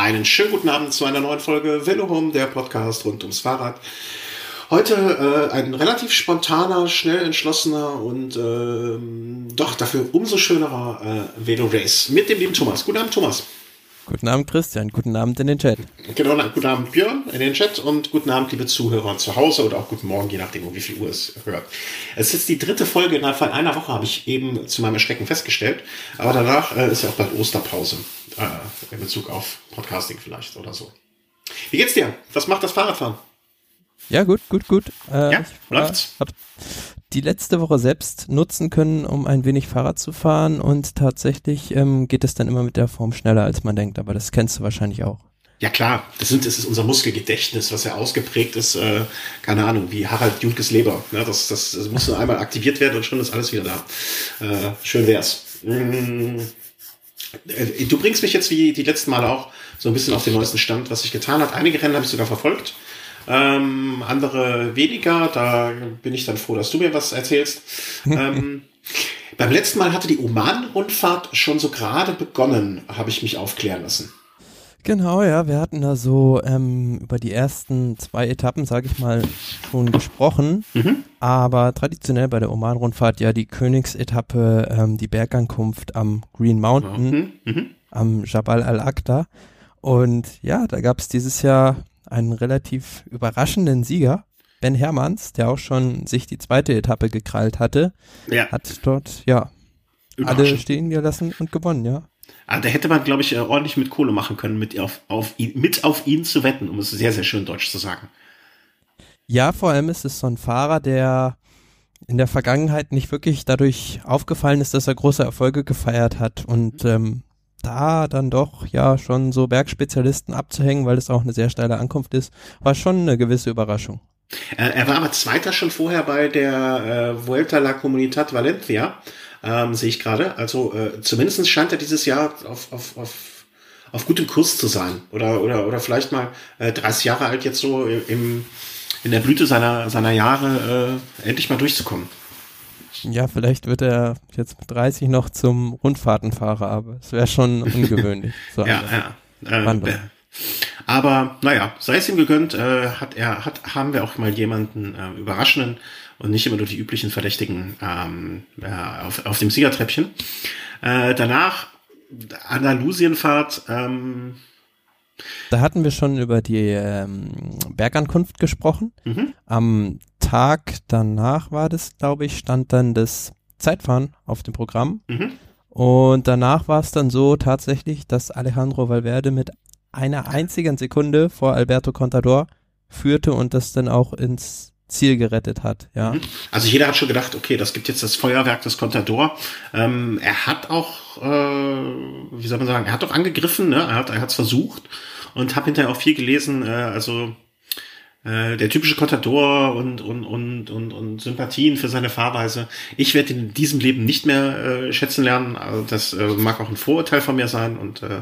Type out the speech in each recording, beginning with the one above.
Einen schönen guten Abend zu einer neuen Folge Velo Home, der Podcast rund ums Fahrrad. Heute äh, ein relativ spontaner, schnell entschlossener und ähm, doch dafür umso schönerer äh, Velo Race mit dem lieben Thomas. Guten Abend, Thomas. Guten Abend, Christian. Guten Abend in den Chat. Genau, guten Abend, Björn, in den Chat und guten Abend, liebe Zuhörer zu Hause oder auch guten Morgen, je nachdem, um wie viel Uhr es hört. Es ist die dritte Folge innerhalb von einer Woche, habe ich eben zu meinem Erschrecken festgestellt. Aber danach äh, ist ja auch bald Osterpause äh, in Bezug auf Podcasting vielleicht oder so. Wie geht's dir? Was macht das Fahrradfahren? Ja, gut, gut, gut. Äh, ja, läuft's? Hab die letzte Woche selbst nutzen können, um ein wenig Fahrrad zu fahren und tatsächlich ähm, geht es dann immer mit der Form schneller, als man denkt, aber das kennst du wahrscheinlich auch. Ja klar, das, sind, das ist unser Muskelgedächtnis, was ja ausgeprägt ist, äh, keine Ahnung, wie Harald Junkes Leber. Ne? Das, das, das muss nur einmal aktiviert werden und schon ist alles wieder da. Äh, schön wär's. Mm. Äh, du bringst mich jetzt wie die letzten Male auch so ein bisschen auf den neuesten Stand, was sich getan hat. Einige Rennen habe ich sogar verfolgt ähm, andere weniger. Da bin ich dann froh, dass du mir was erzählst. ähm, beim letzten Mal hatte die Oman-Rundfahrt schon so gerade begonnen, habe ich mich aufklären lassen. Genau, ja, wir hatten da so ähm, über die ersten zwei Etappen, sage ich mal, schon gesprochen. Mhm. Aber traditionell bei der Oman-Rundfahrt ja die Königsetappe, ähm, die Bergankunft am Green Mountain, mhm. Mhm. am Jabal al-Aqda. Und ja, da gab es dieses Jahr einen relativ überraschenden Sieger. Ben Hermanns, der auch schon sich die zweite Etappe gekrallt hatte, ja. hat dort, ja, alle stehen gelassen und gewonnen, ja. Ah, da hätte man, glaube ich, äh, ordentlich mit Kohle machen können, mit auf, auf ihn, mit auf ihn zu wetten, um es sehr, sehr schön deutsch zu sagen. Ja, vor allem ist es so ein Fahrer, der in der Vergangenheit nicht wirklich dadurch aufgefallen ist, dass er große Erfolge gefeiert hat und ähm, da dann doch ja schon so Bergspezialisten abzuhängen, weil es auch eine sehr steile Ankunft ist, war schon eine gewisse Überraschung. Er war aber Zweiter schon vorher bei der äh, Vuelta la Comunidad Valencia, ähm, sehe ich gerade. Also äh, zumindest scheint er dieses Jahr auf, auf, auf, auf gutem Kurs zu sein. Oder, oder, oder vielleicht mal äh, 30 Jahre alt jetzt so im, in der Blüte seiner, seiner Jahre äh, endlich mal durchzukommen. Ja, vielleicht wird er jetzt mit 30 noch zum Rundfahrtenfahrer, aber es wäre schon ungewöhnlich. So ja, ja. Äh, aber naja, sei es ihm gegönnt, äh, hat er, hat, haben wir auch mal jemanden äh, überraschenden und nicht immer nur die üblichen Verdächtigen ähm, äh, auf, auf dem Siegertreppchen. Äh, danach Andalusienfahrt. Ähm, da hatten wir schon über die ähm, Bergankunft gesprochen. Mhm. Am Tag danach war das, glaube ich, stand dann das Zeitfahren auf dem Programm. Mhm. Und danach war es dann so tatsächlich, dass Alejandro Valverde mit einer einzigen Sekunde vor Alberto Contador führte und das dann auch ins Ziel gerettet hat, ja. Mhm. Also jeder hat schon gedacht, okay, das gibt jetzt das Feuerwerk des Contador. Ähm, er hat auch, äh, wie soll man sagen, er hat doch angegriffen, ne? er hat es versucht und habe hinterher auch viel gelesen, äh, also äh, der typische Contador und, und, und, und, und Sympathien für seine Fahrweise. Ich werde ihn in diesem Leben nicht mehr äh, schätzen lernen. Also das äh, mag auch ein Vorurteil von mir sein. Und äh,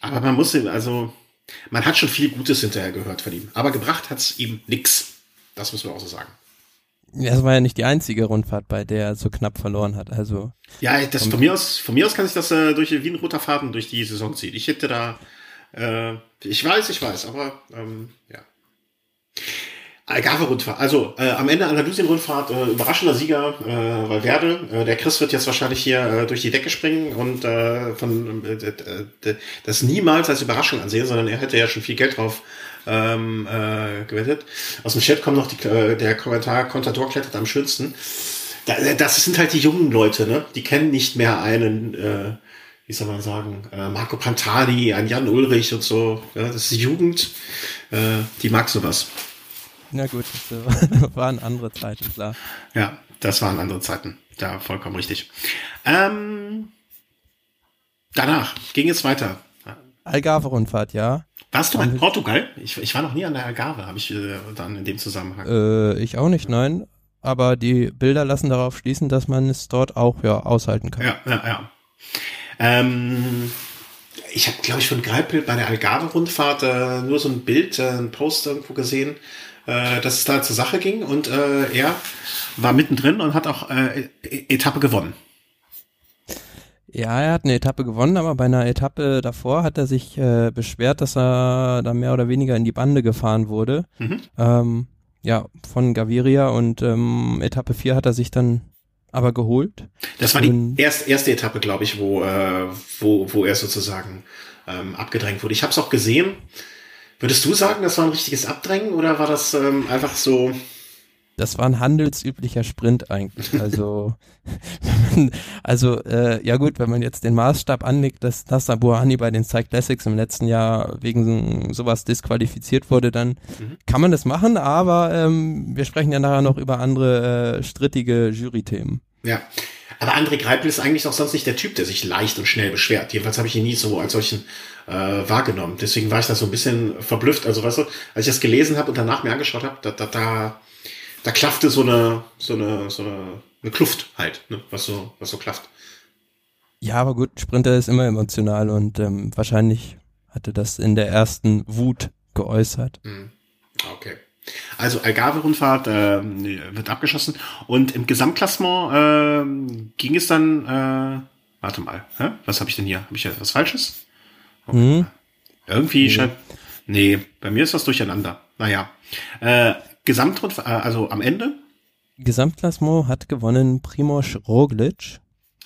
aber man muss ihn, also man hat schon viel Gutes hinterher gehört von ihm. Aber gebracht hat's ihm nix. Das muss man auch so sagen. Ja, es war ja nicht die einzige Rundfahrt, bei der er so knapp verloren hat. Also ja, das von mir aus, von mir aus kann sich das äh, durch wie ein roter Faden durch die Saison ziehen. Ich hätte da, äh, ich weiß, ich weiß, aber ähm, ja. Algarve-Rundfahrt. Also äh, am Ende Andalusien-Rundfahrt, äh, überraschender Sieger, äh, Valverde. Äh, der Chris wird jetzt wahrscheinlich hier äh, durch die Decke springen und äh, von äh, das niemals als Überraschung ansehen, sondern er hätte ja schon viel Geld drauf ähm, äh, gewettet. Aus dem Chat kommt noch die, äh, der Kommentar, Contador klettert am schönsten. das sind halt die jungen Leute, ne? Die kennen nicht mehr einen, äh, wie soll man sagen, äh, Marco Pantani, ein Jan Ulrich und so. Ja, das ist die Jugend, äh, die mag sowas. Na gut, das waren andere Zeiten, klar. Ja, das waren andere Zeiten. Ja, vollkommen richtig. Ähm, danach ging es weiter. Algarve-Rundfahrt, ja. Warst du in Portugal? Ich, ich war noch nie an der Algarve, habe ich äh, dann in dem Zusammenhang. Äh, ich auch nicht, nein. Aber die Bilder lassen darauf schließen, dass man es dort auch ja aushalten kann. Ja, ja, ja. Ähm, ich habe, glaube ich, von Greipel bei der Algarve-Rundfahrt äh, nur so ein Bild, äh, ein Post irgendwo gesehen, äh, dass es da zur Sache ging und äh, er war mittendrin und hat auch äh, e-, Etappe gewonnen. Ja, er hat eine Etappe gewonnen, aber bei einer Etappe davor hat er sich äh, beschwert, dass er da mehr oder weniger in die Bande gefahren wurde. Mhm. Ähm, ja, von Gaviria und ähm, Etappe 4 hat er sich dann aber geholt. Das war die erste, erste Etappe, glaube ich, wo, äh, wo, wo er sozusagen ähm, abgedrängt wurde. Ich habe es auch gesehen. Würdest du sagen, das war ein richtiges Abdrängen oder war das ähm, einfach so? Das war ein handelsüblicher Sprint eigentlich. Also, also äh, ja gut, wenn man jetzt den Maßstab anlegt, dass Nassa Buhani bei den Cycle Classics im letzten Jahr wegen sowas disqualifiziert wurde, dann mhm. kann man das machen, aber ähm, wir sprechen ja nachher noch über andere äh, strittige Jury-Themen. Ja. Aber André Greipel ist eigentlich auch sonst nicht der Typ, der sich leicht und schnell beschwert. Jedenfalls habe ich ihn nie so als solchen äh, wahrgenommen. Deswegen war ich da so ein bisschen verblüfft. Also weißt du, als ich das gelesen habe und danach mir angeschaut habe, da, da, da da klaffte so eine, so eine, so eine, eine Kluft halt, ne? was so, was so klafft. Ja, aber gut, Sprinter ist immer emotional und ähm, wahrscheinlich hatte das in der ersten Wut geäußert. Mhm. Okay. Also Algarve-Rundfahrt äh, wird abgeschossen und im Gesamtklassement äh, ging es dann, äh, warte mal, hä? was habe ich denn hier? Habe ich ja was Falsches? Okay. Mhm. Irgendwie nee. scheint, nee, bei mir ist das durcheinander. Naja, äh, Gesamtrund, äh, also am Ende? Gesamtklassement hat gewonnen Primoz Roglic.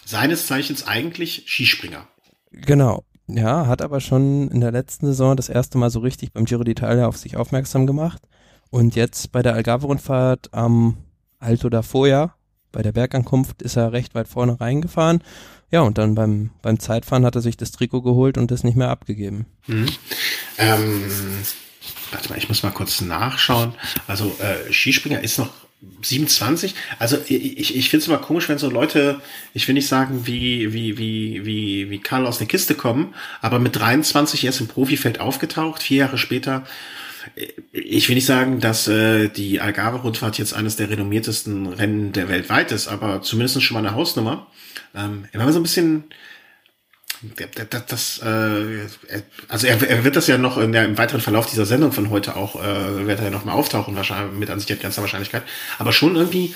Seines Zeichens eigentlich Skispringer. Genau. Ja, hat aber schon in der letzten Saison das erste Mal so richtig beim Giro d'Italia auf sich aufmerksam gemacht. Und jetzt bei der Algarve-Rundfahrt am Alto da Foia, bei der Bergankunft, ist er recht weit vorne reingefahren. Ja, und dann beim, beim Zeitfahren hat er sich das Trikot geholt und das nicht mehr abgegeben. Mhm. Ähm, warte mal, ich muss mal kurz nachschauen. Also äh, Skispringer ist noch 27. Also ich, ich finde es immer komisch, wenn so Leute, ich will nicht sagen, wie, wie, wie, wie, wie Karl aus der Kiste kommen, aber mit 23 erst im Profifeld aufgetaucht, vier Jahre später. Ich will nicht sagen, dass äh, die Algarve-Rundfahrt jetzt eines der renommiertesten Rennen der Welt weit ist, aber zumindest schon mal eine Hausnummer. Ähm, wenn man so ein bisschen das, das äh, also er, er wird das ja noch der, im weiteren Verlauf dieser Sendung von heute auch, äh, wird er ja noch mal auftauchen, wahrscheinlich mit an sich ganzer Wahrscheinlichkeit. Aber schon irgendwie,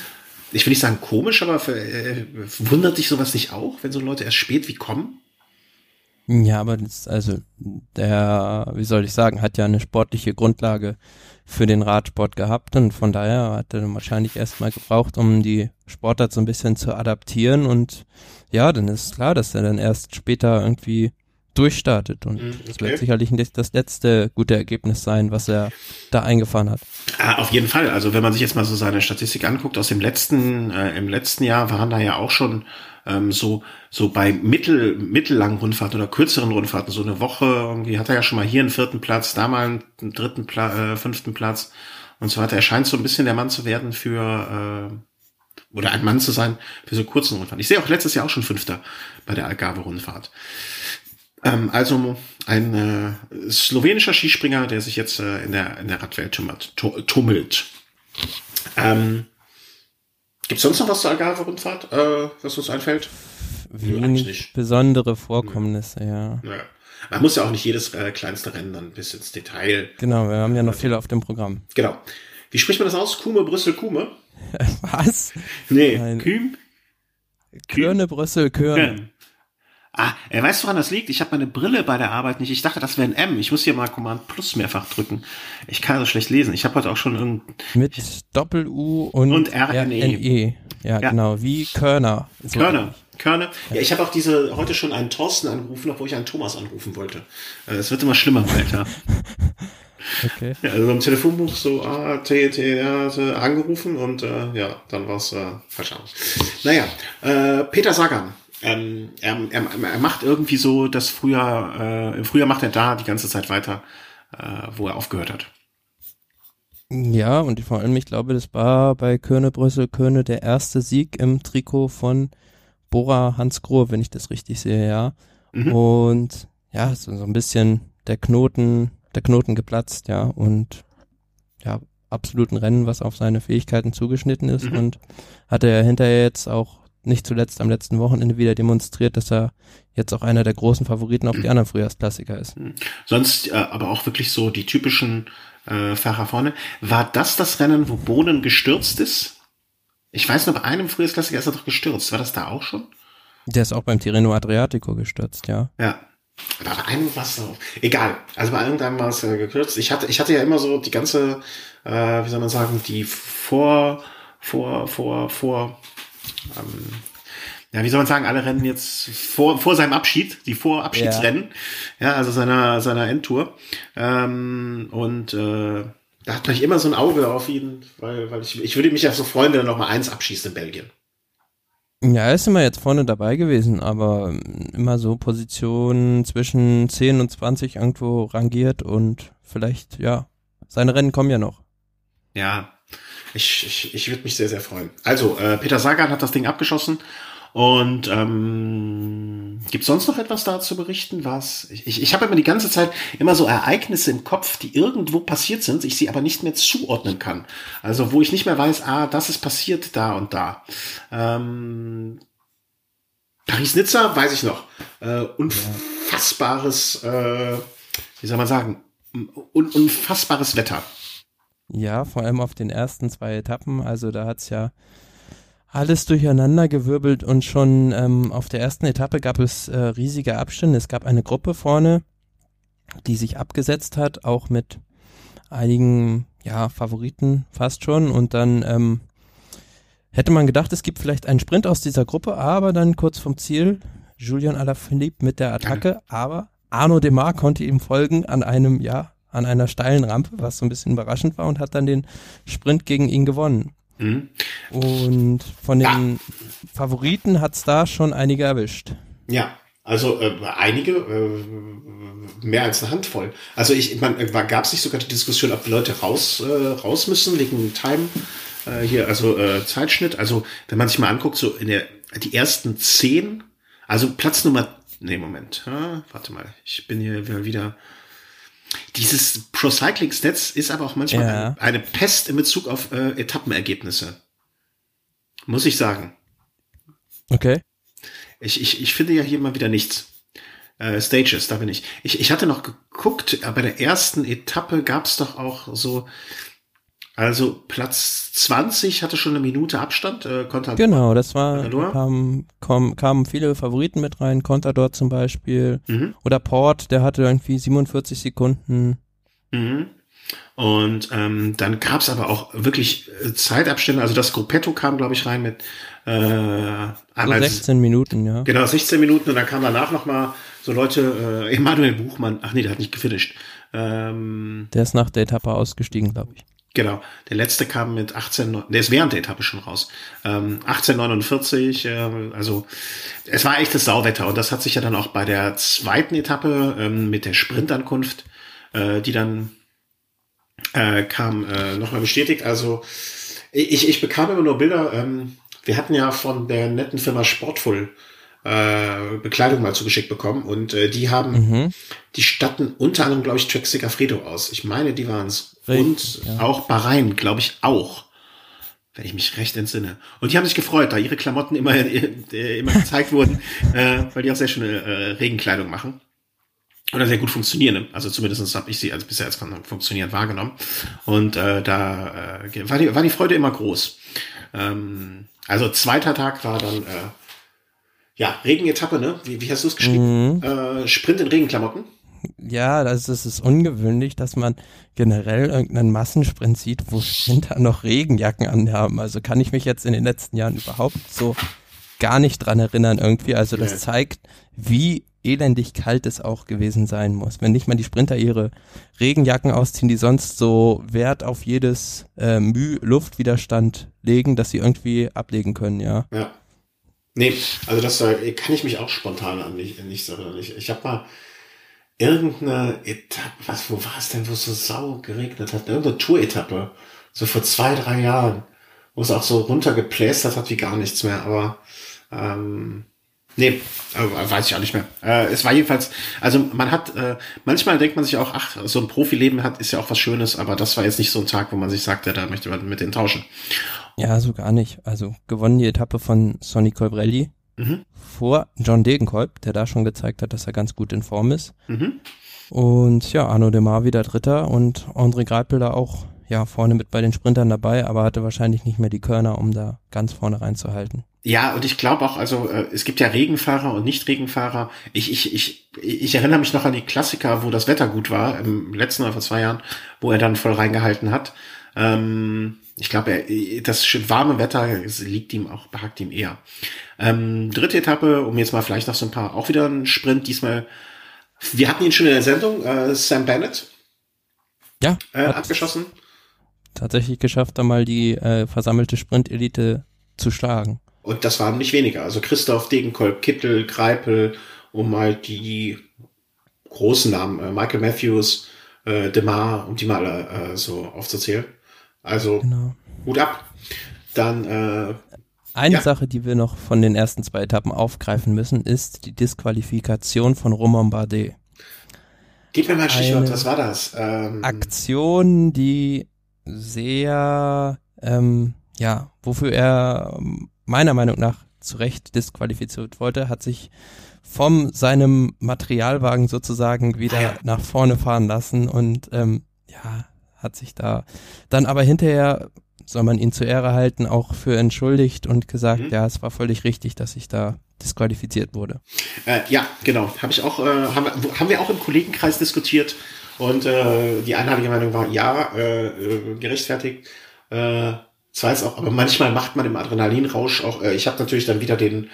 ich will nicht sagen komisch, aber äh, wundert dich sowas nicht auch, wenn so Leute erst spät wie kommen? Ja, aber das, also der, wie soll ich sagen, hat ja eine sportliche Grundlage für den Radsport gehabt und von daher hat er wahrscheinlich erstmal gebraucht, um die Sportart so ein bisschen zu adaptieren und ja, dann ist klar, dass er dann erst später irgendwie durchstartet und mhm, okay. wird sicherlich nicht das letzte gute Ergebnis sein, was er da eingefahren hat. Ah, auf jeden Fall. Also wenn man sich jetzt mal so seine Statistik anguckt, aus dem letzten, äh, im letzten Jahr waren da ja auch schon ähm, so, so bei mittel, mittellangen Rundfahrten oder kürzeren Rundfahrten, so eine Woche, irgendwie hat er ja schon mal hier einen vierten Platz, da mal einen dritten, Pla äh, fünften Platz und so weiter. Er scheint so ein bisschen der Mann zu werden für, äh, oder ein Mann zu sein für so kurzen Rundfahrten. Ich sehe auch letztes Jahr auch schon Fünfter bei der Algarve-Rundfahrt. Ähm, also ein äh, slowenischer Skispringer, der sich jetzt äh, in der in der Radwelt tummelt. tummelt. Ähm, Gibt es sonst noch was zur Algarve-Rundfahrt, äh, was uns einfällt? Wenig besondere Vorkommnisse, ja. ja. Man muss ja auch nicht jedes äh, kleinste Rennen dann bis ins Detail. Genau, wir haben ja noch viel auf dem Programm. Genau. Wie spricht man das aus? Kume, Brüssel, Kume? Was? Nee, Nein. Küm? Körne, Brüssel, Körne. Ah, er weiß, woran das liegt. Ich habe meine Brille bei der Arbeit nicht. Ich dachte, das wäre ein M. Ich muss hier mal Command Plus mehrfach drücken. Ich kann so schlecht lesen. Ich habe heute auch schon irgendein... Mit Doppel-U und, und RNE. RNE. Ja, ja, genau. Wie Körner. So Körner. Körner. Ja, ich habe auch diese heute schon einen Thorsten angerufen, obwohl ich einen Thomas anrufen wollte. Äh, es wird immer schlimmer weiter. Okay. Ja, also im Telefonbuch so ah, T, T, ja, angerufen und äh, ja, dann war es äh, falsch. Naja, äh, Peter Sagan ähm, er, er, er macht irgendwie so das Frühjahr, äh, im Frühjahr macht er da die ganze Zeit weiter, äh, wo er aufgehört hat. Ja, und vor allem, ich glaube, das war bei Körne Brüssel Körne der erste Sieg im Trikot von Bora Hansgrohe, wenn ich das richtig sehe, ja. Mhm. Und ja, so, so ein bisschen der Knoten, der Knoten geplatzt, ja, und ja, absoluten Rennen, was auf seine Fähigkeiten zugeschnitten ist mhm. und hatte er hinterher jetzt auch nicht zuletzt am letzten Wochenende wieder demonstriert, dass er jetzt auch einer der großen Favoriten auf die anderen Frühjahrsklassiker ist. Hm. Sonst äh, aber auch wirklich so die typischen äh, Fahrer vorne. War das das Rennen, wo Bohnen gestürzt ist? Ich weiß nur, bei einem Frühjahrsklassiker ist er doch gestürzt. War das da auch schon? Der ist auch beim Tirreno Adriatico gestürzt, ja. Ja. Aber bei einem war es. Egal. Also bei irgendeinem war es äh, gekürzt. Ich hatte, ich hatte ja immer so die ganze, äh, wie soll man sagen, die vor, vor, vor, vor, ähm, ja, wie soll man sagen, alle Rennen jetzt vor, vor seinem Abschied, die Vorabschiedsrennen, ja, ja also seiner, seiner Endtour. Ähm, und äh, da hat man immer so ein Auge auf ihn, weil, weil ich, ich würde mich ja so freuen, wenn er noch mal eins abschießt in Belgien. Ja, er ist immer jetzt vorne dabei gewesen, aber immer so Positionen zwischen 10 und 20 irgendwo rangiert und vielleicht, ja, seine Rennen kommen ja noch. Ja, ich, ich, ich würde mich sehr, sehr freuen. Also, äh, Peter Sagan hat das Ding abgeschossen und ähm, gibt sonst noch etwas da zu berichten? Was ich, ich, ich habe immer die ganze Zeit immer so Ereignisse im Kopf, die irgendwo passiert sind, ich sie aber nicht mehr zuordnen kann. Also wo ich nicht mehr weiß, ah, das ist passiert da und da. Ähm, Paris-Nizza weiß ich noch. Äh, unfassbares, äh, wie soll man sagen, un unfassbares Wetter. Ja, vor allem auf den ersten zwei Etappen. Also da hat's ja alles durcheinandergewirbelt und schon ähm, auf der ersten Etappe gab es äh, riesige Abstände. Es gab eine Gruppe vorne, die sich abgesetzt hat, auch mit einigen ja, Favoriten fast schon. Und dann ähm, hätte man gedacht, es gibt vielleicht einen Sprint aus dieser Gruppe, aber dann kurz vom Ziel Julian Alaphilippe mit der Attacke, aber Arno Demar konnte ihm folgen an einem, ja, an einer steilen Rampe, was so ein bisschen überraschend war und hat dann den Sprint gegen ihn gewonnen. Mhm. Und von den ja. Favoriten hat's da schon einige erwischt. Ja, also äh, einige, äh, mehr als eine Handvoll. Also ich, man, äh, gab es nicht sogar die Diskussion, ob die Leute raus, äh, raus müssen wegen Time, äh, hier, also äh, Zeitschnitt. Also wenn man sich mal anguckt, so in der die ersten zehn, also Platz Nummer, nee, Moment, ja, warte mal, ich bin hier wieder dieses Pro Cycling Stats ist aber auch manchmal ja. eine Pest in Bezug auf äh, Etappenergebnisse. Muss ich sagen. Okay. Ich, ich, ich finde ja hier mal wieder nichts. Äh, Stages, da bin ich. ich. Ich hatte noch geguckt, bei der ersten Etappe gab es doch auch so also Platz 20 hatte schon eine Minute Abstand. Äh, Contador. Genau, das war, kamen, kam, kamen viele Favoriten mit rein, Contador zum Beispiel. Mhm. Oder Port, der hatte irgendwie 47 Sekunden. Mhm. Und ähm, dann gab es aber auch wirklich äh, Zeitabstände. Also das Gruppetto kam, glaube ich, rein mit äh, so 16 Minuten, ja. Genau, 16 Minuten. Und dann kam danach noch mal so Leute, äh, Emanuel Buchmann. Ach nee, der hat nicht gefinisht. Ähm, der ist nach der Etappe ausgestiegen, glaube ich. Genau, der letzte kam mit 18, der ist während der Etappe schon raus. Ähm, 1849, äh, also es war echtes Sauwetter und das hat sich ja dann auch bei der zweiten Etappe ähm, mit der Sprintankunft, äh, die dann äh, kam, äh, nochmal bestätigt. Also ich, ich bekam immer nur Bilder. Ähm, wir hatten ja von der netten Firma Sportful äh, Bekleidung mal zugeschickt bekommen und äh, die haben, mhm. die statten unter anderem, glaube ich, Trek Segafredo aus. Ich meine, die waren's. Und ja. auch Bahrain, glaube ich, auch. Wenn ich mich recht entsinne. Und die haben sich gefreut, da ihre Klamotten immer, äh, immer gezeigt wurden, äh, weil die auch sehr schöne äh, Regenkleidung machen. Oder sehr gut funktionieren. Also zumindest habe ich sie als bisher als funktionierend wahrgenommen. Und äh, da äh, war, die, war die Freude immer groß. Ähm, also zweiter Tag war dann äh, ja, Regenetappe, ne? Wie, wie hast du es geschrieben? Mhm. Äh, Sprint in Regenklamotten. Ja, das ist, es ungewöhnlich, dass man generell irgendeinen Massensprint sieht, wo Sprinter noch Regenjacken anhaben. Also kann ich mich jetzt in den letzten Jahren überhaupt so gar nicht dran erinnern irgendwie. Also das zeigt, wie elendig kalt es auch gewesen sein muss. Wenn nicht mal die Sprinter ihre Regenjacken ausziehen, die sonst so Wert auf jedes äh, Müh Luftwiderstand legen, dass sie irgendwie ablegen können, ja. Ja. Nee, also das kann ich mich auch spontan an nicht, nicht erinnern. Ich, ich habe mal irgendeine Etappe, was, wo war es denn, wo es so sau geregnet hat? Irgendeine Tour-Etappe, so vor zwei, drei Jahren, wo es auch so runtergeplästert hat wie gar nichts mehr, aber ähm, nee, äh, weiß ich auch nicht mehr. Äh, es war jedenfalls, also man hat, äh, manchmal denkt man sich auch, ach, so ein Profileben hat, ist ja auch was Schönes, aber das war jetzt nicht so ein Tag, wo man sich sagt, ja, da möchte man mit denen tauschen. Ja, so gar nicht. Also gewonnen die Etappe von Sonny Colbrelli mhm. vor John Degenkolb, der da schon gezeigt hat, dass er ganz gut in Form ist. Mhm. Und ja, Arno Demar wieder Dritter und André Greipel da auch ja vorne mit bei den Sprintern dabei, aber hatte wahrscheinlich nicht mehr die Körner, um da ganz vorne reinzuhalten. Ja, und ich glaube auch, also äh, es gibt ja Regenfahrer und Nicht-Regenfahrer. Ich, ich, ich, ich erinnere mich noch an die Klassiker, wo das Wetter gut war, im letzten oder vor zwei Jahren, wo er dann voll reingehalten hat. Ähm, ich glaube, das warme Wetter liegt ihm auch, behagt ihm eher. Ähm, dritte Etappe, um jetzt mal vielleicht noch so ein paar, auch wieder ein Sprint, diesmal. Wir hatten ihn schon in der Sendung, äh, Sam Bennett. Ja. Äh, abgeschossen. Tatsächlich geschafft, da mal die äh, versammelte Sprint-Elite zu schlagen. Und das waren nicht weniger. Also Christoph, Degenkolb, Kittel, Greipel, um mal die großen Namen, äh, Michael Matthews, äh, Demar, um die mal äh, so aufzuzählen. Also genau. Hut ab. Dann äh, eine ja. Sache, die wir noch von den ersten zwei Etappen aufgreifen müssen, ist die Disqualifikation von Roman Bardet. Gib mir mal ein Stichwort, was war das? Ähm, Aktion, die sehr, ähm, ja, wofür er meiner Meinung nach zu Recht disqualifiziert wollte, hat sich vom seinem Materialwagen sozusagen wieder ja. nach vorne fahren lassen und ähm, ja, hat sich da dann aber hinterher soll man ihn zur Ehre halten, auch für entschuldigt und gesagt, mhm. ja, es war völlig richtig, dass ich da disqualifiziert wurde. Äh, ja, genau. Habe ich auch, äh, haben, haben wir auch im Kollegenkreis diskutiert und äh, die einheitliche Meinung war ja, äh, äh gerechtfertigt. Äh, zwar ist auch, aber manchmal macht man im Adrenalinrausch auch, äh, ich habe natürlich dann wieder den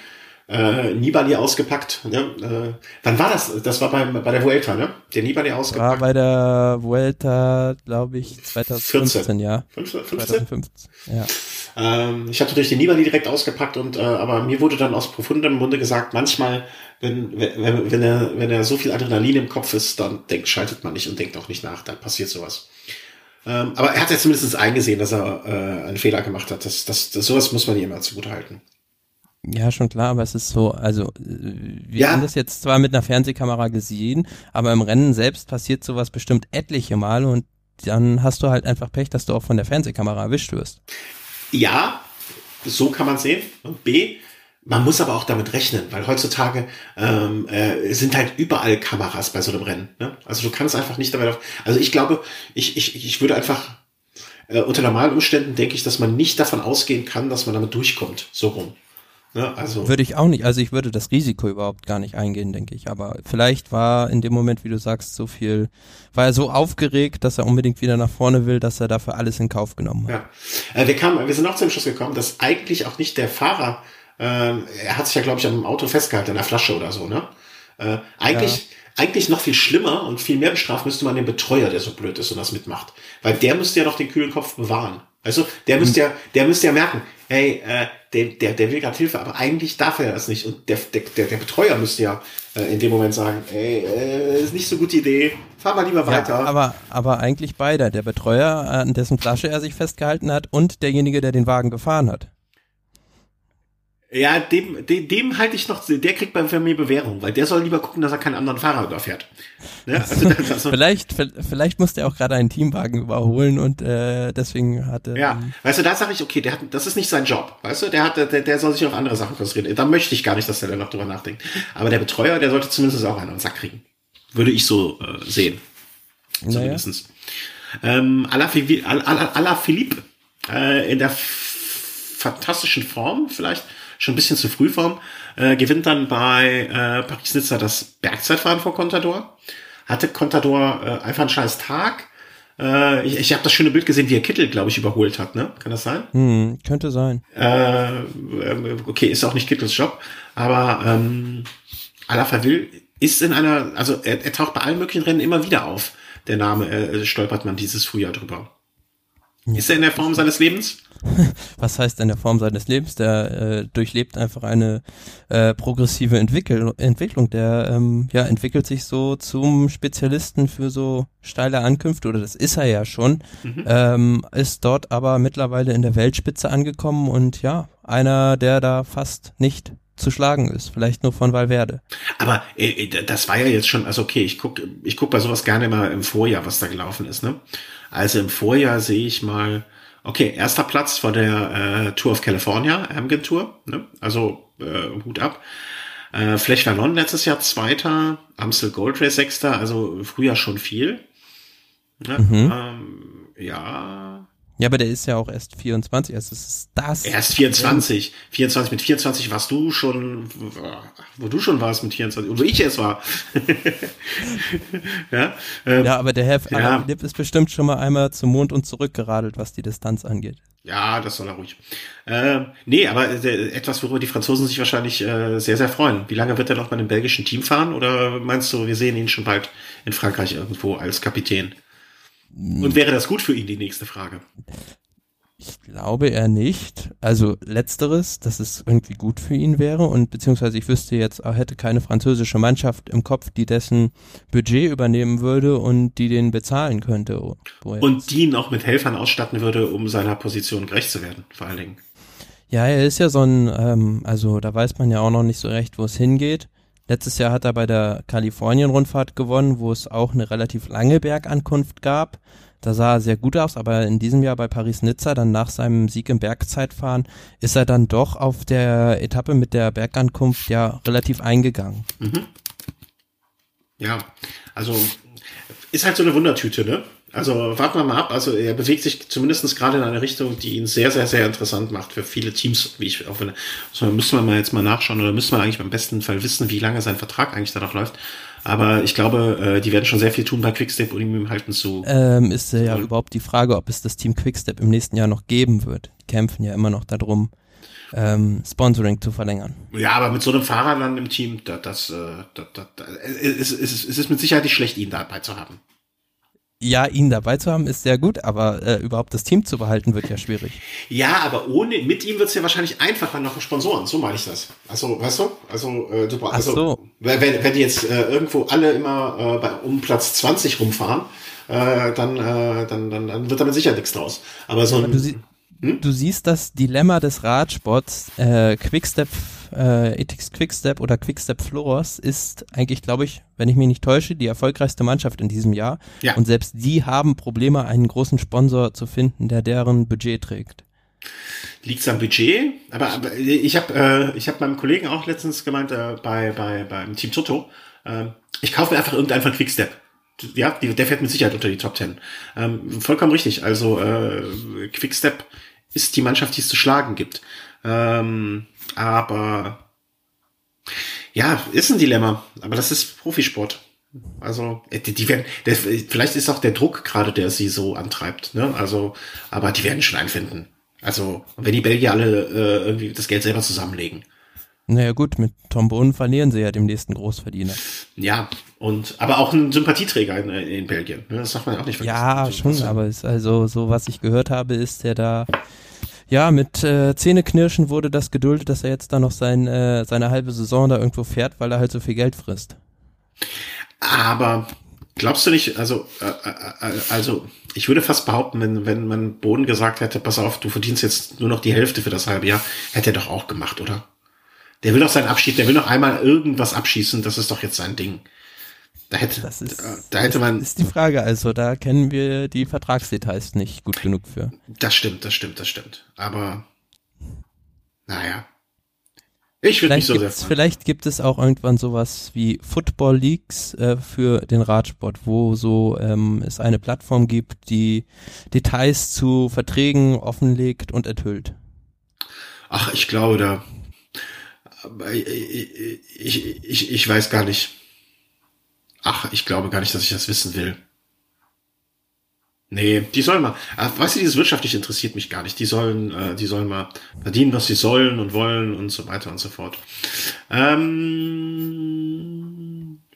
äh, Nibali ausgepackt. Ne? Äh, wann war das? Das war beim, bei der Vuelta, ne? Der Nibali ausgepackt. War bei der Vuelta, glaube ich, 2015, 14. ja. 15? 2015, ja. Ähm, ich hatte natürlich den Nibali direkt ausgepackt und äh, aber mir wurde dann aus profundem Munde gesagt, manchmal, wenn, wenn, wenn, er, wenn er so viel Adrenalin im Kopf ist, dann denkt, schaltet man nicht und denkt auch nicht nach, dann passiert sowas. Ähm, aber er hat ja zumindest eingesehen, dass er äh, einen Fehler gemacht hat. Das, das, das, sowas muss man ihm immer zugute halten. Ja, schon klar, aber es ist so, also äh, wir ja. haben das jetzt zwar mit einer Fernsehkamera gesehen, aber im Rennen selbst passiert sowas bestimmt etliche Male und dann hast du halt einfach Pech, dass du auch von der Fernsehkamera erwischt wirst. Ja, so kann man sehen. Und B, man muss aber auch damit rechnen, weil heutzutage ähm, äh, sind halt überall Kameras bei so einem Rennen. Ne? Also du kannst einfach nicht damit auf. Also ich glaube, ich, ich, ich würde einfach äh, unter normalen Umständen denke ich, dass man nicht davon ausgehen kann, dass man damit durchkommt. So rum. Ja, also. Würde ich auch nicht, also ich würde das Risiko überhaupt gar nicht eingehen, denke ich. Aber vielleicht war in dem Moment, wie du sagst, so viel, war er so aufgeregt, dass er unbedingt wieder nach vorne will, dass er dafür alles in Kauf genommen hat. Ja. Äh, wir, kamen, wir sind auch zum Schluss gekommen, dass eigentlich auch nicht der Fahrer, äh, er hat sich ja, glaube ich, am Auto festgehalten, an der Flasche oder so, ne? Äh, eigentlich, ja. eigentlich noch viel schlimmer und viel mehr bestraft müsste man den Betreuer, der so blöd ist und das mitmacht. Weil der müsste ja noch den kühlen Kopf bewahren. Also der müsste ja, der müsste ja merken, hey, äh, der, der, der will gerade Hilfe, aber eigentlich darf er das nicht. Und der, der, der Betreuer müsste ja äh, in dem Moment sagen, ey, äh, ist nicht so gute Idee, fahr mal lieber weiter. Ja, aber, aber eigentlich beide, der Betreuer, an dessen Flasche er sich festgehalten hat und derjenige, der den Wagen gefahren hat. Ja, dem, dem, dem halte ich noch, der kriegt bei mir Bewährung, weil der soll lieber gucken, dass er keinen anderen Fahrer überfährt. Ja, also, also, vielleicht, vielleicht musste er auch gerade einen Teamwagen überholen und äh, deswegen hatte. Ja, ähm, weißt du, da sage ich, okay, der hat, das ist nicht sein Job, weißt du, der hat, der, der soll sich auf andere Sachen konzentrieren. Da möchte ich gar nicht, dass der da noch drüber nachdenkt. Aber der Betreuer, der sollte zumindest auch einen Sack kriegen. Würde ich so äh, sehen. Zumindestens. Naja. Ähm, Ala Philippe äh, in der fantastischen Form vielleicht schon ein bisschen zu früh Form, äh, gewinnt dann bei äh, Paris-Nizza das Bergzeitfahren vor Contador. Hatte Contador äh, einfach einen scheiß Tag. Äh, ich ich habe das schöne Bild gesehen, wie er Kittel, glaube ich, überholt hat, ne? Kann das sein? Hm, könnte sein. Äh, ähm, okay, ist auch nicht Kittels Job, aber ähm, Alaphilippe ist in einer, also er, er taucht bei allen möglichen Rennen immer wieder auf. Der Name äh, stolpert man dieses Frühjahr drüber. Ja. Ist er in der Form seines Lebens? was heißt in der Form seines Lebens? Der äh, durchlebt einfach eine äh, progressive Entwickel Entwicklung. Der ähm, ja entwickelt sich so zum Spezialisten für so steile Ankünfte oder das ist er ja schon. Mhm. Ähm, ist dort aber mittlerweile in der Weltspitze angekommen und ja einer, der da fast nicht zu schlagen ist, vielleicht nur von Valverde. Aber äh, das war ja jetzt schon, also okay, ich guck, ich guck bei sowas gerne mal im Vorjahr, was da gelaufen ist. Ne? Also im Vorjahr sehe ich mal Okay, erster Platz vor der äh, Tour of California, Amgen Tour. Ne? Also äh, Hut ab. Äh, Flech Vallon letztes Jahr Zweiter, Amstel Gold Race Sechster, also früher schon viel. Ne? Mhm. Ähm, ja, ja, aber der ist ja auch erst 24, also es ist das. Er ist 24. 24, mit 24 warst du schon, wo du schon warst mit 24, und wo ich es war. ja, ähm, ja, aber der Herr ja. Philipp ist bestimmt schon mal einmal zum Mond und zurück geradelt, was die Distanz angeht. Ja, das soll er ruhig. Äh, nee, aber äh, etwas, worüber die Franzosen sich wahrscheinlich äh, sehr, sehr freuen. Wie lange wird er noch bei einem belgischen Team fahren? Oder meinst du, wir sehen ihn schon bald in Frankreich irgendwo als Kapitän? Und wäre das gut für ihn, die nächste Frage? Ich glaube eher nicht. Also letzteres, dass es irgendwie gut für ihn wäre und beziehungsweise ich wüsste jetzt, er hätte keine französische Mannschaft im Kopf, die dessen Budget übernehmen würde und die den bezahlen könnte. Und die ihn auch mit Helfern ausstatten würde, um seiner Position gerecht zu werden, vor allen Dingen. Ja, er ist ja so ein, ähm, also da weiß man ja auch noch nicht so recht, wo es hingeht. Letztes Jahr hat er bei der Kalifornien-Rundfahrt gewonnen, wo es auch eine relativ lange Bergankunft gab. Da sah er sehr gut aus, aber in diesem Jahr bei Paris-Nizza, dann nach seinem Sieg im Bergzeitfahren, ist er dann doch auf der Etappe mit der Bergankunft ja relativ eingegangen. Mhm. Ja, also ist halt so eine Wundertüte, ne? Also warten wir mal ab. Also er bewegt sich zumindest gerade in eine Richtung, die ihn sehr, sehr, sehr interessant macht für viele Teams, wie ich auch finde. Also müssen wir mal jetzt mal nachschauen oder müssen wir eigentlich beim besten Fall wissen, wie lange sein Vertrag eigentlich danach läuft. Aber ich glaube, äh, die werden schon sehr viel tun bei Quickstep, um ihm halten zu. Ähm, ist ja überhaupt die Frage, ob es das Team Quickstep im nächsten Jahr noch geben wird. Die kämpfen ja immer noch darum, ähm, Sponsoring zu verlängern. Ja, aber mit so einem Fahrer dann im Team, da, das, äh, da, da, da, es, es, es ist mit Sicherheit nicht schlecht, ihn dabei zu haben ja, ihn dabei zu haben, ist sehr gut, aber äh, überhaupt das Team zu behalten, wird ja schwierig. Ja, aber ohne, mit ihm wird es ja wahrscheinlich einfacher noch Sponsoren, so meine ich das. Also, weißt du? Also, äh, du also, so. wenn, wenn die jetzt äh, irgendwo alle immer äh, bei, um Platz 20 rumfahren, äh, dann, äh, dann, dann, dann wird damit sicher nichts draus. Aber so ein, du, hm? du siehst das Dilemma des Radsports, äh, Quickstep äh, Ethics Quickstep oder Quickstep Floors ist eigentlich, glaube ich, wenn ich mich nicht täusche, die erfolgreichste Mannschaft in diesem Jahr. Ja. Und selbst die haben Probleme, einen großen Sponsor zu finden, der deren Budget trägt. Liegt's am Budget? Aber, aber ich habe äh, ich hab meinem Kollegen auch letztens gemeint äh, bei bei beim Team Toto, äh, ich kaufe mir einfach irgendeinen von Quickstep ja, der fährt mit Sicherheit unter die Top Ten. Ähm, vollkommen richtig. Also äh, Quickstep ist die Mannschaft, die es zu schlagen gibt. Ähm, aber ja, ist ein Dilemma. Aber das ist Profisport. Also, äh, die, die werden, der, vielleicht ist auch der Druck gerade, der sie so antreibt, ne? Also, aber die werden schon einfinden. Also, wenn die Belgier alle äh, irgendwie das Geld selber zusammenlegen. Naja gut, mit Tom Bohnen verlieren sie ja dem nächsten Großverdiener. Ja, und aber auch ein Sympathieträger in, in Belgien. Ne? Das darf man ja auch nicht vergessen. Ja, schon, aber ist also so, was ich gehört habe, ist der da ja, mit äh, Zähneknirschen wurde das geduldet, dass er jetzt da noch sein, äh, seine halbe Saison da irgendwo fährt, weil er halt so viel Geld frisst. Aber glaubst du nicht, also, äh, äh, äh, also ich würde fast behaupten, wenn, wenn man Boden gesagt hätte, pass auf, du verdienst jetzt nur noch die Hälfte für das halbe Jahr, hätte er doch auch gemacht, oder? Der will doch seinen Abschied, der will noch einmal irgendwas abschießen, das ist doch jetzt sein Ding. Da hätte, das ist, da hätte man. Das ist die Frage, also da kennen wir die Vertragsdetails nicht gut genug für. Das stimmt, das stimmt, das stimmt. Aber, naja. Ich würde mich so sehr freuen. Vielleicht gibt es auch irgendwann sowas wie Football Leagues äh, für den Radsport, wo so ähm, es eine Plattform gibt, die Details zu Verträgen offenlegt und enthüllt. Ach, ich glaube da. Ich, ich, ich, ich weiß gar nicht. Ach, ich glaube gar nicht, dass ich das wissen will. Nee, die sollen mal, äh, weißt du, dieses wirtschaftlich interessiert mich gar nicht. Die sollen, äh, die sollen mal verdienen, was sie sollen und wollen und so weiter und so fort. Ähm,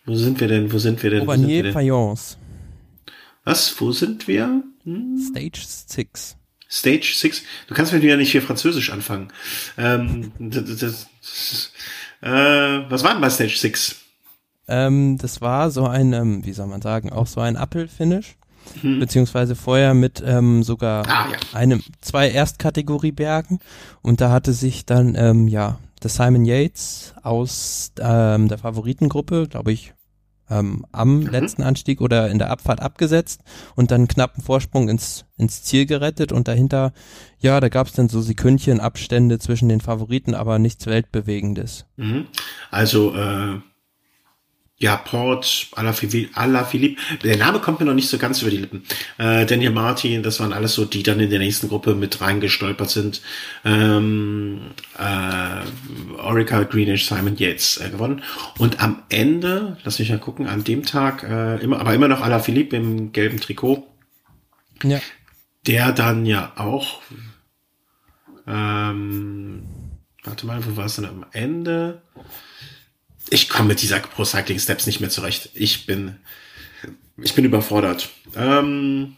wo sind wir denn? Wo sind wir denn? Aubanier Fayence. Was? Wo sind wir? Hm? Stage 6. Stage 6? Du kannst mir ja nicht hier Französisch anfangen. Ähm, das, das, das, äh, was war denn bei Stage 6? Ähm, das war so ein, ähm, wie soll man sagen, auch so ein Apple-Finish. Hm. Beziehungsweise vorher mit ähm, sogar ah, ja. einem, zwei Erstkategoriebergen. Und da hatte sich dann, ähm, ja, der Simon Yates aus ähm, der Favoritengruppe, glaube ich, ähm, am mhm. letzten Anstieg oder in der Abfahrt abgesetzt und dann knappen Vorsprung ins, ins Ziel gerettet und dahinter, ja, da gab es dann so Sekündchen Abstände zwischen den Favoriten, aber nichts Weltbewegendes. Mhm. Also äh, ja, Port, Alaphilippe, der Name kommt mir noch nicht so ganz über die Lippen. Äh, Daniel Martin, das waren alles so, die dann in der nächsten Gruppe mit reingestolpert sind. Ähm, äh, Orica Greenish, Simon Yates äh, gewonnen. Und am Ende, lass mich mal gucken, an dem Tag, äh, immer, aber immer noch Alaphilippe im gelben Trikot. Ja. Der dann ja auch, ähm, warte mal, wo war es denn am Ende? Ich komme mit dieser Pro Cycling Steps nicht mehr zurecht. Ich bin, ich bin überfordert. Ähm,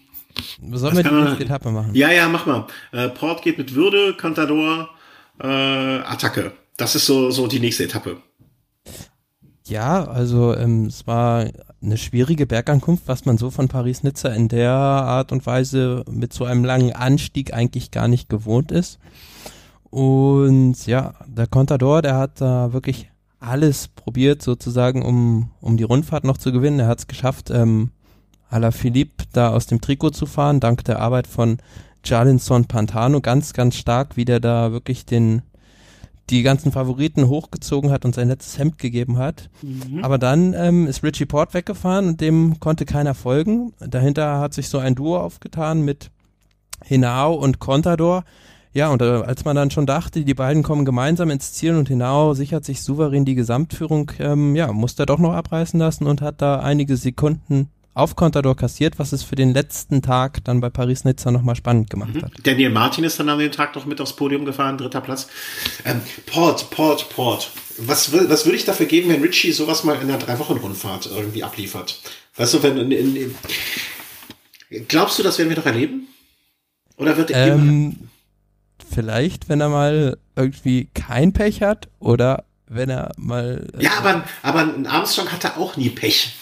Sollen wir die nächste Etappe machen? Ja, ja, mach mal. Äh, Port geht mit Würde, Contador, äh, Attacke. Das ist so, so die nächste Etappe. Ja, also ähm, es war eine schwierige Bergankunft, was man so von Paris-Nizza in der Art und Weise mit so einem langen Anstieg eigentlich gar nicht gewohnt ist. Und ja, der Contador, der hat da wirklich alles probiert, sozusagen, um, um die Rundfahrt noch zu gewinnen. Er hat es geschafft, ähm, la Philippe da aus dem Trikot zu fahren, dank der Arbeit von Jalinson Pantano. Ganz, ganz stark, wie der da wirklich den, die ganzen Favoriten hochgezogen hat und sein letztes Hemd gegeben hat. Mhm. Aber dann ähm, ist Richie Port weggefahren und dem konnte keiner folgen. Dahinter hat sich so ein Duo aufgetan mit Hinao und Contador. Ja, und äh, als man dann schon dachte, die beiden kommen gemeinsam ins Ziel und Hinao sichert sich souverän die Gesamtführung, ähm, ja, musste er doch noch abreißen lassen und hat da einige Sekunden auf Contador kassiert, was es für den letzten Tag dann bei Paris-Nizza nochmal spannend gemacht mhm. hat. Daniel Martin ist dann an dem Tag noch mit aufs Podium gefahren, dritter Platz. Ähm, Port, Port, Port. Was, was würde ich dafür geben, wenn Richie sowas mal in einer Drei-Wochen-Rundfahrt irgendwie abliefert? Weißt du, wenn, in, in, in, glaubst du, das werden wir doch erleben? Oder wird er ähm, vielleicht, wenn er mal irgendwie kein Pech hat oder wenn er mal. Äh, ja, aber, aber ein Armstrong hatte auch nie Pech.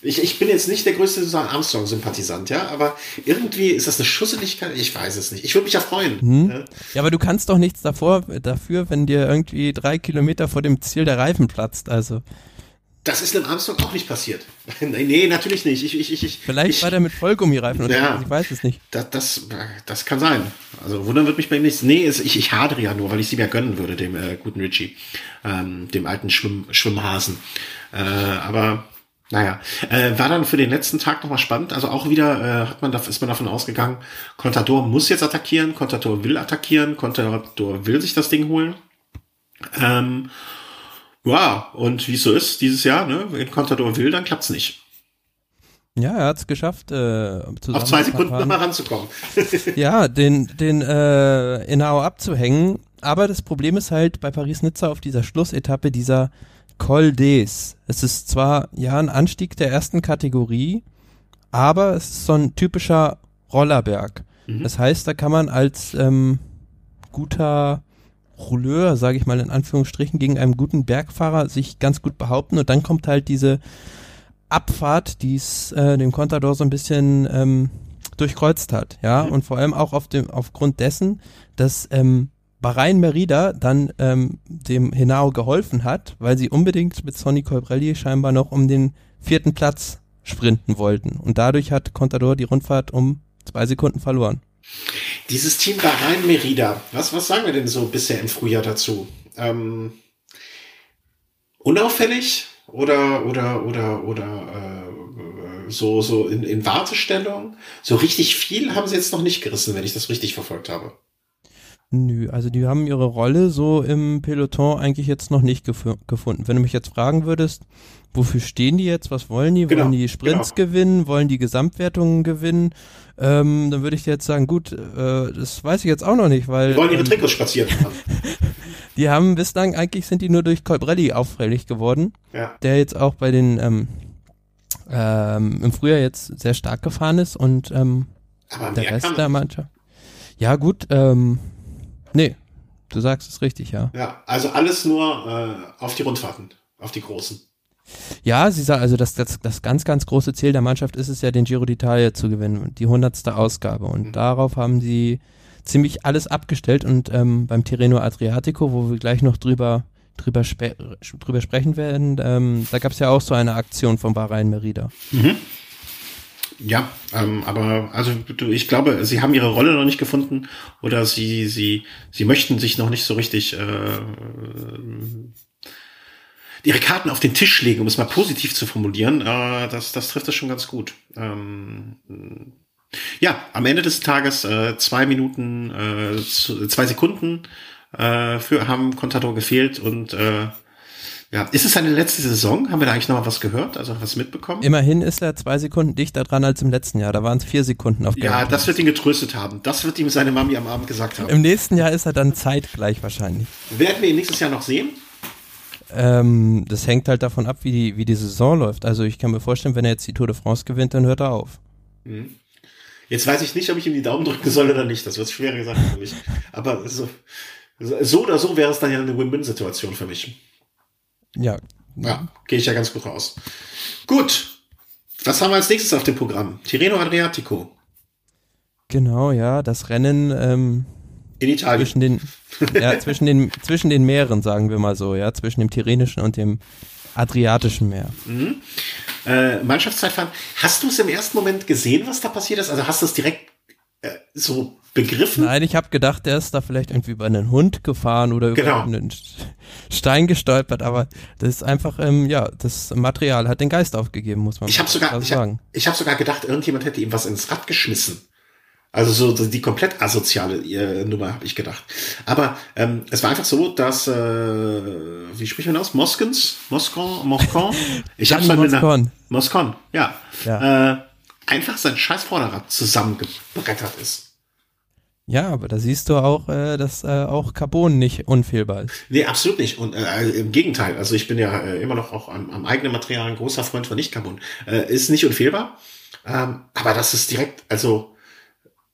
Ich, ich bin jetzt nicht der größte Armstrong-Sympathisant, ja, aber irgendwie ist das eine Schusseligkeit, ich weiß es nicht. Ich würde mich ja freuen. Hm. Ja. ja, aber du kannst doch nichts davor, dafür, wenn dir irgendwie drei Kilometer vor dem Ziel der Reifen platzt, also. Das ist einem Armstrong auch nicht passiert. nee, natürlich nicht. Ich, ich, ich, Vielleicht ich, war der mit Vollgummireifen oder ja, ich weiß es nicht. Das, das, das kann sein. Also wundern wird mich bei ihm nicht. Nee, ich, ich hadere ja nur, weil ich sie mir gönnen würde, dem äh, guten Richie, ähm, dem alten Schwimm, Schwimmhasen. Äh, aber naja, äh, war dann für den letzten Tag nochmal spannend. Also auch wieder äh, hat man, ist man davon ausgegangen, Contador muss jetzt attackieren, Contador will attackieren, Contador will sich das Ding holen. Ähm, ja, und wie es so ist, dieses Jahr, ne, wenn Contador will, dann klappt's nicht. Ja, er hat es geschafft, äh, auf zwei Sekunden nochmal ranzukommen. ja, den, den äh, Inao abzuhängen. Aber das Problem ist halt bei Paris-Nizza auf dieser Schlussetappe dieser Col d'Es. Es ist zwar ja ein Anstieg der ersten Kategorie, aber es ist so ein typischer Rollerberg. Mhm. Das heißt, da kann man als ähm, guter Rouleur, sage ich mal in Anführungsstrichen, gegen einen guten Bergfahrer sich ganz gut behaupten und dann kommt halt diese Abfahrt, die es äh, dem Contador so ein bisschen ähm, durchkreuzt hat, ja, mhm. und vor allem auch auf dem aufgrund dessen, dass ähm, Bahrain Merida dann ähm, dem Henao geholfen hat, weil sie unbedingt mit Sonny Colbrelli scheinbar noch um den vierten Platz sprinten wollten und dadurch hat Contador die Rundfahrt um zwei Sekunden verloren. Dieses Team Bahrain Merida, was, was sagen wir denn so bisher im Frühjahr dazu? Ähm, unauffällig oder oder oder oder äh, so so in, in Wartestellung? So richtig viel haben sie jetzt noch nicht gerissen, wenn ich das richtig verfolgt habe. Nö, also die haben ihre Rolle so im Peloton eigentlich jetzt noch nicht gef gefunden. Wenn du mich jetzt fragen würdest, wofür stehen die jetzt, was wollen die? Genau, wollen die Sprints genau. gewinnen? Wollen die Gesamtwertungen gewinnen? Ähm, dann würde ich dir jetzt sagen, gut, äh, das weiß ich jetzt auch noch nicht, weil. Die wollen ihre ähm, Trikots spazieren haben. die haben bislang, eigentlich sind die nur durch Colbrelli auffällig geworden, ja. der jetzt auch bei den ähm, ähm, im Frühjahr jetzt sehr stark gefahren ist und ähm, der Rest der Mannschaft. Ja, gut, ähm, Nee, du sagst es richtig, ja. Ja, also alles nur äh, auf die Rundfahrten, auf die großen. Ja, sie sagt, also das, das, das ganz, ganz große Ziel der Mannschaft ist es ja, den Giro d'Italia zu gewinnen, die hundertste Ausgabe. Und mhm. darauf haben sie ziemlich alles abgestellt. Und ähm, beim Tirreno Adriatico, wo wir gleich noch drüber, drüber, drüber sprechen werden, ähm, da gab es ja auch so eine Aktion von Bahrain Merida. Mhm. Ja, ähm, aber also ich glaube, sie haben ihre Rolle noch nicht gefunden oder sie sie sie möchten sich noch nicht so richtig. Äh, ihre Karten auf den Tisch legen, um es mal positiv zu formulieren, äh, das, das trifft das schon ganz gut. Ähm, ja, am Ende des Tages äh, zwei Minuten, äh, zwei Sekunden äh, für haben Contador gefehlt und äh, ja, ist es seine letzte Saison? Haben wir da eigentlich noch mal was gehört, also was mitbekommen? Immerhin ist er zwei Sekunden dichter dran als im letzten Jahr. Da waren es vier Sekunden auf Ja, das wird ihn getröstet haben. Das wird ihm seine Mami am Abend gesagt haben. Im nächsten Jahr ist er dann zeitgleich wahrscheinlich. Werden wir ihn nächstes Jahr noch sehen? Ähm, das hängt halt davon ab, wie die, wie die Saison läuft. Also ich kann mir vorstellen, wenn er jetzt die Tour de France gewinnt, dann hört er auf. Mhm. Jetzt weiß ich nicht, ob ich ihm die Daumen drücken soll oder nicht. Das wird schwere Sache für mich. Aber so, so oder so wäre es dann ja eine Win-Win-Situation für mich. Ja. Ja, gehe ich ja ganz gut raus. Gut. Was haben wir als nächstes auf dem Programm? Tirreno Adriatico. Genau, ja, das Rennen ähm, in Italien. Zwischen den, ja, zwischen den, zwischen den Meeren, sagen wir mal so, ja, zwischen dem Tyrrhenischen und dem Adriatischen Meer. Mhm. Äh, Mannschaftszeitfahren. Hast du es im ersten Moment gesehen, was da passiert ist? Also hast du es direkt äh, so begriffen? Nein, ich habe gedacht, der ist da vielleicht irgendwie über einen Hund gefahren oder über genau. einen Stein gestolpert, aber das ist einfach, ähm, ja, das Material hat den Geist aufgegeben, muss man ich hab sogar, sagen. Ich habe hab sogar gedacht, irgendjemand hätte ihm was ins Rad geschmissen. Also so die komplett asoziale äh, Nummer habe ich gedacht. Aber ähm, es war einfach so, dass äh, wie spricht man aus? Moskens, Moskon, Moskon. Ich habe mal Moskon. Moskon, ja. ja. Äh, einfach sein scheiß Vorderrad zusammengebrettert ist. Ja, aber da siehst du auch, äh, dass äh, auch Carbon nicht unfehlbar ist. Nee, absolut nicht. Und äh, im Gegenteil, also ich bin ja äh, immer noch auch am, am eigenen Material ein großer Freund von Nicht-Carbon. Äh, ist nicht unfehlbar, ähm, aber das ist direkt, also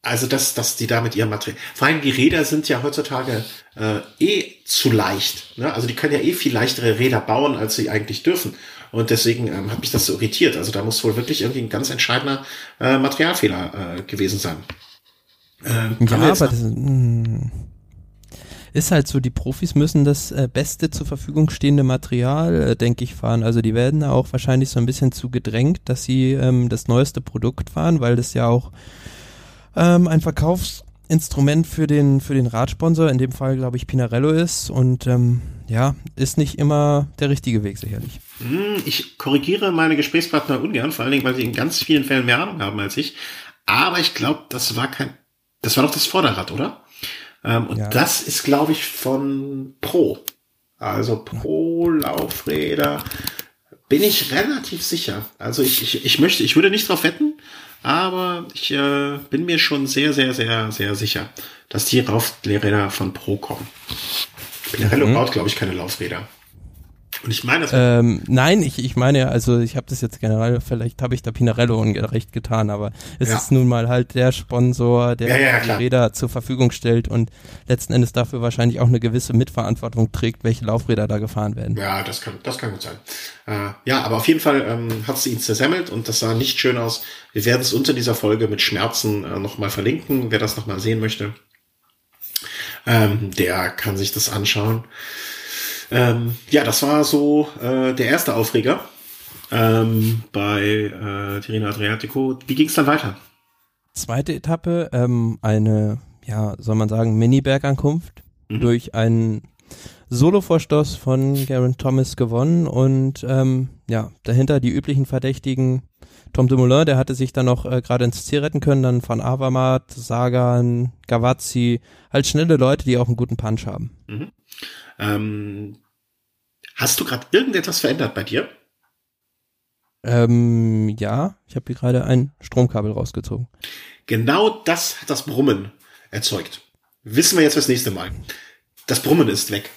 also dass, dass die da mit ihrem Material. Vor allem die Räder sind ja heutzutage äh, eh zu leicht. Ne? Also die können ja eh viel leichtere Räder bauen, als sie eigentlich dürfen. Und deswegen ähm, hat mich das so irritiert. Also da muss wohl wirklich irgendwie ein ganz entscheidender äh, Materialfehler äh, gewesen sein. Ähm, ja, aber das hm, ist halt so, die Profis müssen das äh, beste zur Verfügung stehende Material, äh, denke ich, fahren. Also die werden auch wahrscheinlich so ein bisschen zu gedrängt, dass sie ähm, das neueste Produkt fahren, weil das ja auch ähm, ein Verkaufsinstrument für den, für den Radsponsor, in dem Fall glaube ich Pinarello ist und ähm, ja, ist nicht immer der richtige Weg sicherlich. Hm, ich korrigiere meine Gesprächspartner ungern, vor allen Dingen, weil sie in ganz vielen Fällen mehr Ahnung haben als ich. Aber ich glaube, das war kein, das war doch das Vorderrad, oder? Ähm, und ja. das ist, glaube ich, von Pro. Also Pro Laufräder. Bin ich relativ sicher. Also ich, ich, ich möchte, ich würde nicht drauf wetten, aber ich äh, bin mir schon sehr, sehr, sehr, sehr sicher, dass die Laufräder von Pro kommen. Pinarello mhm. baut, glaube ich, keine Laufräder. Und ich meine, ähm, nein, ich, ich meine, also ich habe das jetzt generell, vielleicht habe ich da Pinarello ungerecht getan, aber es ja. ist nun mal halt der Sponsor, der ja, ja, die Räder zur Verfügung stellt und letzten Endes dafür wahrscheinlich auch eine gewisse Mitverantwortung trägt, welche Laufräder da gefahren werden. Ja, das kann, das kann gut sein. Äh, ja, aber auf jeden Fall ähm, hat sie ihn zersemmelt und das sah nicht schön aus. Wir werden es unter dieser Folge mit Schmerzen äh, nochmal verlinken, wer das nochmal sehen möchte. Ähm, der kann sich das anschauen. Ähm, ja, das war so äh, der erste Aufreger ähm, bei äh, Tirreno Adriatico. Wie ging es dann weiter? Zweite Etappe, ähm, eine, ja, soll man sagen, Mini-Bergankunft mhm. durch einen Solo-Vorstoß von Garen Thomas gewonnen und ähm, ja, dahinter die üblichen Verdächtigen. Tom Dumoulin, der hatte sich dann noch äh, gerade ins Ziel retten können, dann von Avamat, Sagan, Gavazzi, halt schnelle Leute, die auch einen guten Punch haben. Mhm. Ähm, hast du gerade irgendetwas verändert bei dir? Ähm, ja, ich habe hier gerade ein Stromkabel rausgezogen. Genau das hat das Brummen erzeugt. Wissen wir jetzt fürs nächste Mal. Das Brummen ist weg.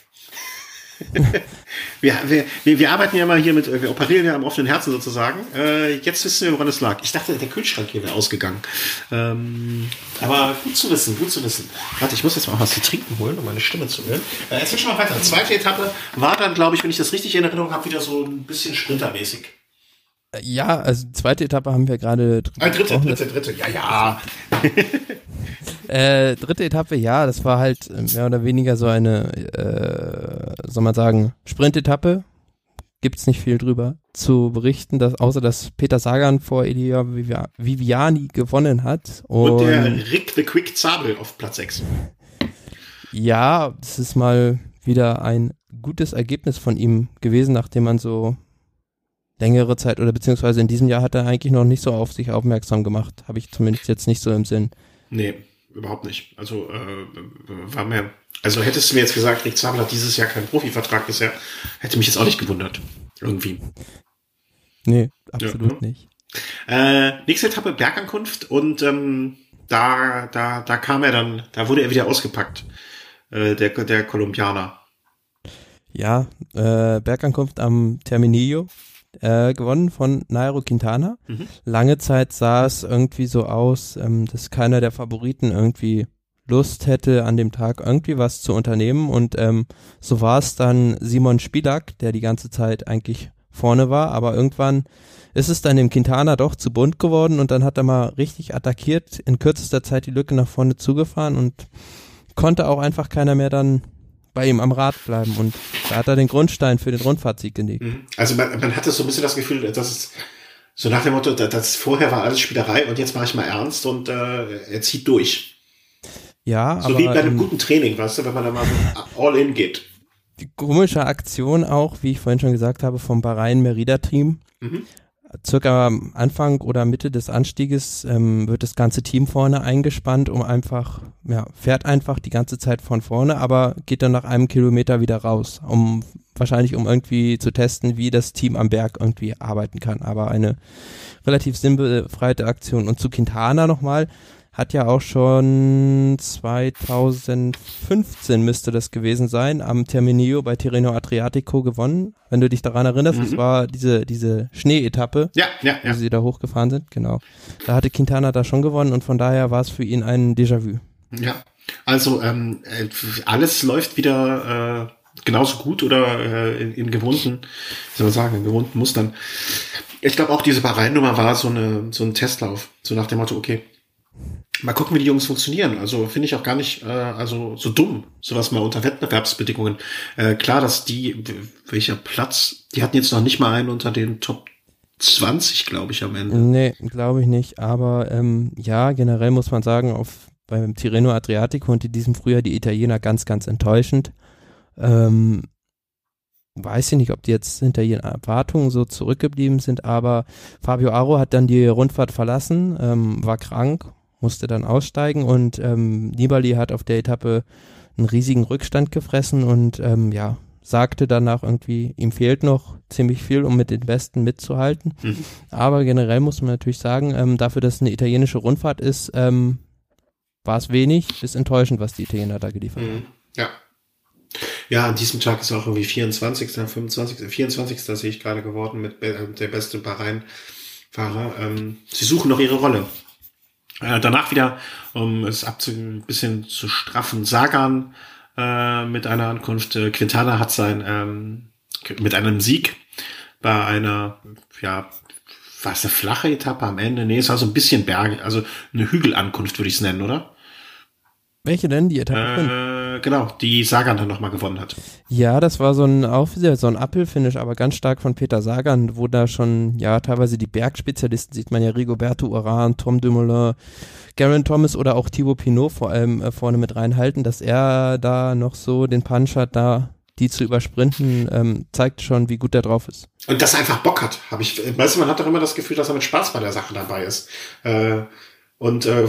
Wir, wir, wir arbeiten ja mal hier mit, wir operieren ja am offenen Herzen sozusagen. Äh, jetzt wissen wir, woran es lag. Ich dachte, der Kühlschrank hier wäre ausgegangen. Ähm, aber gut zu wissen, gut zu wissen. Warte, ich muss jetzt mal was zu trinken holen, um meine Stimme zu hören. Äh, erzähl schon mal weiter. Zweite Etappe war dann, glaube ich, wenn ich das richtig in Erinnerung habe, wieder so ein bisschen sprintermäßig. Äh, ja, also zweite Etappe haben wir gerade. Ah, dritte, dritte, dritte, ja, ja. Äh, dritte Etappe, ja, das war halt äh, mehr oder weniger so eine, äh, soll man sagen, Sprintetappe. Gibt's nicht viel drüber zu berichten, dass, außer dass Peter Sagan vor Elia Viviani gewonnen hat. Und, und der Rick the Quick Zabel auf Platz 6. Ja, das ist mal wieder ein gutes Ergebnis von ihm gewesen, nachdem man so längere Zeit oder beziehungsweise in diesem Jahr hat er eigentlich noch nicht so auf sich aufmerksam gemacht. Habe ich zumindest jetzt nicht so im Sinn. Nee, überhaupt nicht. Also äh, war mir, also hättest du mir jetzt gesagt, Rick Zabel hat dieses Jahr keinen Profivertrag bisher, hätte mich jetzt auch nicht gewundert. Irgendwie. Nee, absolut ja, ne? nicht. Äh, nächste Etappe Bergankunft und ähm, da, da, da kam er dann, da wurde er wieder ausgepackt, äh, der, der Kolumbianer. Ja, äh, Bergankunft am Terminillo äh, gewonnen von Nairo Quintana. Mhm. Lange Zeit sah es irgendwie so aus, ähm, dass keiner der Favoriten irgendwie Lust hätte, an dem Tag irgendwie was zu unternehmen. Und ähm, so war es dann Simon Spilak, der die ganze Zeit eigentlich vorne war, aber irgendwann ist es dann dem Quintana doch zu bunt geworden und dann hat er mal richtig attackiert, in kürzester Zeit die Lücke nach vorne zugefahren und konnte auch einfach keiner mehr dann bei ihm am Rad bleiben und da hat er den Grundstein für den Rundfahrtsieg gelegt. Mhm. Also man, man hatte so ein bisschen das Gefühl, dass es so nach dem Motto, dass vorher war alles Spielerei und jetzt mache ich mal ernst und äh, er zieht durch. Ja, so aber, wie bei einem ähm, guten Training, weißt du, wenn man da mal so all in geht. Die komische Aktion auch, wie ich vorhin schon gesagt habe, vom Bahrain Merida Team. Mhm circa am Anfang oder Mitte des Anstieges ähm, wird das ganze Team vorne eingespannt, um einfach, ja, fährt einfach die ganze Zeit von vorne, aber geht dann nach einem Kilometer wieder raus, um wahrscheinlich um irgendwie zu testen, wie das Team am Berg irgendwie arbeiten kann. Aber eine relativ sinnbefreite Aktion. Und zu Quintana nochmal, hat ja auch schon 2015 müsste das gewesen sein, am Terminio bei Tirreno Adriatico gewonnen. Wenn du dich daran erinnerst, mhm. das war diese, diese Schneeetappe, ja, ja, ja. wo sie da hochgefahren sind, genau. Da hatte Quintana da schon gewonnen und von daher war es für ihn ein Déjà-vu. Ja, also ähm, äh, alles läuft wieder äh, genauso gut oder äh, in, in gewohnten, wie soll man sagen, in gewohnten Mustern. Ich glaube auch diese Bahrain-Nummer war so eine so ein Testlauf, so nach dem Motto, okay, mal gucken, wie die Jungs funktionieren. Also finde ich auch gar nicht äh, also so dumm, sowas mal unter Wettbewerbsbedingungen. Äh, klar, dass die, welcher Platz, die hatten jetzt noch nicht mal einen unter den Top 20, glaube ich, am Ende. Nee, glaube ich nicht. Aber ähm, ja, generell muss man sagen, auf beim Tirreno Adriatico und in diesem Frühjahr die Italiener ganz, ganz enttäuschend. Ähm, weiß ich nicht, ob die jetzt hinter ihren Erwartungen so zurückgeblieben sind, aber Fabio Aro hat dann die Rundfahrt verlassen, ähm, war krank, musste dann aussteigen und ähm, Nibali hat auf der Etappe einen riesigen Rückstand gefressen und ähm, ja, sagte danach irgendwie, ihm fehlt noch ziemlich viel, um mit den Besten mitzuhalten. Mhm. Aber generell muss man natürlich sagen, ähm, dafür, dass es eine italienische Rundfahrt ist, ähm, war es wenig bis enttäuschend, was die Italiener da geliefert mhm. haben. Ja. Ja, an diesem Tag ist auch irgendwie 24., 25., 24. sehe ich gerade geworden mit äh, der beste Bahrain-Fahrer. Ähm, sie suchen noch ihre Rolle. Äh, danach wieder, um es abzu ein bisschen zu straffen, Sagan äh, mit einer Ankunft. Äh, Quintana hat sein ähm, mit einem Sieg bei einer, ja, war es eine flache Etappe am Ende? Nee, es war so ein bisschen Berge, also eine Hügelankunft würde ich es nennen, oder? Welche denn, die Etappe? Äh, genau, die Sagan dann nochmal gewonnen hat. Ja, das war so ein auch so ein Apfelfinish, aber ganz stark von Peter Sagan, wo da schon, ja, teilweise die Bergspezialisten sieht man ja Rigoberto Uran, Tom Dumoulin, Garen Thomas oder auch Thibaut Pinot vor allem äh, vorne mit reinhalten, dass er da noch so den Punch hat, da die zu übersprinten, ähm, zeigt schon, wie gut er drauf ist. Und dass er einfach Bock hat, habe ich, weißt du, man hat doch immer das Gefühl, dass er mit Spaß bei der Sache dabei ist. Äh, und äh,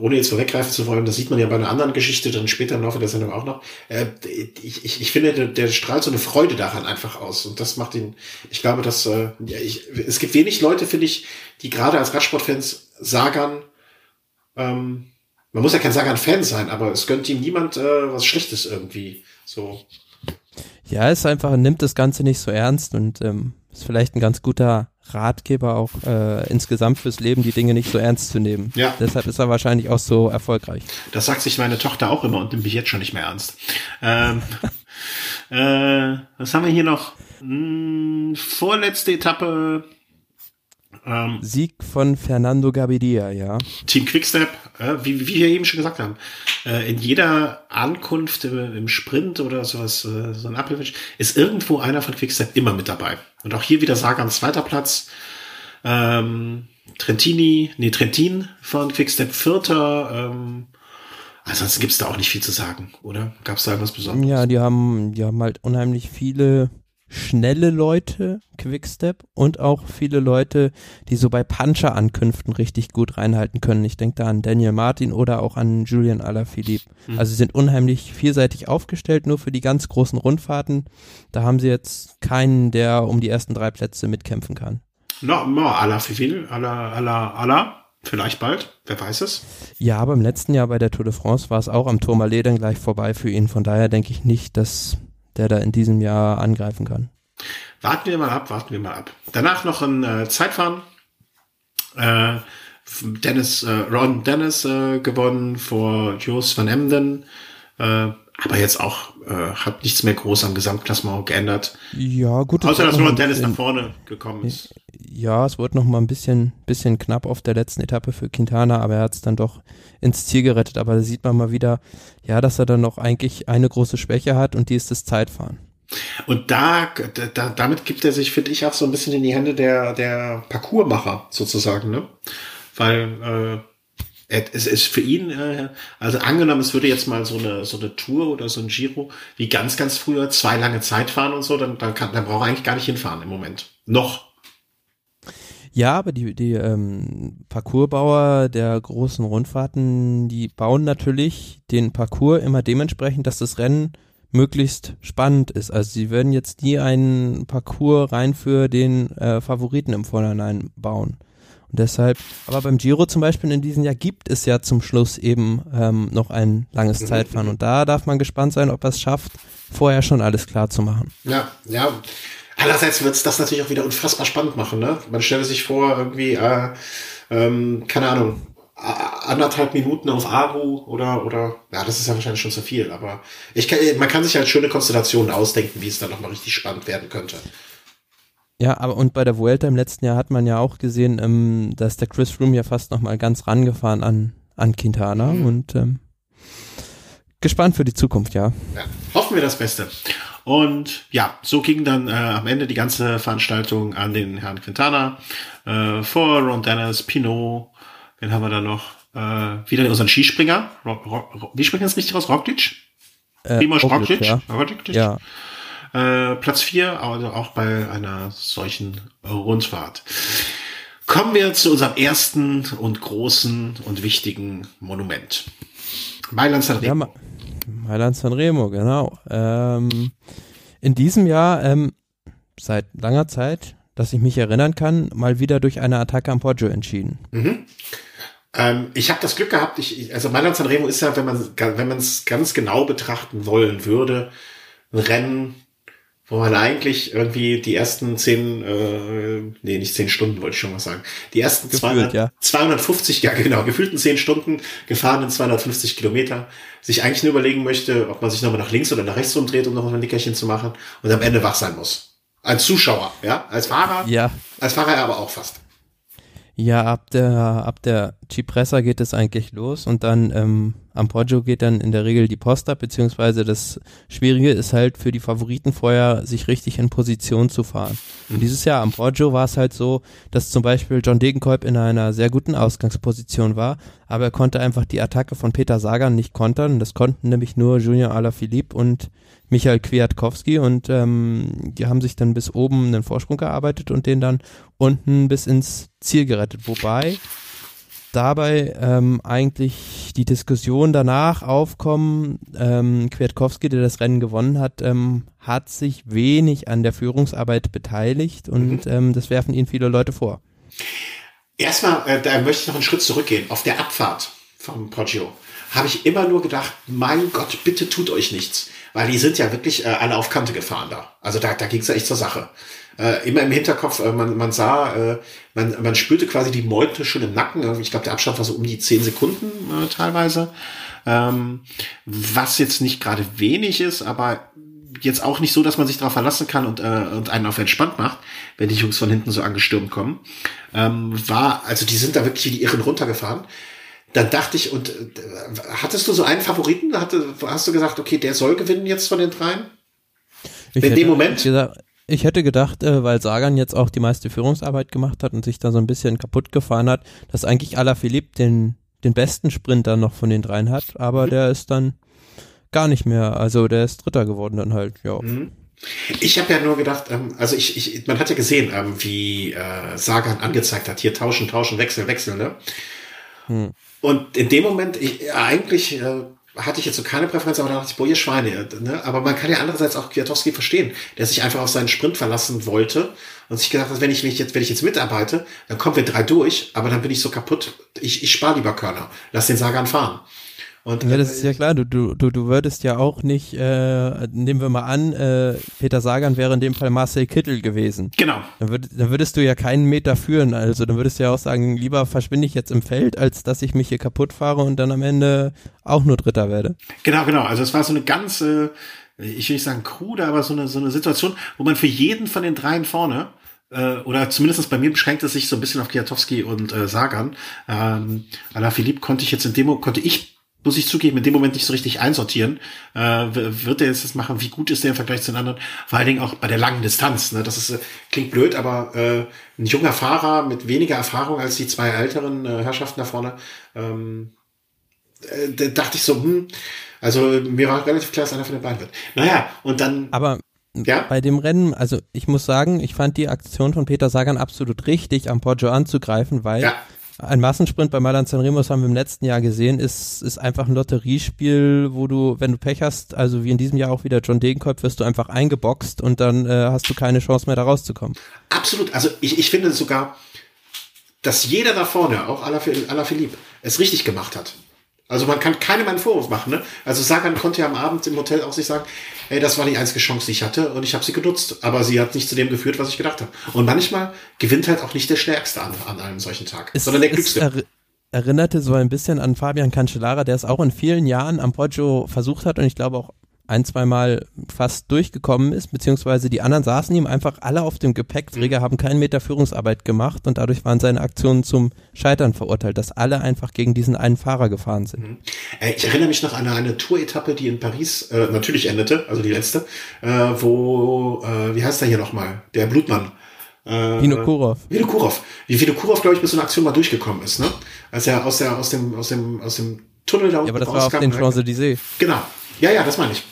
ohne jetzt vorweggreifen zu wollen, das sieht man ja bei einer anderen Geschichte dann später im Laufe der Sendung auch noch. Äh, ich, ich, ich finde, der, der strahlt so eine Freude daran einfach aus. Und das macht ihn, ich glaube, dass äh, ich, es gibt wenig Leute, finde ich, die gerade als Radsportfans Sagan, ähm, man muss ja kein Sagan-Fan sein, aber es gönnt ihm niemand äh, was Schlechtes irgendwie. So. Ja, es einfach nimmt das Ganze nicht so ernst und ähm, ist vielleicht ein ganz guter Ratgeber auch äh, insgesamt fürs Leben, die Dinge nicht so ernst zu nehmen. Ja. Deshalb ist er wahrscheinlich auch so erfolgreich. Das sagt sich meine Tochter auch immer und nimmt mich jetzt schon nicht mehr ernst. Ähm, äh, was haben wir hier noch? Hm, vorletzte Etappe ähm, Sieg von Fernando Gavidia, ja. Team Quickstep, äh, wie, wie wir eben schon gesagt haben, äh, in jeder Ankunft im, im Sprint oder sowas, äh, so ein Appelfisch, ist irgendwo einer von Quickstep immer mit dabei. Und auch hier wieder Sagan zweiter Platz. Ähm, Trentini, nee, Trentin von Quickstep vierter. Ähm, Ansonsten gibt es da auch nicht viel zu sagen, oder? Gab es da irgendwas Besonderes? Ja, die haben, die haben halt unheimlich viele schnelle Leute, Quickstep, und auch viele Leute, die so bei Puncher-Ankünften richtig gut reinhalten können. Ich denke da an Daniel Martin oder auch an Julian Alaphilippe. Mhm. Also sie sind unheimlich vielseitig aufgestellt, nur für die ganz großen Rundfahrten. Da haben sie jetzt keinen, der um die ersten drei Plätze mitkämpfen kann. Na, no, no, Alaphilippe, Ala, Ala, Ala. Vielleicht bald, wer weiß es. Ja, aber im letzten Jahr bei der Tour de France war es auch am Tourmalet dann gleich vorbei für ihn. Von daher denke ich nicht, dass der da in diesem Jahr angreifen kann. Warten wir mal ab, warten wir mal ab. Danach noch ein äh, Zeitfahren. Äh, Dennis, äh, Ron Dennis äh, gewonnen vor Jos van Emden. Aber jetzt auch äh, hat nichts mehr groß am Gesamtklassement geändert. Ja, gut. Außer dass Ron Dennis nach vorne gekommen ist. Ja, es wurde noch mal ein bisschen, bisschen knapp auf der letzten Etappe für Quintana, aber er hat es dann doch ins Ziel gerettet. Aber da sieht man mal wieder, ja, dass er dann noch eigentlich eine große Schwäche hat und die ist das Zeitfahren. Und da, da damit gibt er sich, finde ich, auch so ein bisschen in die Hände der, der Parcoursmacher sozusagen, ne? Weil äh, es ist für ihn, äh, also angenommen, es würde jetzt mal so eine, so eine Tour oder so ein Giro wie ganz, ganz früher zwei lange Zeit fahren und so, dann, dann, kann, dann braucht er eigentlich gar nicht hinfahren im Moment. Noch. Ja, aber die, die ähm, Parcoursbauer der großen Rundfahrten, die bauen natürlich den Parcours immer dementsprechend, dass das Rennen möglichst spannend ist. Also sie würden jetzt nie einen Parcours rein für den äh, Favoriten im Vorhinein bauen. Und deshalb, aber beim Giro zum Beispiel in diesem Jahr gibt es ja zum Schluss eben ähm, noch ein langes mhm. Zeitfahren. Und da darf man gespannt sein, ob er es schafft, vorher schon alles klar zu machen. Ja, ja. Andererseits wird es das natürlich auch wieder unfassbar spannend machen. Ne? Man stelle sich vor, irgendwie, äh, ähm, keine Ahnung, anderthalb Minuten auf Aru oder oder ja, das ist ja wahrscheinlich schon zu viel, aber ich kann, man kann sich halt schöne Konstellationen ausdenken, wie es dann nochmal richtig spannend werden könnte. Ja, aber und bei der Vuelta im letzten Jahr hat man ja auch gesehen, ähm, dass der Chris Room ja fast nochmal ganz rangefahren an, an Quintana mhm. und ähm, gespannt für die Zukunft, ja. ja. Hoffen wir das Beste. Und ja, so ging dann äh, am Ende die ganze Veranstaltung an den Herrn Quintana äh, vor Ron Dennis, Pinot, wen haben wir da noch? Äh, wieder unseren Skispringer. Rock, Rock, wie spricht das richtig aus? Roglic? Äh, Primoz Roglic? Ja. Roglic? Ja. Äh, Platz 4, also auch bei einer solchen Rundfahrt. Kommen wir zu unserem ersten und großen und wichtigen Monument. Mailand Sanremo. Ja, Ma Mailand Sanremo, genau. Ähm, in diesem Jahr, ähm, seit langer Zeit, dass ich mich erinnern kann, mal wieder durch eine Attacke am Poggio entschieden. Mhm. Ähm, ich habe das Glück gehabt, ich, also Mailand Sanremo ist ja, wenn man wenn man es ganz genau betrachten wollen würde, ein Rennen, wo man eigentlich irgendwie die ersten zehn, äh, nee, nicht zehn Stunden wollte ich schon mal sagen, die ersten Gefühlt, 200, ja. 250, ja genau, gefühlten zehn Stunden gefahrenen 250 Kilometer, sich eigentlich nur überlegen möchte, ob man sich nochmal nach links oder nach rechts umdreht, um nochmal ein Nickerchen zu machen und am Ende wach sein muss. Als Zuschauer, ja, als Fahrer, ja. als Fahrer aber auch fast. Ja, ab der, ab der Cipressa geht es eigentlich los und dann ähm, am Poggio geht dann in der Regel die Post ab, beziehungsweise das Schwierige ist halt für die Favoriten vorher, sich richtig in Position zu fahren. Und mhm. dieses Jahr am Poggio war es halt so, dass zum Beispiel John Degenkolb in einer sehr guten Ausgangsposition war, aber er konnte einfach die Attacke von Peter Sagan nicht kontern. Das konnten nämlich nur Junior Alaphilippe und Michael Kwiatkowski und ähm, die haben sich dann bis oben einen Vorsprung gearbeitet und den dann unten bis ins Ziel gerettet. Wobei dabei ähm, eigentlich die Diskussion danach aufkommen, ähm, Kwiatkowski, der das Rennen gewonnen hat, ähm, hat sich wenig an der Führungsarbeit beteiligt und mhm. ähm, das werfen ihnen viele Leute vor. Erstmal, äh, da möchte ich noch einen Schritt zurückgehen. Auf der Abfahrt vom Poggio habe ich immer nur gedacht, mein Gott, bitte tut euch nichts weil die sind ja wirklich äh, alle auf Kante gefahren da. Also da, da ging es ja echt zur Sache. Äh, immer im Hinterkopf, äh, man, man sah, äh, man, man spürte quasi die Meute schon im Nacken. Ich glaube, der Abstand war so um die zehn Sekunden äh, teilweise. Ähm, was jetzt nicht gerade wenig ist, aber jetzt auch nicht so, dass man sich darauf verlassen kann und, äh, und einen auf entspannt macht, wenn die Jungs von hinten so angestürmt kommen. Ähm, war, also die sind da wirklich wie die Irren runtergefahren dann dachte ich, und äh, hattest du so einen Favoriten? Hatte, hast du gesagt, okay, der soll gewinnen jetzt von den dreien? Ich In dem Moment? Gesagt, ich hätte gedacht, äh, weil Sagan jetzt auch die meiste Führungsarbeit gemacht hat und sich da so ein bisschen kaputt gefahren hat, dass eigentlich Alaphilippe den den besten Sprinter noch von den dreien hat, aber mhm. der ist dann gar nicht mehr, also der ist Dritter geworden dann halt, ja. Mhm. Ich habe ja nur gedacht, ähm, also ich, ich, man hat ja gesehen, ähm, wie äh, Sagan angezeigt hat, hier tauschen, tauschen, wechseln, wechseln, ne? Hm. Und in dem Moment, ich, eigentlich äh, hatte ich jetzt so keine Präferenz, aber da dachte ich, boah, ihr Schweine. Ne? Aber man kann ja andererseits auch Kwiatowski verstehen, der sich einfach auf seinen Sprint verlassen wollte und sich gedacht hat, wenn ich mich jetzt, wenn ich jetzt mitarbeite, dann kommen wir drei durch, aber dann bin ich so kaputt. Ich, ich spare lieber Körner. Lass den Sagan fahren. Und, ja, das ist ja klar. Du, du, du, du würdest ja auch nicht, äh, nehmen wir mal an, äh, Peter Sagan wäre in dem Fall Marcel Kittel gewesen. Genau. Dann, würd, dann würdest du ja keinen Meter führen. Also dann würdest du ja auch sagen, lieber verschwinde ich jetzt im Feld, als dass ich mich hier kaputt fahre und dann am Ende auch nur Dritter werde. Genau, genau. Also es war so eine ganze, ich will nicht sagen krude, aber so eine, so eine Situation, wo man für jeden von den dreien vorne äh, oder zumindest bei mir beschränkt es sich so ein bisschen auf Kiatowski und äh, Sagan. Ähm, Alaphilippe konnte ich jetzt in Demo, konnte ich muss ich zugeben, in dem Moment nicht so richtig einsortieren. Äh, wird er jetzt das machen? Wie gut ist der im Vergleich zu den anderen? Vor allen Dingen auch bei der langen Distanz. Ne? Das ist, äh, klingt blöd, aber äh, ein junger Fahrer mit weniger Erfahrung als die zwei älteren äh, Herrschaften da vorne, ähm, äh, da dachte ich so, hm, also mir war relativ klar, dass einer von den beiden wird. Naja, und dann. Aber ja? bei dem Rennen, also ich muss sagen, ich fand die Aktion von Peter Sagan absolut richtig, am Poggio anzugreifen, weil ja ein Massensprint bei Mailand Sanremo, das haben wir im letzten Jahr gesehen, ist, ist einfach ein Lotteriespiel, wo du, wenn du Pech hast, also wie in diesem Jahr auch wieder John Degenkolb, wirst du einfach eingeboxt und dann äh, hast du keine Chance mehr da rauszukommen. Absolut, also ich, ich finde sogar, dass jeder da vorne, auch Alaphilippe, es richtig gemacht hat. Also man kann keinem einen Vorwurf machen. Ne? Also Sagan konnte ja am Abend im Hotel auch sich sagen, ey, das war die einzige Chance, die ich hatte und ich habe sie genutzt. Aber sie hat nicht zu dem geführt, was ich gedacht habe. Und manchmal gewinnt halt auch nicht der Stärkste an, an einem solchen Tag, es, sondern der Glückste. Er, erinnerte so ein bisschen an Fabian Cancellara, der es auch in vielen Jahren am Poggio versucht hat und ich glaube auch ein, zweimal fast durchgekommen ist, beziehungsweise die anderen saßen ihm einfach alle auf dem Gepäckträger, haben keinen Meter Führungsarbeit gemacht und dadurch waren seine Aktionen zum Scheitern verurteilt, dass alle einfach gegen diesen einen Fahrer gefahren sind. Mhm. Äh, ich erinnere mich noch an eine Tour-Etappe, die in Paris äh, natürlich endete, also die letzte, äh, wo, äh, wie heißt der hier nochmal? Der Blutmann. Äh, Vino Kurov. Vino Kurov. Wie Vino Kurov, glaube ich, bis so eine Aktion mal durchgekommen ist, ne? Als er aus der, aus dem, aus dem, aus dem Tunnel da unten Ja, aber das war auf den Champs-Élysées. Genau. Ja, ja, das meine ich.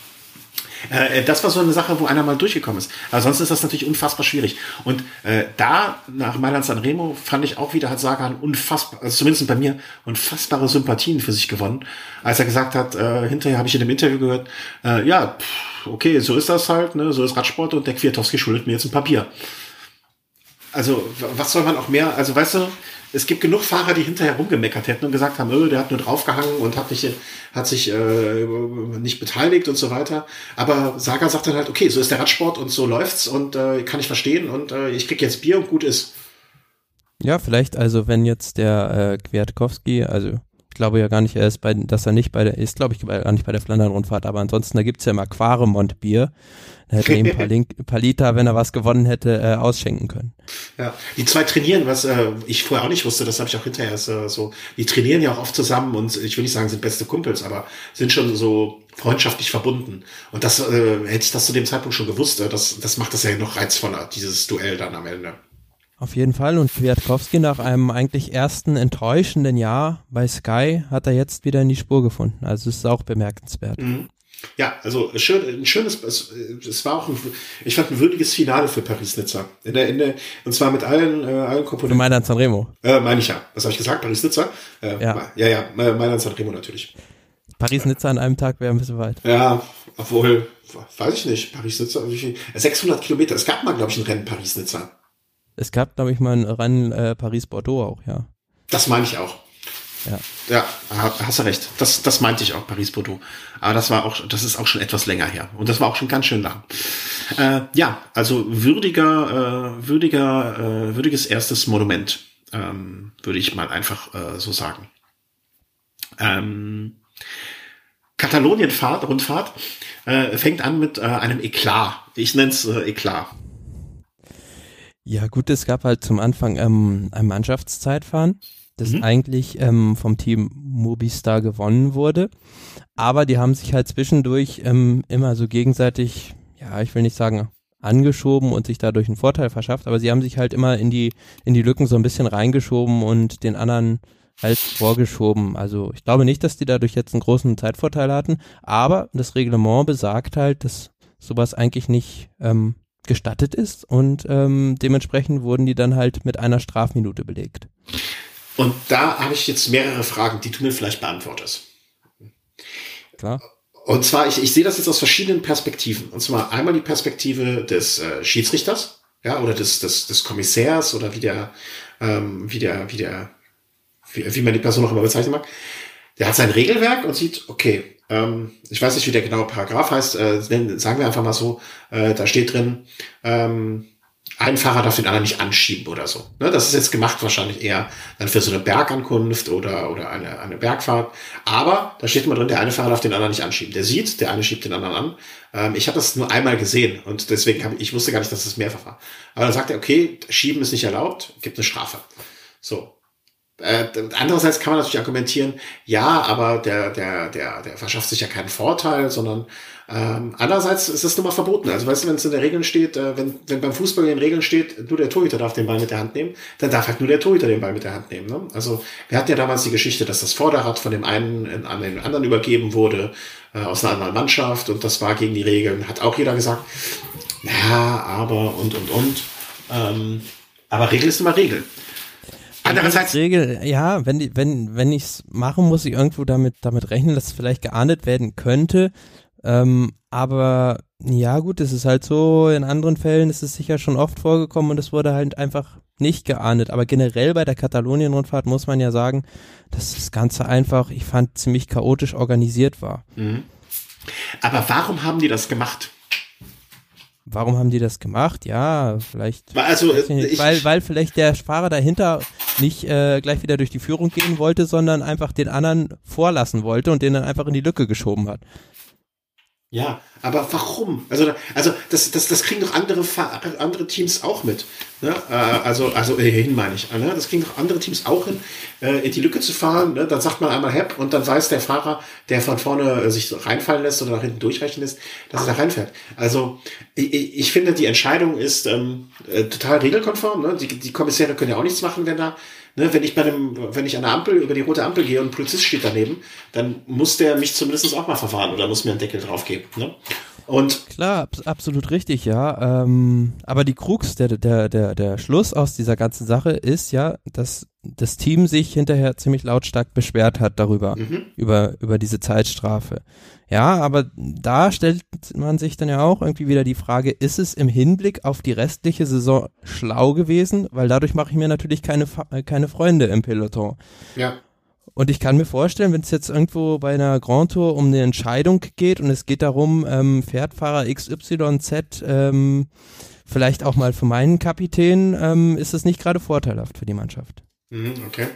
Äh, das war so eine Sache, wo einer mal durchgekommen ist. Aber sonst ist das natürlich unfassbar schwierig. Und äh, da, nach Mailand San Remo, fand ich auch wieder, hat Sagan unfassbar, also zumindest bei mir, unfassbare Sympathien für sich gewonnen. Als er gesagt hat, äh, hinterher habe ich in dem Interview gehört, äh, ja, pff, okay, so ist das halt, ne, so ist Radsport und der Kwiatowski schuldet mir jetzt ein Papier. Also, was soll man auch mehr, also weißt du, es gibt genug Fahrer, die hinterher rumgemeckert hätten und gesagt haben, öh, der hat nur draufgehangen und hat, nicht, hat sich äh, nicht beteiligt und so weiter. Aber Saga sagt dann halt, okay, so ist der Radsport und so läuft's und äh, kann ich verstehen und äh, ich krieg jetzt Bier und gut ist. Ja, vielleicht also, wenn jetzt der äh, Kwiatkowski, also glaube ja gar nicht, er ist bei, dass er nicht bei der, ist glaube ich gar nicht bei der Flandern-Rundfahrt, aber ansonsten, da gibt's ja immer Quaremont-Bier. Da hätte ihm ein paar, Liter, wenn er was gewonnen hätte, äh, ausschenken können. Ja, die zwei trainieren, was äh, ich vorher auch nicht wusste, das habe ich auch hinterher äh, so. Die trainieren ja auch oft zusammen und ich will nicht sagen, sind beste Kumpels, aber sind schon so freundschaftlich verbunden. Und das äh, hätte ich das zu dem Zeitpunkt schon gewusst, äh, das, das macht das ja noch reizvoller, dieses Duell dann am Ende. Auf jeden Fall. Und Kwiatkowski nach einem eigentlich ersten enttäuschenden Jahr bei Sky hat er jetzt wieder in die Spur gefunden. Also es ist auch bemerkenswert. Mhm. Ja, also schön, ein schönes, es, es war auch ein, ich fand ein würdiges Finale für Paris-Nizza. In der, in der, und zwar mit allen, äh, allen Komponenten. Meinst Sanremo? Äh, meine ich ja. Was habe ich gesagt? Paris-Nizza? Äh, ja. Ja, ja, Mailand Sanremo natürlich. Paris-Nizza an einem Tag wäre ein bisschen weit. Ja, obwohl, weiß ich nicht, Paris-Nizza, wie viel? 600 Kilometer. Es gab mal, glaube ich, ein Rennen Paris-Nizza. Es gab, glaube ich, mal ein Rennen äh, Paris-Bordeaux auch, ja. Das meine ich auch. Ja. Ja, hast du recht. Das, das meinte ich auch, Paris-Bordeaux. Aber das war auch, das ist auch schon etwas länger her. Und das war auch schon ganz schön lang. Äh, ja, also würdiger, äh, würdiger, äh, würdiges erstes Monument, ähm, würde ich mal einfach äh, so sagen. Ähm, Katalonien-Fahrt, Rundfahrt, äh, fängt an mit äh, einem Eklat. Ich nenne es äh, Eklat. Ja, gut, es gab halt zum Anfang ähm, ein Mannschaftszeitfahren das mhm. eigentlich ähm, vom Team Mobistar gewonnen wurde. Aber die haben sich halt zwischendurch ähm, immer so gegenseitig, ja, ich will nicht sagen angeschoben und sich dadurch einen Vorteil verschafft, aber sie haben sich halt immer in die in die Lücken so ein bisschen reingeschoben und den anderen halt vorgeschoben. Also ich glaube nicht, dass die dadurch jetzt einen großen Zeitvorteil hatten, aber das Reglement besagt halt, dass sowas eigentlich nicht ähm, gestattet ist und ähm, dementsprechend wurden die dann halt mit einer Strafminute belegt. Und da habe ich jetzt mehrere Fragen, die du mir vielleicht beantwortest. Klar. Und zwar, ich, ich sehe das jetzt aus verschiedenen Perspektiven. Und zwar einmal die Perspektive des äh, Schiedsrichters, ja, oder des, des, des Kommissärs oder wie der, ähm, wie der, wie der, wie, wie man die Person auch immer bezeichnen mag. Der hat sein Regelwerk und sieht, okay, ähm, ich weiß nicht, wie der genaue Paragraph heißt, äh, sagen wir einfach mal so, äh, da steht drin, ähm, ein Fahrer darf den anderen nicht anschieben oder so. Ne, das ist jetzt gemacht wahrscheinlich eher dann für so eine Bergankunft oder, oder eine, eine Bergfahrt. Aber da steht immer drin, der eine Fahrer darf den anderen nicht anschieben. Der sieht, der eine schiebt den anderen an. Ähm, ich habe das nur einmal gesehen und deswegen habe ich wusste gar nicht, dass es das mehrfach war. Aber dann sagt er, okay, schieben ist nicht erlaubt, gibt eine Strafe. So. Äh, andererseits kann man natürlich argumentieren, ja, aber der, der, der, der verschafft sich ja keinen Vorteil, sondern ähm, andererseits ist es nun mal verboten. Also weißt du, wenn es in den Regeln steht, äh, wenn, wenn beim Fußball in den Regeln steht, nur der Torhüter darf den Ball mit der Hand nehmen, dann darf halt nur der Torhüter den Ball mit der Hand nehmen. Ne? Also wir hatten ja damals die Geschichte, dass das Vorderrad von dem einen an den anderen übergeben wurde, äh, aus einer anderen Mannschaft und das war gegen die Regeln. Hat auch jeder gesagt, ja, aber und und und. Ähm, aber Regel ist immer Regel. Andererseits Regel, ja, wenn die, wenn wenn ich's mache, muss ich irgendwo damit damit rechnen, dass es vielleicht geahndet werden könnte. Ähm, aber ja, gut, es ist halt so, in anderen Fällen ist es sicher schon oft vorgekommen und es wurde halt einfach nicht geahndet. Aber generell bei der Katalonien-Rundfahrt muss man ja sagen, dass das Ganze einfach, ich fand, ziemlich chaotisch organisiert war. Mhm. Aber warum haben die das gemacht? Warum haben die das gemacht? Ja, vielleicht. Also, nicht, weil, weil vielleicht der Fahrer dahinter nicht äh, gleich wieder durch die Führung gehen wollte, sondern einfach den anderen vorlassen wollte und den dann einfach in die Lücke geschoben hat. Ja, aber warum? Also, also das, das, das kriegen doch andere, andere Teams auch mit. Ne? Äh, also, also äh, hin meine ich. Ne? Das kriegen doch andere Teams auch hin, äh, in die Lücke zu fahren. Ne? Dann sagt man einmal Hepp und dann weiß der Fahrer, der von vorne sich reinfallen lässt oder nach hinten durchreichen lässt, dass er da reinfährt. Also ich, ich finde, die Entscheidung ist ähm, total regelkonform. Ne? Die, die Kommissäre können ja auch nichts machen, wenn da Ne, wenn ich bei einem, wenn ich an der Ampel über die rote Ampel gehe und ein Polizist steht daneben, dann muss der mich zumindest auch mal verfahren oder muss mir einen Deckel drauf geben. Ne? Und Klar, ab, absolut richtig, ja. Ähm, aber die Krux, der, der, der, der Schluss aus dieser ganzen Sache ist ja, dass das Team sich hinterher ziemlich lautstark beschwert hat darüber, mhm. über, über diese Zeitstrafe. Ja, aber da stellt man sich dann ja auch irgendwie wieder die Frage, ist es im Hinblick auf die restliche Saison schlau gewesen? Weil dadurch mache ich mir natürlich keine, äh, keine Freunde im Peloton. Ja. Und ich kann mir vorstellen, wenn es jetzt irgendwo bei einer Grand Tour um eine Entscheidung geht und es geht darum, ähm, fährt Fahrer XYZ ähm, vielleicht auch mal für meinen Kapitän, ähm, ist es nicht gerade vorteilhaft für die Mannschaft. Mhm, okay.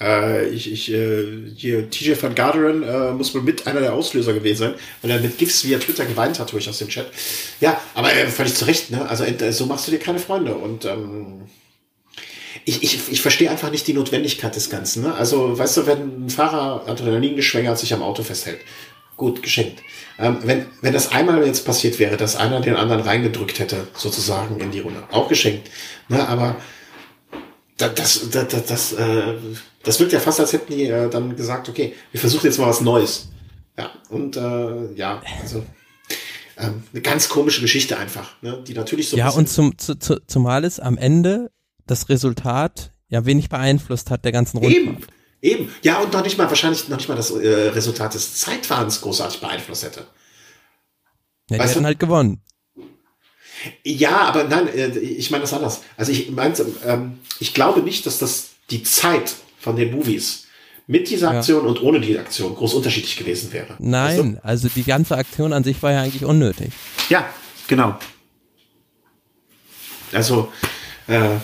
Äh, ich, ich, äh, hier, TJ van Garderen äh, muss wohl mit einer der Auslöser gewesen sein, weil er mit GIFs via Twitter geweint hat, durch aus dem Chat. Ja, aber äh, völlig zu Recht, ne? Also äh, so machst du dir keine Freunde. Und ähm, ich, ich, ich verstehe einfach nicht die Notwendigkeit des Ganzen. Ne? Also, weißt du, wenn ein Fahrer Adrenalin geschwängert sich am Auto festhält, gut, geschenkt. Ähm, wenn, wenn das einmal jetzt passiert wäre, dass einer den anderen reingedrückt hätte, sozusagen in die Runde, auch geschenkt. Ne? Aber das, das, das, das, äh, das wirkt ja fast, als hätten die äh, dann gesagt, okay, wir versuchen jetzt mal was Neues. Ja, und äh, ja, also ähm, eine ganz komische Geschichte einfach, ne? die natürlich so. Ja, und zum, zu, zu, zumal es am Ende das Resultat ja wenig beeinflusst hat der ganzen Runde. Eben, eben. Ja, und noch nicht mal, wahrscheinlich noch nicht mal das äh, Resultat des Zeitfahrens großartig beeinflusst hätte. Ja, die hätten halt gewonnen. Ja, aber nein, äh, ich meine das anders. Also ich meine, ähm, ich glaube nicht, dass das die Zeit von den Movies mit dieser Aktion ja. und ohne die Aktion groß unterschiedlich gewesen wäre. Nein, also, also die ganze Aktion an sich war ja eigentlich unnötig. Ja, genau. Also äh,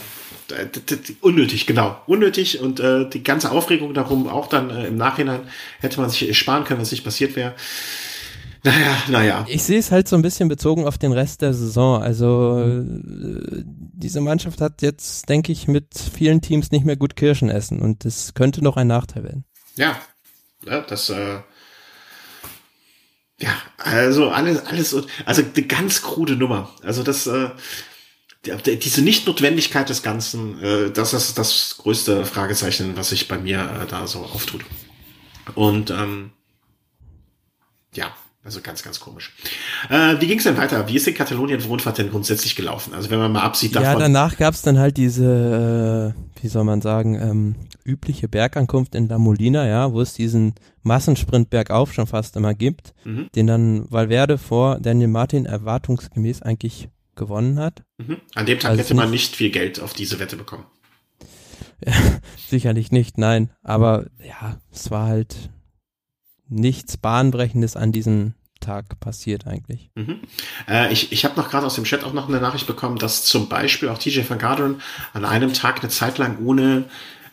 unnötig, genau. Unnötig und äh, die ganze Aufregung darum, auch dann äh, im Nachhinein hätte man sich sparen können, was nicht passiert wäre. Naja, naja. Ich sehe es halt so ein bisschen bezogen auf den Rest der Saison. Also äh, diese Mannschaft hat jetzt, denke ich, mit vielen Teams nicht mehr gut Kirschen essen und das könnte noch ein Nachteil werden. Ja, ja das, äh, ja, also alles, alles, also eine ganz krude Nummer. Also das, äh, diese Nichtnotwendigkeit des Ganzen, äh, das ist das größte Fragezeichen, was sich bei mir äh, da so auftut. Und ähm, ja, also ganz, ganz komisch. Äh, wie ging es denn weiter? Wie ist die Katalonien-Rundfahrt denn grundsätzlich gelaufen? Also wenn man mal absieht davon. Ja, danach gab es dann halt diese, äh, wie soll man sagen, ähm, übliche Bergankunft in La Molina, ja, wo es diesen Massensprint bergauf schon fast immer gibt, mhm. den dann Valverde vor Daniel Martin erwartungsgemäß eigentlich gewonnen hat. Mhm. An dem Tag also hätte man nicht viel Geld auf diese Wette bekommen. Sicherlich nicht, nein. Aber ja, es war halt nichts Bahnbrechendes an diesem Tag passiert eigentlich. Mhm. Äh, ich ich habe noch gerade aus dem Chat auch noch eine Nachricht bekommen, dass zum Beispiel auch TJ van Garderen an einem Tag eine Zeit lang ohne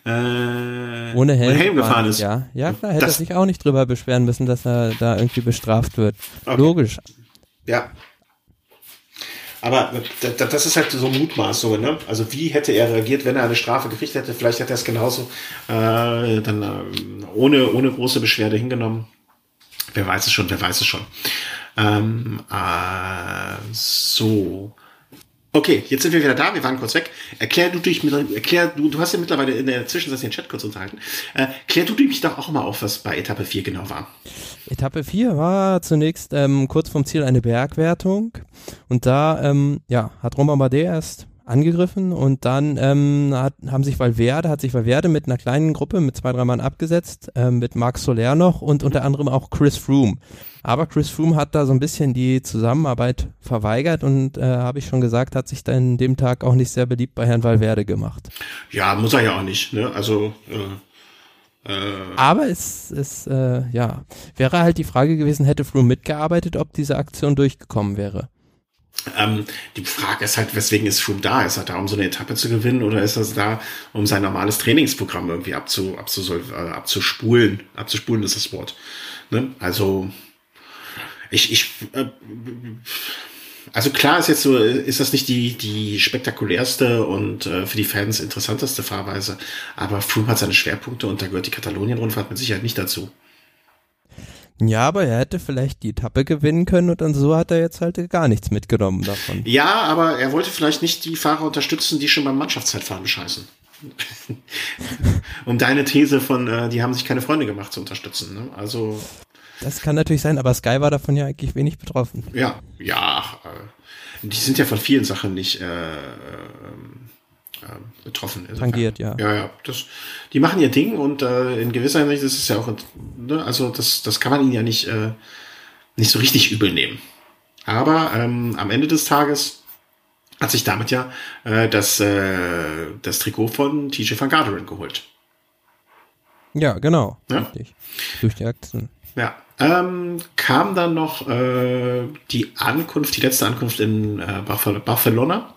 äh, ohne Helm, Helm gefahren ist. Ja, ja klar, hätte das, er sich auch nicht drüber beschweren müssen, dass er da irgendwie bestraft wird. Okay. Logisch. Ja, aber das ist halt so Mutmaßungen. Ne? Also wie hätte er reagiert, wenn er eine Strafe gekriegt hätte? Vielleicht hätte er es genauso äh, dann äh, ohne, ohne große Beschwerde hingenommen. Wer weiß es schon, wer weiß es schon. Ähm, äh, so. Okay, jetzt sind wir wieder da, wir waren kurz weg. Erklär du dich mit, erklär, du, du hast ja mittlerweile in der Zwischenzeit den Chat kurz unterhalten. Äh, klär du dich doch auch mal auf, was bei Etappe 4 genau war. Etappe 4 war zunächst ähm, kurz vom Ziel eine Bergwertung und da ähm, ja, hat Roman Bardet erst angegriffen und dann ähm, hat, haben sich Valverde, hat sich Valverde mit einer kleinen Gruppe mit zwei, drei Mann abgesetzt, ähm, mit Marc Soler noch und unter anderem auch Chris Froome. Aber Chris Froome hat da so ein bisschen die Zusammenarbeit verweigert und äh, habe ich schon gesagt, hat sich dann dem Tag auch nicht sehr beliebt bei Herrn Valverde gemacht. Ja, muss er ja auch nicht. Ne? Also äh, äh aber es ist, äh, ja, wäre halt die Frage gewesen, hätte Froome mitgearbeitet, ob diese Aktion durchgekommen wäre. Ähm, die Frage ist halt, weswegen ist Froome da? Ist er da, um so eine Etappe zu gewinnen oder ist er da, um sein normales Trainingsprogramm irgendwie abzu, abzu, äh, abzuspulen? Abzuspulen ist das Wort. Ne? Also ich, ich, äh, also klar ist jetzt so, ist das nicht die, die spektakulärste und äh, für die Fans interessanteste Fahrweise, aber Froome hat seine Schwerpunkte und da gehört die Katalonien-Rundfahrt mit Sicherheit nicht dazu. Ja, aber er hätte vielleicht die Etappe gewinnen können und dann so hat er jetzt halt gar nichts mitgenommen davon. Ja, aber er wollte vielleicht nicht die Fahrer unterstützen, die schon beim Mannschaftszeitfahren scheißen. um deine These von, äh, die haben sich keine Freunde gemacht zu unterstützen. Ne? Also das kann natürlich sein, aber Sky war davon ja eigentlich wenig betroffen. Ja, ja, äh, die sind ja von vielen Sachen nicht äh, äh, betroffen. Tangiert, ja. Ja, ja. Das, die machen ihr Ding und äh, in gewisser Hinsicht ist es ja auch, ne, also das, das kann man ihnen ja nicht, äh, nicht so richtig übel nehmen. Aber ähm, am Ende des Tages hat sich damit ja äh, das, äh, das Trikot von TJ van Garderen geholt. Ja, genau. Ja? Richtig. Durch die Aktion. Ja. Ähm, kam dann noch äh, die Ankunft, die letzte Ankunft in äh, Barcelona.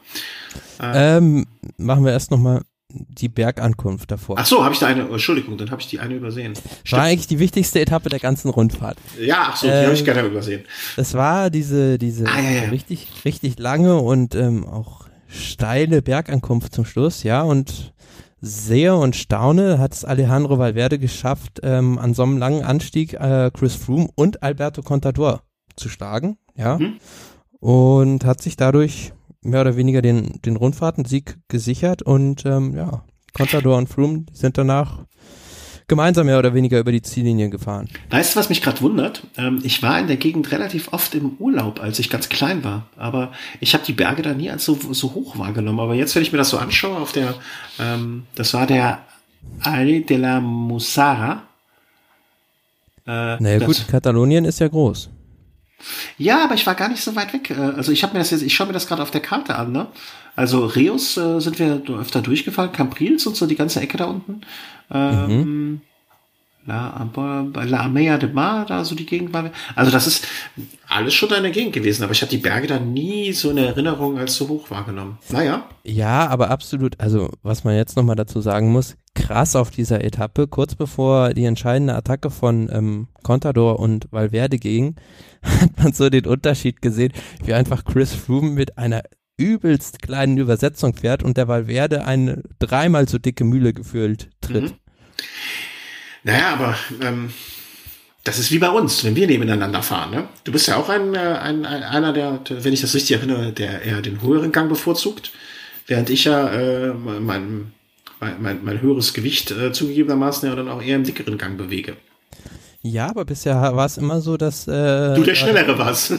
Äh, ähm, machen wir erst nochmal die Bergankunft davor. Ach so, habe ich da eine, Entschuldigung, dann habe ich die eine übersehen. Stimmt. War eigentlich die wichtigste Etappe der ganzen Rundfahrt. Ja, ach so, die ähm, habe ich gerne übersehen. Das war diese, diese ah, ja, ja. richtig, richtig lange und ähm, auch steile Bergankunft zum Schluss, ja, und sehe und staune, hat es Alejandro Valverde geschafft, ähm, an so einem langen Anstieg äh, Chris Froome und Alberto Contador zu schlagen, ja, mhm. und hat sich dadurch mehr oder weniger den, den Rundfahrtensieg gesichert und ähm, ja, Contador und Froome sind danach gemeinsam mehr oder weniger über die Ziellinie gefahren. Weißt du, was mich gerade wundert? Ähm, ich war in der Gegend relativ oft im Urlaub, als ich ganz klein war. Aber ich habe die Berge da nie als so, so hoch wahrgenommen. Aber jetzt, wenn ich mir das so anschaue, auf der, ähm, das war der Al de la Musara. Äh, naja gut, Katalonien ist ja groß. Ja, aber ich war gar nicht so weit weg. Äh, also ich habe mir das jetzt, ich schaue mir das gerade auf der Karte an, ne? Also Reus äh, sind wir öfter durchgefahren, Camprils und so die ganze Ecke da unten. Ähm, mhm. La, La Amea de Mar, da so die Gegend war. Also das ist alles schon in der Gegend gewesen, aber ich habe die Berge da nie so in Erinnerung als so hoch wahrgenommen. Naja. Ja, aber absolut, also was man jetzt nochmal dazu sagen muss, krass auf dieser Etappe, kurz bevor die entscheidende Attacke von ähm, Contador und Valverde ging, hat man so den Unterschied gesehen, wie einfach Chris Froome mit einer übelst kleinen Übersetzung fährt und der Valverde eine dreimal so dicke Mühle gefühlt tritt. Mhm. Naja, aber ähm, das ist wie bei uns, wenn wir nebeneinander fahren. Ne? Du bist ja auch ein, äh, ein, ein einer, der, wenn ich das richtig erinnere, der eher den höheren Gang bevorzugt, während ich ja äh, mein, mein, mein, mein höheres Gewicht äh, zugegebenermaßen ja dann auch eher im dickeren Gang bewege. Ja, aber bisher war es immer so, dass äh, du der Schnellere warst.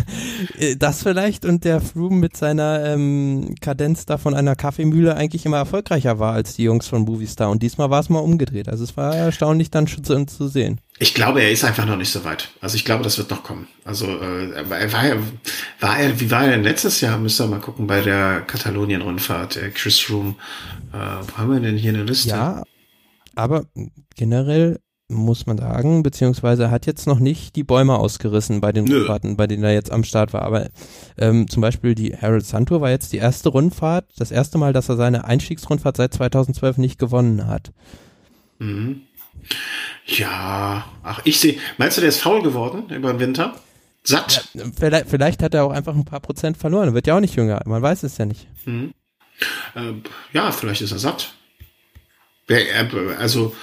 das vielleicht und der Froome mit seiner ähm, Kadenz da von einer Kaffeemühle eigentlich immer erfolgreicher war als die Jungs von Movistar. Und diesmal war es mal umgedreht. Also es war erstaunlich dann schon zu, zu sehen. Ich glaube, er ist einfach noch nicht so weit. Also ich glaube, das wird noch kommen. Also äh, er war, war er, wie war er denn letztes Jahr? Müssen wir mal gucken bei der Katalonien-Rundfahrt. Äh, Chris Room. Äh, wo haben wir denn hier eine Liste? Ja, aber generell muss man sagen, beziehungsweise hat jetzt noch nicht die Bäume ausgerissen bei den Nö. Rundfahrten, bei denen er jetzt am Start war. Aber ähm, zum Beispiel die Harold Santur war jetzt die erste Rundfahrt, das erste Mal, dass er seine Einstiegsrundfahrt seit 2012 nicht gewonnen hat. Mhm. Ja, ach, ich sehe, meinst du, der ist faul geworden über den Winter? Satt? Ja, vielleicht, vielleicht, hat er auch einfach ein paar Prozent verloren, er wird ja auch nicht jünger, man weiß es ja nicht. Mhm. Äh, ja, vielleicht ist er satt. Also,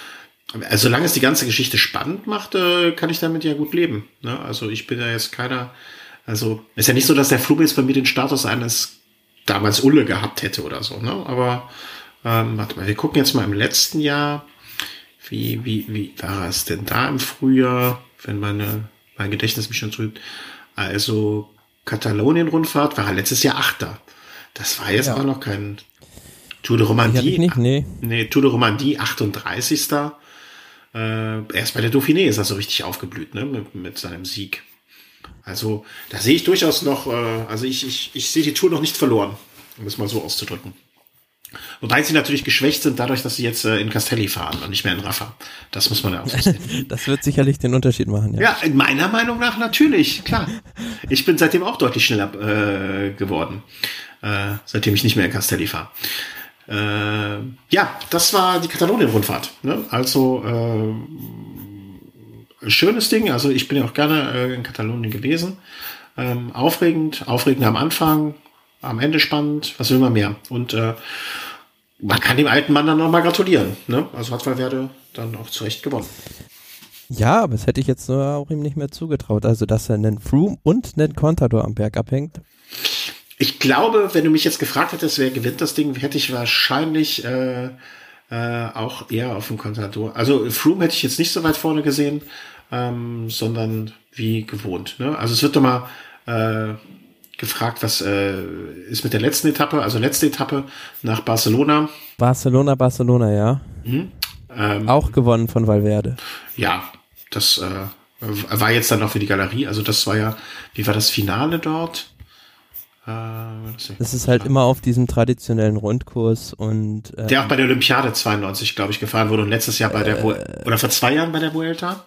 also, solange es die ganze Geschichte spannend macht, äh, kann ich damit ja gut leben. Ne? Also ich bin ja jetzt keiner, also ist ja nicht so, dass der Flug jetzt bei mir den Status eines damals Ulle gehabt hätte oder so. Ne? Aber ähm, warte mal, wir gucken jetzt mal im letzten Jahr, wie, wie, wie war es denn da im Frühjahr, wenn meine, mein Gedächtnis mich schon trübt. Also Katalonien-Rundfahrt war letztes Jahr Achter. Das war jetzt ja. auch noch kein Tour de Romandie. Nicht, nee. nee, Tour de Romandie 38 äh, erst bei der Dauphiné ist er so richtig aufgeblüht, ne, mit, mit seinem Sieg. Also, da sehe ich durchaus noch, äh, also ich, ich, ich sehe die Tour noch nicht verloren, um es mal so auszudrücken. Wobei sie natürlich geschwächt sind dadurch, dass sie jetzt äh, in Castelli fahren und nicht mehr in Rafa. Das muss man ja auch so sehen. das wird sicherlich den Unterschied machen, ja. Ja, in meiner Meinung nach natürlich, klar. Ich bin seitdem auch deutlich schneller äh, geworden, äh, seitdem ich nicht mehr in Castelli fahre. Äh, ja, das war die Katalonien-Rundfahrt. Ne? Also äh, schönes Ding. Also ich bin ja auch gerne äh, in Katalonien gewesen. Ähm, aufregend, aufregend am Anfang, am Ende spannend. Was will man mehr? Und äh, man kann dem alten Mann dann nochmal gratulieren. Ne? Also hat Valverde dann auch zu Recht gewonnen. Ja, aber das hätte ich jetzt auch ihm nicht mehr zugetraut. Also, dass er einen Froome und einen Contador am Berg abhängt. Ich glaube, wenn du mich jetzt gefragt hättest, wer gewinnt das Ding, hätte ich wahrscheinlich äh, äh, auch eher auf dem Contador. Also Froome hätte ich jetzt nicht so weit vorne gesehen, ähm, sondern wie gewohnt. Ne? Also es wird doch mal äh, gefragt, was äh, ist mit der letzten Etappe, also letzte Etappe nach Barcelona. Barcelona, Barcelona, ja. Mhm. Ähm, auch gewonnen von Valverde. Ja, das äh, war jetzt dann auch für die Galerie. Also das war ja, wie war das Finale dort? Äh, das ist halt immer auf diesem traditionellen Rundkurs und äh, der auch bei der Olympiade 92, glaube ich, gefahren wurde und letztes Jahr bei der äh, oder vor zwei Jahren bei der Vuelta.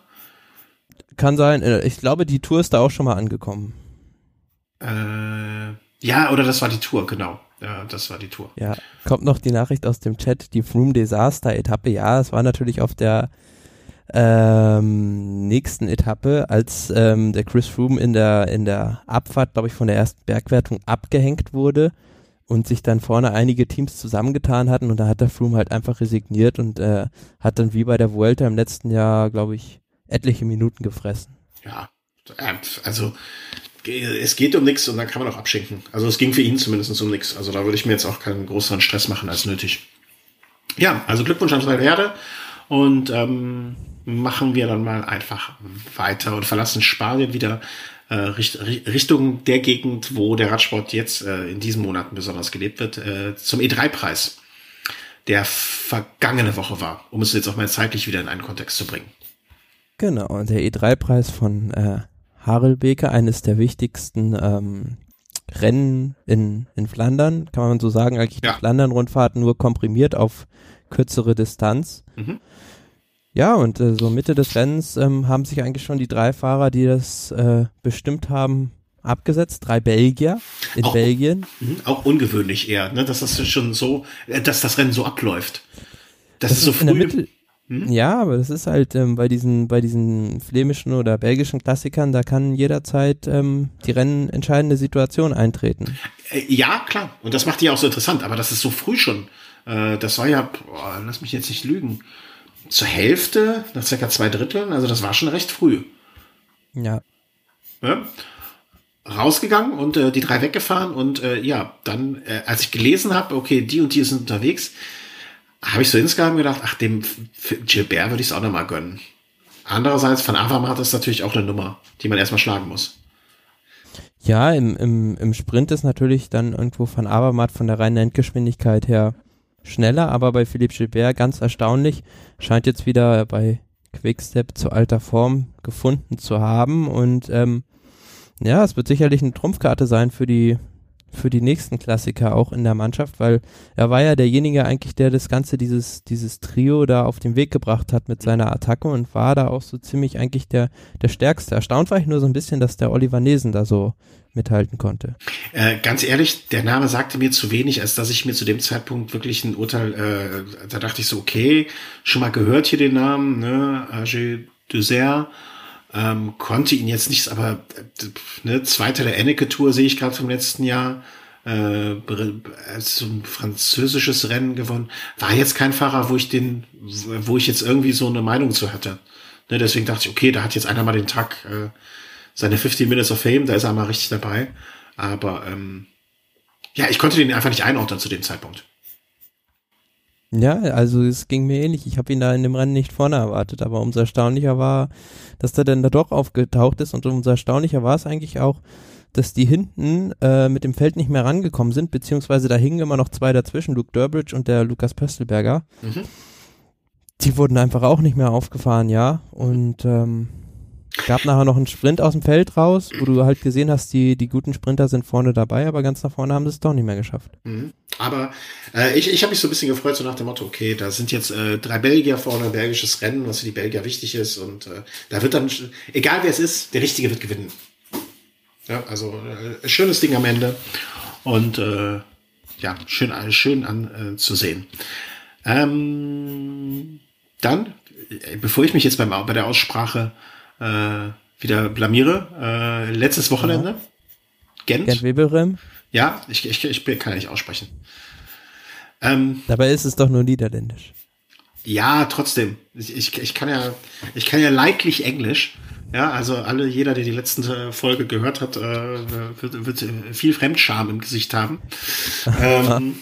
Kann sein. Äh, ich glaube, die Tour ist da auch schon mal angekommen. Äh, ja, oder das war die Tour, genau. Ja, das war die Tour. Ja, kommt noch die Nachricht aus dem Chat, die Froome Desaster Etappe. Ja, es war natürlich auf der ähm, nächsten Etappe, als ähm, der Chris Froome in der, in der Abfahrt, glaube ich, von der ersten Bergwertung abgehängt wurde und sich dann vorne einige Teams zusammengetan hatten und da hat der Froome halt einfach resigniert und äh, hat dann wie bei der Vuelta im letzten Jahr, glaube ich, etliche Minuten gefressen. Ja, also es geht um nichts und dann kann man auch abschenken. Also es ging für ihn zumindest um nichts. Also da würde ich mir jetzt auch keinen größeren Stress machen als nötig. Ja, also Glückwunsch an Valverde und ähm, machen wir dann mal einfach weiter und verlassen Spanien wieder äh, Richtung der Gegend, wo der Radsport jetzt äh, in diesen Monaten besonders gelebt wird, äh, zum E3-Preis, der vergangene Woche war, um es jetzt auch mal zeitlich wieder in einen Kontext zu bringen. Genau, und der E3-Preis von äh, Harelbeke, eines der wichtigsten ähm, Rennen in, in Flandern, kann man so sagen, eigentlich ja. die Flandern-Rundfahrt nur komprimiert auf kürzere Distanz. Mhm. Ja, und äh, so Mitte des Rennens ähm, haben sich eigentlich schon die drei Fahrer, die das äh, bestimmt haben, abgesetzt. Drei Belgier in auch, Belgien. Mh, auch ungewöhnlich eher, ne, dass das schon so, äh, dass das Rennen so abläuft. Das, das ist so früh. Mitte, hm? Ja, aber das ist halt ähm, bei diesen bei diesen flämischen oder belgischen Klassikern, da kann jederzeit ähm, die Rennen entscheidende Situation eintreten. Äh, ja, klar. Und das macht die auch so interessant. Aber das ist so früh schon. Äh, das war ja, boah, lass mich jetzt nicht lügen zur Hälfte, nach circa zwei Dritteln, also das war schon recht früh. Ja. ja rausgegangen und äh, die drei weggefahren und äh, ja, dann, äh, als ich gelesen habe, okay, die und die sind unterwegs, habe ich so insgesamt gedacht, ach, dem Gilbert würde ich es auch nochmal gönnen. Andererseits, von Avamat ist natürlich auch eine Nummer, die man erstmal schlagen muss. Ja, im, im, im Sprint ist natürlich dann irgendwo von Avermaet von der reinen Endgeschwindigkeit her schneller, aber bei Philippe Gilbert ganz erstaunlich, scheint jetzt wieder bei Quickstep zu alter Form gefunden zu haben. Und ähm, ja, es wird sicherlich eine Trumpfkarte sein für die für die nächsten Klassiker auch in der Mannschaft, weil er war ja derjenige eigentlich, der das Ganze, dieses, dieses Trio da auf den Weg gebracht hat mit seiner Attacke und war da auch so ziemlich eigentlich der, der Stärkste. Erstaunt war ich nur so ein bisschen, dass der Oliver Nesen da so mithalten konnte. Äh, ganz ehrlich, der Name sagte mir zu wenig, als dass ich mir zu dem Zeitpunkt wirklich ein Urteil, äh, da dachte ich so, okay, schon mal gehört hier den Namen, ne, Age Dessert, ähm, konnte ihn jetzt nicht, aber ne, zweite der Enneke-Tour sehe ich gerade vom letzten Jahr. Äh, so ein französisches Rennen gewonnen. War jetzt kein Fahrer, wo ich den, wo ich jetzt irgendwie so eine Meinung zu hatte. Ne, deswegen dachte ich, okay, da hat jetzt einer mal den Tag äh, seine 15 Minutes of Fame, da ist er mal richtig dabei. Aber ähm, ja, ich konnte den einfach nicht einordnen zu dem Zeitpunkt. Ja, also es ging mir ähnlich. Ich habe ihn da in dem Rennen nicht vorne erwartet, aber umso erstaunlicher war, dass der dann da doch aufgetaucht ist und umso erstaunlicher war es eigentlich auch, dass die hinten äh, mit dem Feld nicht mehr rangekommen sind, beziehungsweise da hingen immer noch zwei dazwischen, Luke Durbridge und der Lukas Pöstelberger. Mhm. Die wurden einfach auch nicht mehr aufgefahren, ja. Und ähm, Gab nachher noch einen Sprint aus dem Feld raus, wo du halt gesehen hast, die, die guten Sprinter sind vorne dabei, aber ganz nach vorne haben sie es doch nicht mehr geschafft. Mhm. Aber äh, ich, ich habe mich so ein bisschen gefreut, so nach dem Motto, okay, da sind jetzt äh, drei Belgier vorne, belgisches Rennen, was für die Belgier wichtig ist. Und äh, da wird dann, egal wer es ist, der Richtige wird gewinnen. Ja, also äh, schönes Ding am Ende. Und äh, ja, schön, schön an äh. Ähm, dann, äh, bevor ich mich jetzt beim, bei der Aussprache äh, wieder blamiere. Äh, letztes Wochenende. Ja. Gent. Gent Weberem. Ja, ich, ich, ich kann ja nicht aussprechen. Ähm, Dabei ist es doch nur niederländisch. Ja, trotzdem. Ich, ich, ich kann ja, ich kann ja leidlich Englisch. Ja, also alle, jeder, der die letzte Folge gehört hat, äh, wird, wird viel Fremdscham im Gesicht haben. ähm,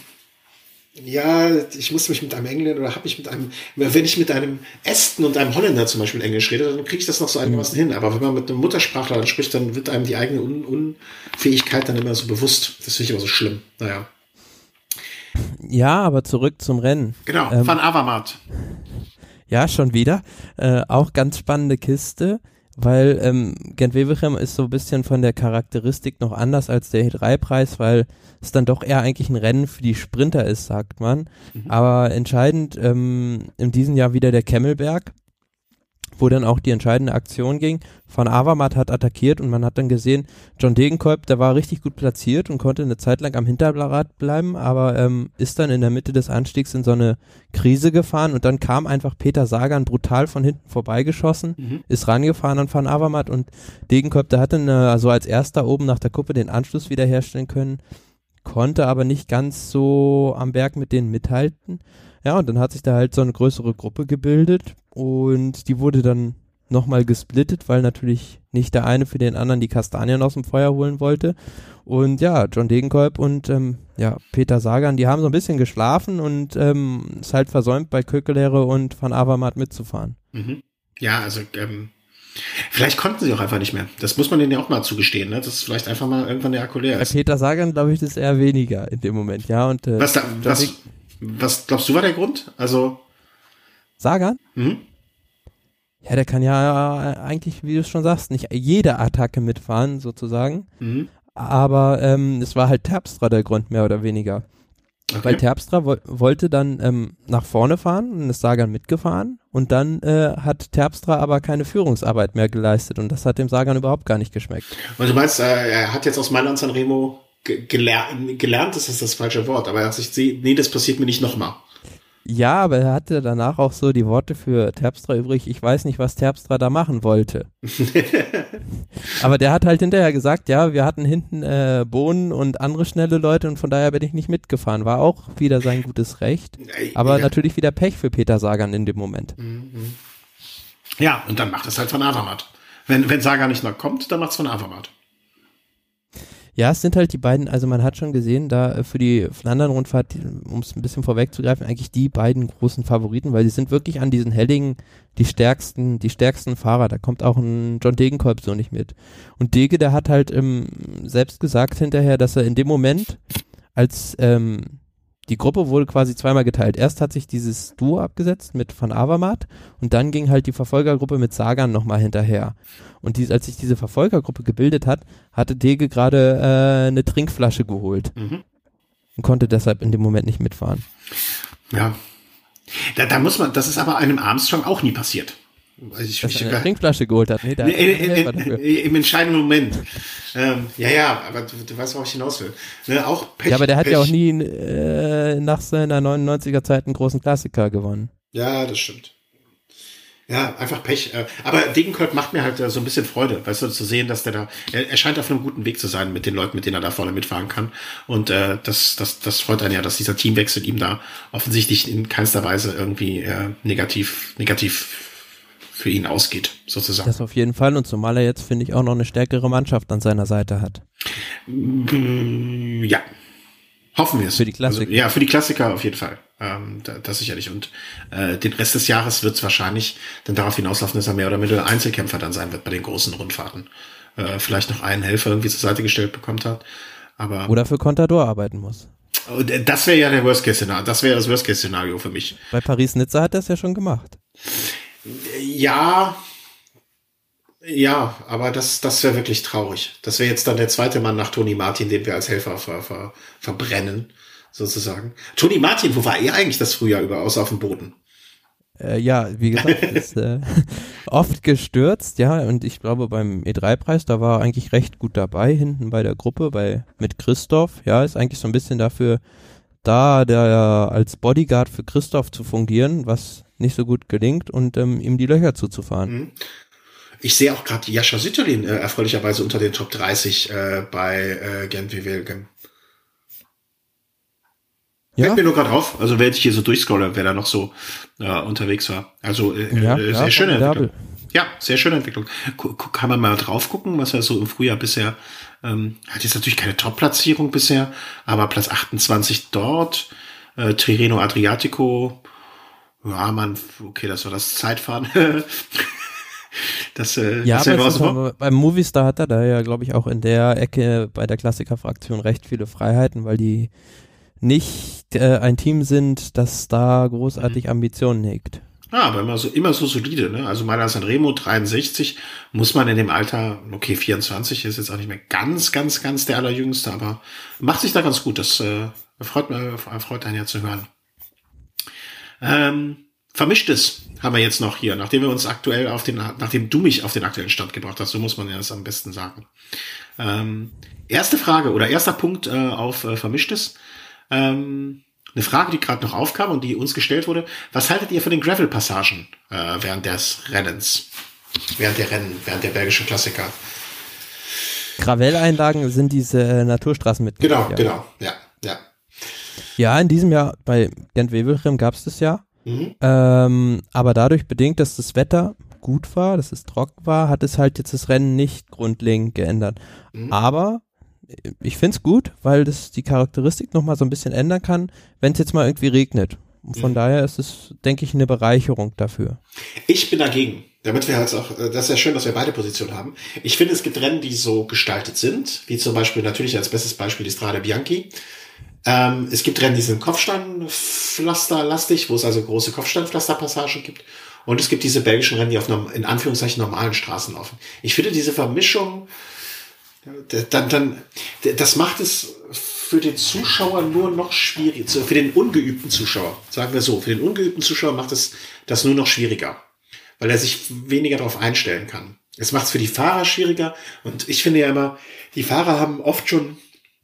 ja, ich muss mich mit einem Engländer oder habe ich mit einem, wenn ich mit einem Esten und einem Holländer zum Beispiel Englisch rede, dann kriege ich das noch so einigermaßen hin. Aber wenn man mit einem Muttersprachler dann spricht, dann wird einem die eigene Un Unfähigkeit dann immer so bewusst. Das finde ich immer so schlimm. Naja. Ja, aber zurück zum Rennen. Genau, ähm, Van Avermaet. Ja, schon wieder. Äh, auch ganz spannende Kiste weil ähm, Gent Wevelgem ist so ein bisschen von der Charakteristik noch anders als der E3-Preis, weil es dann doch eher eigentlich ein Rennen für die Sprinter ist, sagt man. Mhm. Aber entscheidend ähm, in diesem Jahr wieder der Kemmelberg wo dann auch die entscheidende Aktion ging. Von Avermaet hat attackiert und man hat dann gesehen, John Degenkolb, der war richtig gut platziert und konnte eine Zeit lang am Hinterrad bleiben, aber ähm, ist dann in der Mitte des Anstiegs in so eine Krise gefahren und dann kam einfach Peter Sagan brutal von hinten vorbeigeschossen, mhm. ist rangefahren an Van Avermaet und Degenkolb, der hatte eine, also als erster oben nach der Kuppe den Anschluss wiederherstellen können, konnte aber nicht ganz so am Berg mit denen mithalten. Ja, und dann hat sich da halt so eine größere Gruppe gebildet und die wurde dann nochmal gesplittet, weil natürlich nicht der eine für den anderen die Kastanien aus dem Feuer holen wollte. Und ja, John Degenkolb und ähm, ja, Peter Sagan, die haben so ein bisschen geschlafen und ähm, es halt versäumt, bei Kökelere und Van Avermaet mitzufahren. Mhm. Ja, also ähm, vielleicht konnten sie auch einfach nicht mehr. Das muss man denen ja auch mal zugestehen, ne? Das ist vielleicht einfach mal irgendwann der Akku leer ist. Bei Peter Sagan glaube ich, das ist eher weniger in dem Moment, ja. Und, äh, was, da, was, was glaubst du war der Grund? Also Sagan? Mhm. Ja, der kann ja eigentlich, wie du schon sagst, nicht jede Attacke mitfahren, sozusagen. Mhm. Aber ähm, es war halt Terpstra der Grund, mehr oder weniger. Okay. Weil Terpstra wo wollte dann ähm, nach vorne fahren und ist Sagan mitgefahren und dann äh, hat Terpstra aber keine Führungsarbeit mehr geleistet und das hat dem Sagan überhaupt gar nicht geschmeckt. Und du meinst, äh, er hat jetzt aus Mailand Sanremo gelernt, gelernt ist das das falsche Wort, aber er hat sich, nee, das passiert mir nicht nochmal. Ja, aber er hatte danach auch so die Worte für Terpstra übrig. Ich weiß nicht, was Terpstra da machen wollte. aber der hat halt hinterher gesagt, ja, wir hatten hinten äh, Bohnen und andere schnelle Leute und von daher bin ich nicht mitgefahren. War auch wieder sein gutes Recht. Aber ja. natürlich wieder Pech für Peter Sagan in dem Moment. Mhm. Ja, und dann macht es halt von Avermaet. Wenn, wenn Sagan nicht noch kommt, dann macht es von Avermaet. Ja, es sind halt die beiden, also man hat schon gesehen, da äh, für die Flandern-Rundfahrt, um es ein bisschen vorwegzugreifen, eigentlich die beiden großen Favoriten, weil sie sind wirklich an diesen Hellingen die stärksten, die stärksten Fahrer. Da kommt auch ein John Degenkolb so nicht mit. Und Dege, der hat halt ähm, selbst gesagt hinterher, dass er in dem Moment, als ähm, die Gruppe wurde quasi zweimal geteilt. Erst hat sich dieses Duo abgesetzt mit Van Avermaet und dann ging halt die Verfolgergruppe mit Sagan nochmal hinterher. Und dies, als sich diese Verfolgergruppe gebildet hat, hatte Dege gerade äh, eine Trinkflasche geholt mhm. und konnte deshalb in dem Moment nicht mitfahren. Ja. Da, da muss man, das ist aber einem Armstrong auch nie passiert. Ich, Dass ich, er eine Trinkflasche geholt hat. Nee, da nee, in, in, Im entscheidenden Moment. Ähm, ja, ja, aber du, du weißt, worauf ich hinaus will. Ne, auch Pech, ja, aber der hat Pech. ja auch nie äh, nach seiner 99er Zeit einen großen Klassiker gewonnen. Ja, das stimmt. Ja, einfach Pech. Äh, aber Degenkolb macht mir halt äh, so ein bisschen Freude, weißt du, zu sehen, dass der da, er, er scheint auf einem guten Weg zu sein mit den Leuten, mit denen er da vorne mitfahren kann. Und äh, das, das, das freut einen ja, dass dieser Teamwechsel ihm da offensichtlich in keinster Weise irgendwie äh, negativ, negativ für ihn ausgeht, sozusagen. Das auf jeden Fall und zumal er jetzt, finde ich, auch noch eine stärkere Mannschaft an seiner Seite hat. Mm, ja. Hoffen wir es. Für die Klassiker. Also, ja, für die Klassiker auf jeden Fall. Ähm, das sicherlich. Und äh, den Rest des Jahres wird es wahrscheinlich dann darauf hinauslaufen, dass er mehr oder minder Einzelkämpfer dann sein wird bei den großen Rundfahrten. Äh, vielleicht noch einen Helfer irgendwie zur Seite gestellt bekommt hat. Aber oder für Contador arbeiten muss. Äh, das wäre ja der Worst-Case-Szenario. Das wäre das Worst-Case-Szenario für mich. Bei Paris-Nizza hat er es ja schon gemacht. Ja, ja, aber das, das wäre wirklich traurig. Das wäre jetzt dann der zweite Mann nach Toni Martin, den wir als Helfer ver, ver, verbrennen, sozusagen. Toni Martin, wo war er eigentlich das Frühjahr über, außer auf dem Boden? Äh, ja, wie gesagt, ist äh, oft gestürzt, ja, und ich glaube beim E3-Preis, da war er eigentlich recht gut dabei, hinten bei der Gruppe, bei, mit Christoph, ja, ist eigentlich so ein bisschen dafür da, der als Bodyguard für Christoph zu fungieren, was nicht so gut gelingt und ähm, ihm die Löcher zuzufahren. Mhm. Ich sehe auch gerade Jascha Sütterlin äh, erfreulicherweise unter den Top 30 äh, bei äh, Gent Wevelgem. Ja. Fällt mir nur gerade auf, also wenn ich hier so durchscrolle, wer da noch so äh, unterwegs war. Also äh, ja, äh, sehr ja, schöne Entwicklung. Ja, sehr schöne Entwicklung. Kann man mal drauf gucken, was er so im Frühjahr bisher ähm, hat jetzt natürlich keine Top-Platzierung bisher, aber Platz 28 dort. Äh, Tirreno Adriatico ja, man, okay, das war das Zeitfahren. das, äh, ja, das aber so. beim Movistar hat er da ja, glaube ich, auch in der Ecke bei der Klassikerfraktion recht viele Freiheiten, weil die nicht äh, ein Team sind, das da großartig mhm. Ambitionen hegt. Ja, aber immer so, immer so solide, ne? Also meiner Sanremo 63 muss man in dem Alter, okay, 24 ist jetzt auch nicht mehr ganz, ganz, ganz der allerjüngste, aber macht sich da ganz gut. Das äh, freut, äh, freut einen ja zu hören. Ähm, Vermischtes haben wir jetzt noch hier, nachdem wir uns aktuell auf den, nachdem du mich auf den aktuellen Stand gebracht hast, so muss man ja das am besten sagen. Ähm, erste Frage oder erster Punkt äh, auf äh, Vermischtes. Ähm, eine Frage, die gerade noch aufkam und die uns gestellt wurde. Was haltet ihr von den Gravel-Passagen äh, während des Rennens? Während der Rennen, während der belgischen Klassiker? Gravel-Einlagen sind diese äh, Naturstraßen mit. Genau, genau, ja, ja. Ja, in diesem Jahr bei Gent-Wevelgem gab es das ja. Mhm. Ähm, aber dadurch bedingt, dass das Wetter gut war, dass es trocken war, hat es halt jetzt das Rennen nicht grundlegend geändert. Mhm. Aber ich finde es gut, weil das die Charakteristik nochmal so ein bisschen ändern kann, wenn es jetzt mal irgendwie regnet. Und von mhm. daher ist es, denke ich, eine Bereicherung dafür. Ich bin dagegen. Damit wir halt auch, das ist ja schön, dass wir beide Positionen haben. Ich finde, es gibt Rennen, die so gestaltet sind, wie zum Beispiel natürlich als bestes Beispiel die Strade Bianchi. Ähm, es gibt Rennen, die sind Kopfsteinpflasterlastig, wo es also große Kopfsteinpflasterpassagen gibt. Und es gibt diese belgischen Rennen, die auf in Anführungszeichen normalen Straßen laufen. Ich finde diese Vermischung, dann, dann, das macht es für den Zuschauer nur noch schwierig, für den ungeübten Zuschauer, sagen wir so, für den ungeübten Zuschauer macht es das nur noch schwieriger, weil er sich weniger darauf einstellen kann. Es macht es für die Fahrer schwieriger und ich finde ja immer, die Fahrer haben oft schon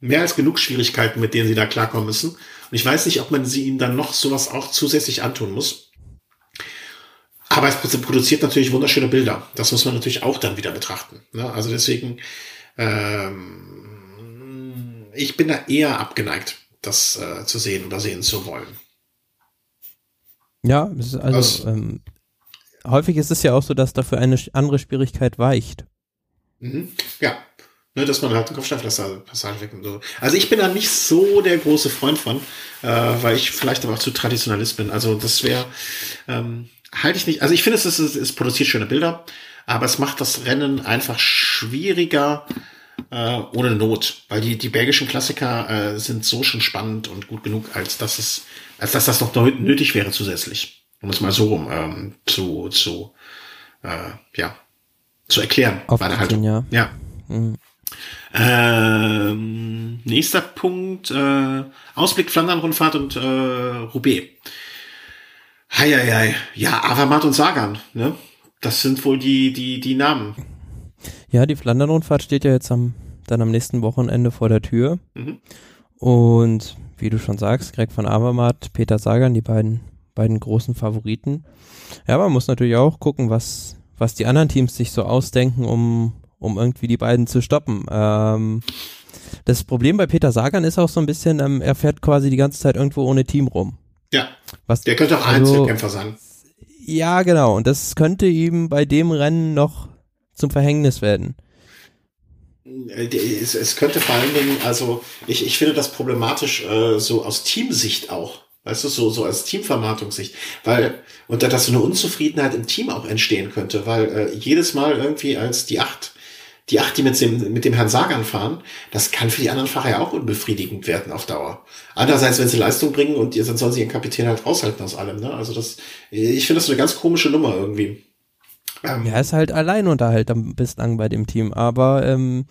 mehr als genug Schwierigkeiten, mit denen sie da klarkommen müssen. Und ich weiß nicht, ob man sie ihnen dann noch sowas auch zusätzlich antun muss. Aber es produziert natürlich wunderschöne Bilder. Das muss man natürlich auch dann wieder betrachten. Ne? Also deswegen, ähm, ich bin da eher abgeneigt, das äh, zu sehen oder sehen zu wollen. Ja, also, also ähm, häufig ist es ja auch so, dass dafür eine andere Schwierigkeit weicht. Mhm. Ja, ne, dass man halt eine Kopfsteinpflaster-Passage weg und so. Also ich bin da nicht so der große Freund von, äh, weil ich vielleicht aber auch zu Traditionalist bin. Also das wäre, ähm, halte ich nicht. Also ich finde, es, es, es produziert schöne Bilder, aber es macht das Rennen einfach schwieriger äh, ohne Not, weil die die belgischen Klassiker äh, sind so schon spannend und gut genug, als dass es als dass das noch nötig wäre zusätzlich, um es mal so rum ähm, zu zu äh, ja zu erklären. Auf meine Haltung. Ja. ja. Mhm. Ähm, nächster Punkt, äh, Ausblick Flandern-Rundfahrt und äh, Roubaix. Heieiei. Ja, Avamat und Sagan, ne? Das sind wohl die, die, die Namen. Ja, die Flandern-Rundfahrt steht ja jetzt am, dann am nächsten Wochenende vor der Tür. Mhm. Und wie du schon sagst, Greg von Avamat, Peter Sagan, die beiden, beiden großen Favoriten. Ja, man muss natürlich auch gucken, was, was die anderen Teams sich so ausdenken, um, um irgendwie die beiden zu stoppen. Ähm, das Problem bei Peter Sagan ist auch so ein bisschen, ähm, er fährt quasi die ganze Zeit irgendwo ohne Team rum. Ja. Was, der könnte auch also, Einzelkämpfer sein. Ja, genau. Und das könnte ihm bei dem Rennen noch zum Verhängnis werden. Äh, es, es könnte vor allen Dingen, also ich, ich finde das problematisch äh, so aus Teamsicht auch. Weißt du, so, so als Teamvermarktungssicht. Weil, und da, dass so eine Unzufriedenheit im Team auch entstehen könnte, weil äh, jedes Mal irgendwie als die acht die acht, die mit dem, mit dem Herrn Sagan fahren, das kann für die anderen Fahrer ja auch unbefriedigend werden auf Dauer. Andererseits, wenn sie Leistung bringen und dann sollen sie ihren Kapitän halt raushalten aus allem, ne? Also das, ich finde das eine ganz komische Nummer irgendwie. Ähm, ja, ist halt Alleinunterhalt bislang bei dem Team, aber ähm,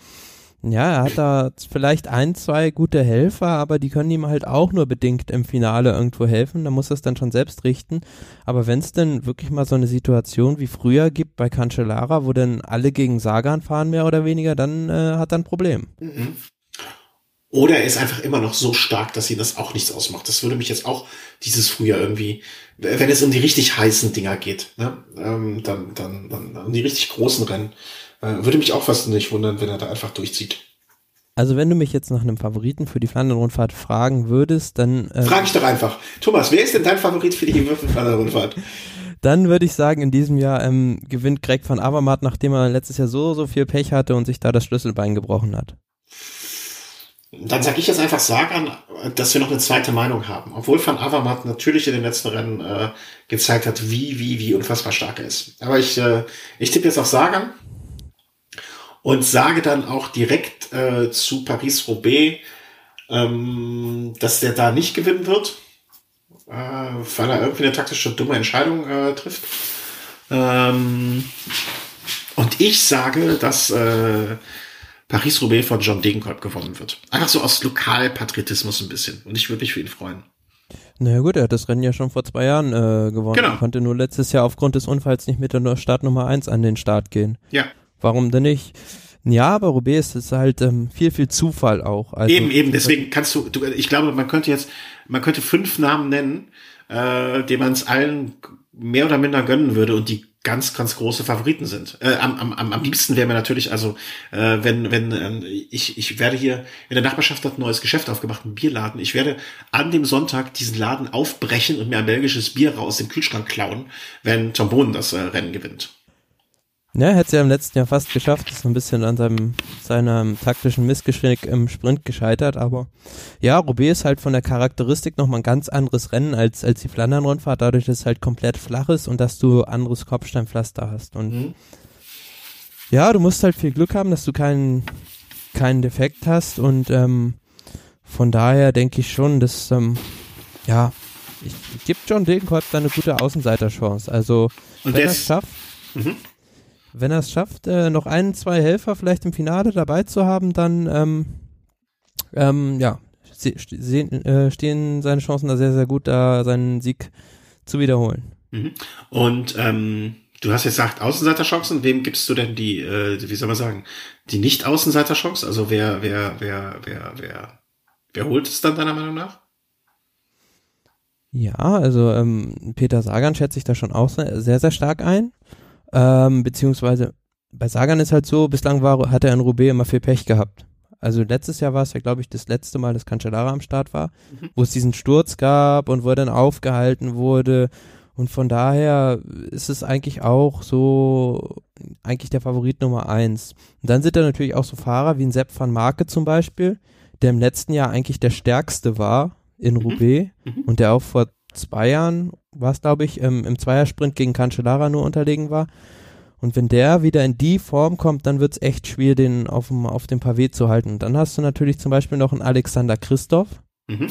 ja, er hat da vielleicht ein, zwei gute Helfer, aber die können ihm halt auch nur bedingt im Finale irgendwo helfen. Da muss er es dann schon selbst richten. Aber wenn es denn wirklich mal so eine Situation wie früher gibt bei Cancellara, wo dann alle gegen Sagan fahren, mehr oder weniger, dann äh, hat er ein Problem. Mhm. Oder er ist einfach immer noch so stark, dass ihm das auch nichts ausmacht. Das würde mich jetzt auch dieses Frühjahr irgendwie, wenn es um die richtig heißen Dinger geht, ne, ähm, dann, dann, dann um die richtig großen Rennen, würde mich auch fast nicht wundern, wenn er da einfach durchzieht. Also wenn du mich jetzt nach einem Favoriten für die Flandern-Rundfahrt fragen würdest, dann... Äh, Frag ich doch einfach. Thomas, wer ist denn dein Favorit für die Flandern-Rundfahrt? Dann würde ich sagen, in diesem Jahr ähm, gewinnt Greg van Avermaet, nachdem er letztes Jahr so, so viel Pech hatte und sich da das Schlüsselbein gebrochen hat. Dann sage ich jetzt einfach Sagan, dass wir noch eine zweite Meinung haben. Obwohl Van Avermaet natürlich in den letzten Rennen äh, gezeigt hat, wie, wie, wie unfassbar stark er ist. Aber ich, äh, ich tippe jetzt auf Sagan und sage dann auch direkt äh, zu Paris-Roubaix, ähm, dass der da nicht gewinnen wird, äh, weil er irgendwie eine taktische dumme Entscheidung äh, trifft. Ähm, und ich sage, dass äh, Paris-Roubaix von John Degenkolb gewonnen wird. Einfach so aus Lokalpatriotismus ein bisschen. Und ich würde mich für ihn freuen. Na gut, er hat das Rennen ja schon vor zwei Jahren äh, gewonnen. Genau. Er konnte nur letztes Jahr aufgrund des Unfalls nicht mit der Startnummer 1 an den Start gehen. Ja. Warum denn nicht? Ja, aber Roubaix ist halt ähm, viel, viel Zufall auch. Also, eben, eben, deswegen kannst du, du, ich glaube, man könnte jetzt, man könnte fünf Namen nennen, äh, die man es allen mehr oder minder gönnen würde und die ganz, ganz große Favoriten sind. Äh, am, am, am liebsten wäre mir natürlich, also äh, wenn, wenn äh, ich, ich werde hier in der Nachbarschaft hat ein neues Geschäft aufgemacht, ein Bierladen. Ich werde an dem Sonntag diesen Laden aufbrechen und mir ein belgisches Bier aus dem Kühlschrank klauen, wenn Tom Bohnen das äh, Rennen gewinnt. Ja, er hat es ja im letzten Jahr fast geschafft, ist ein bisschen an seinem, seinem taktischen Missgeschick im Sprint gescheitert, aber ja, Roubaix ist halt von der Charakteristik nochmal ein ganz anderes Rennen als, als die Flandern-Rundfahrt, dadurch, dass es halt komplett flach ist und dass du anderes Kopfsteinpflaster hast. Und mhm. ja, du musst halt viel Glück haben, dass du keinen, keinen Defekt hast. Und ähm, von daher denke ich schon, dass ähm, ja, ich, ich gebe John Degenkolb da eine gute Außenseiterchance, also und wenn er es schafft, mhm wenn er es schafft, äh, noch ein, zwei Helfer vielleicht im Finale dabei zu haben, dann ähm, ähm, ja, sehen, äh, stehen seine Chancen da sehr, sehr gut, da seinen Sieg zu wiederholen. Mhm. Und ähm, Du hast jetzt gesagt Außenseiterchancen. Wem gibst du denn die, äh, wie soll man sagen, die nicht Außenseiterchance? Also wer, wer, wer, wer, wer, wer holt es dann deiner Meinung nach? Ja, also ähm, Peter Sagan schätze ich da schon auch sehr, sehr stark ein. Ähm, beziehungsweise bei Sagan ist halt so, bislang war, hat er in Roubaix immer viel Pech gehabt. Also letztes Jahr war es ja, glaube ich, das letzte Mal, dass Cancellara am Start war, mhm. wo es diesen Sturz gab und wo er dann aufgehalten wurde. Und von daher ist es eigentlich auch so, eigentlich der Favorit Nummer eins. Und dann sind da natürlich auch so Fahrer wie ein Sepp van Marke zum Beispiel, der im letzten Jahr eigentlich der stärkste war in mhm. Roubaix mhm. und der auch vor zwei Jahren, war es glaube ich, ähm, im Zweiersprint gegen Cancellara nur unterlegen war. Und wenn der wieder in die Form kommt, dann wird es echt schwer, den auf dem, auf dem Pavé zu halten. Und dann hast du natürlich zum Beispiel noch einen Alexander Christoph, mhm.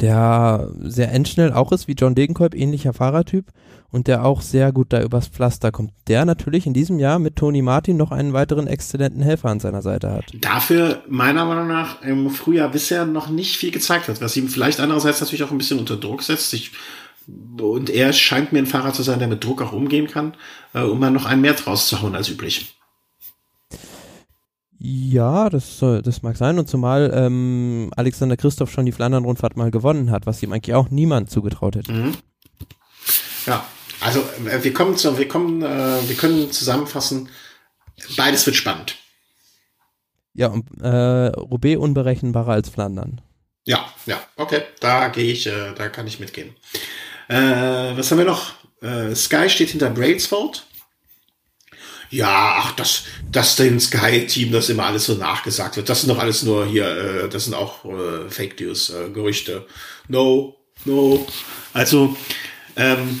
der sehr endschnell auch ist wie John Degenkolb, ähnlicher Fahrertyp und der auch sehr gut da übers Pflaster kommt. Der natürlich in diesem Jahr mit Tony Martin noch einen weiteren exzellenten Helfer an seiner Seite hat. Dafür meiner Meinung nach im Frühjahr bisher noch nicht viel gezeigt hat, was ihm vielleicht andererseits natürlich auch ein bisschen unter Druck setzt. Ich und er scheint mir ein Fahrer zu sein, der mit Druck auch umgehen kann, äh, um mal noch einen mehr draus zu hauen als üblich. Ja, das, soll, das mag sein. Und zumal ähm, Alexander Christoph schon die Flandern-Rundfahrt mal gewonnen hat, was ihm eigentlich auch niemand zugetraut hätte. Mhm. Ja, also äh, wir kommen zu, wir kommen, äh, wir können zusammenfassen, beides wird spannend. Ja, und äh, Roubaix unberechenbarer als Flandern. Ja, ja, okay, da gehe ich, äh, da kann ich mitgehen. Äh, was haben wir noch? Äh, Sky steht hinter Brailsford. Ja, ach, das, das dem Sky-Team, das immer alles so nachgesagt wird. Das sind doch alles nur hier, äh, das sind auch äh, Fake News, äh, Gerüchte. No, no. Also, ähm,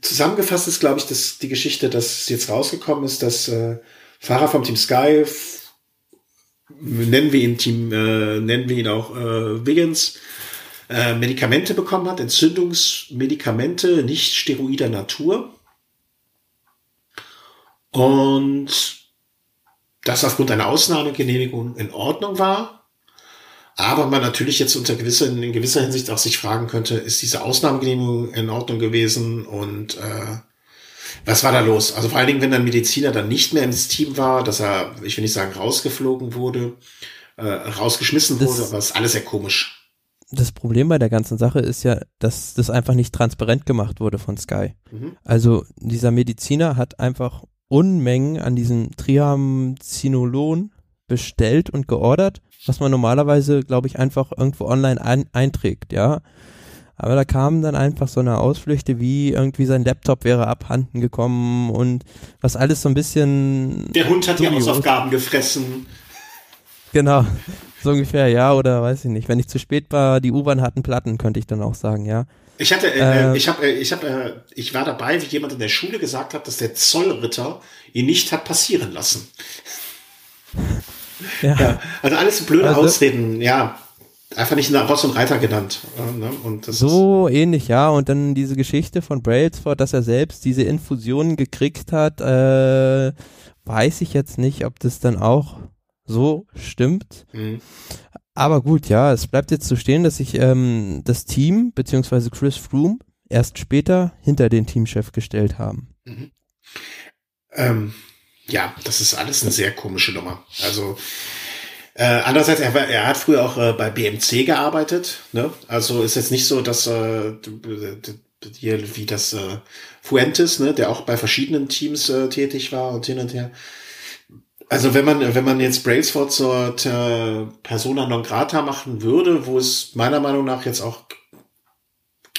zusammengefasst ist, glaube ich, dass die Geschichte, dass jetzt rausgekommen ist, dass äh, Fahrer vom Team Sky, nennen wir ihn Team, äh, nennen wir ihn auch äh, Wiggins, äh, Medikamente bekommen hat, Entzündungsmedikamente, nicht steroider Natur. Und das aufgrund einer Ausnahmegenehmigung in Ordnung war. Aber man natürlich jetzt unter gewisser, in gewisser Hinsicht auch sich fragen könnte, ist diese Ausnahmegenehmigung in Ordnung gewesen und äh, was war da los? Also vor allen Dingen, wenn ein Mediziner dann nicht mehr ins Team war, dass er, ich will nicht sagen, rausgeflogen wurde, äh, rausgeschmissen das, wurde, aber es ist alles sehr komisch das Problem bei der ganzen Sache ist ja, dass das einfach nicht transparent gemacht wurde von Sky. Mhm. Also dieser Mediziner hat einfach Unmengen an diesem Triamcinolon bestellt und geordert, was man normalerweise, glaube ich, einfach irgendwo online ein einträgt, ja. Aber da kamen dann einfach so eine Ausflüchte wie irgendwie sein Laptop wäre abhanden gekommen und was alles so ein bisschen. Der Hund hat die Hausaufgaben gefressen. Genau. So ungefähr, ja, oder weiß ich nicht. Wenn ich zu spät war, die U-Bahn hatten Platten, könnte ich dann auch sagen, ja. Ich hatte, äh, äh, ich habe, äh, ich habe, äh, ich war dabei, wie jemand in der Schule gesagt hat, dass der Zollritter ihn nicht hat passieren lassen. Ja. ja also alles blöde also, Ausreden, ja. Einfach nicht Ross und Reiter genannt. Ne? Und so ähnlich, ja. Und dann diese Geschichte von Brailsford, dass er selbst diese Infusionen gekriegt hat, äh, weiß ich jetzt nicht, ob das dann auch so stimmt. Mhm. Aber gut, ja, es bleibt jetzt zu stehen, dass sich ähm, das Team beziehungsweise Chris Froome erst später hinter den Teamchef gestellt haben. Mhm. Ähm, ja, das ist alles eine sehr komische Nummer. Also äh, andererseits, er, er hat früher auch äh, bei BMC gearbeitet. Ne? Also ist jetzt nicht so, dass äh, hier wie das äh, Fuentes, ne, der auch bei verschiedenen Teams äh, tätig war und hin und her. Also wenn man, wenn man jetzt Brailsford zur Persona non grata machen würde, wo es meiner Meinung nach jetzt auch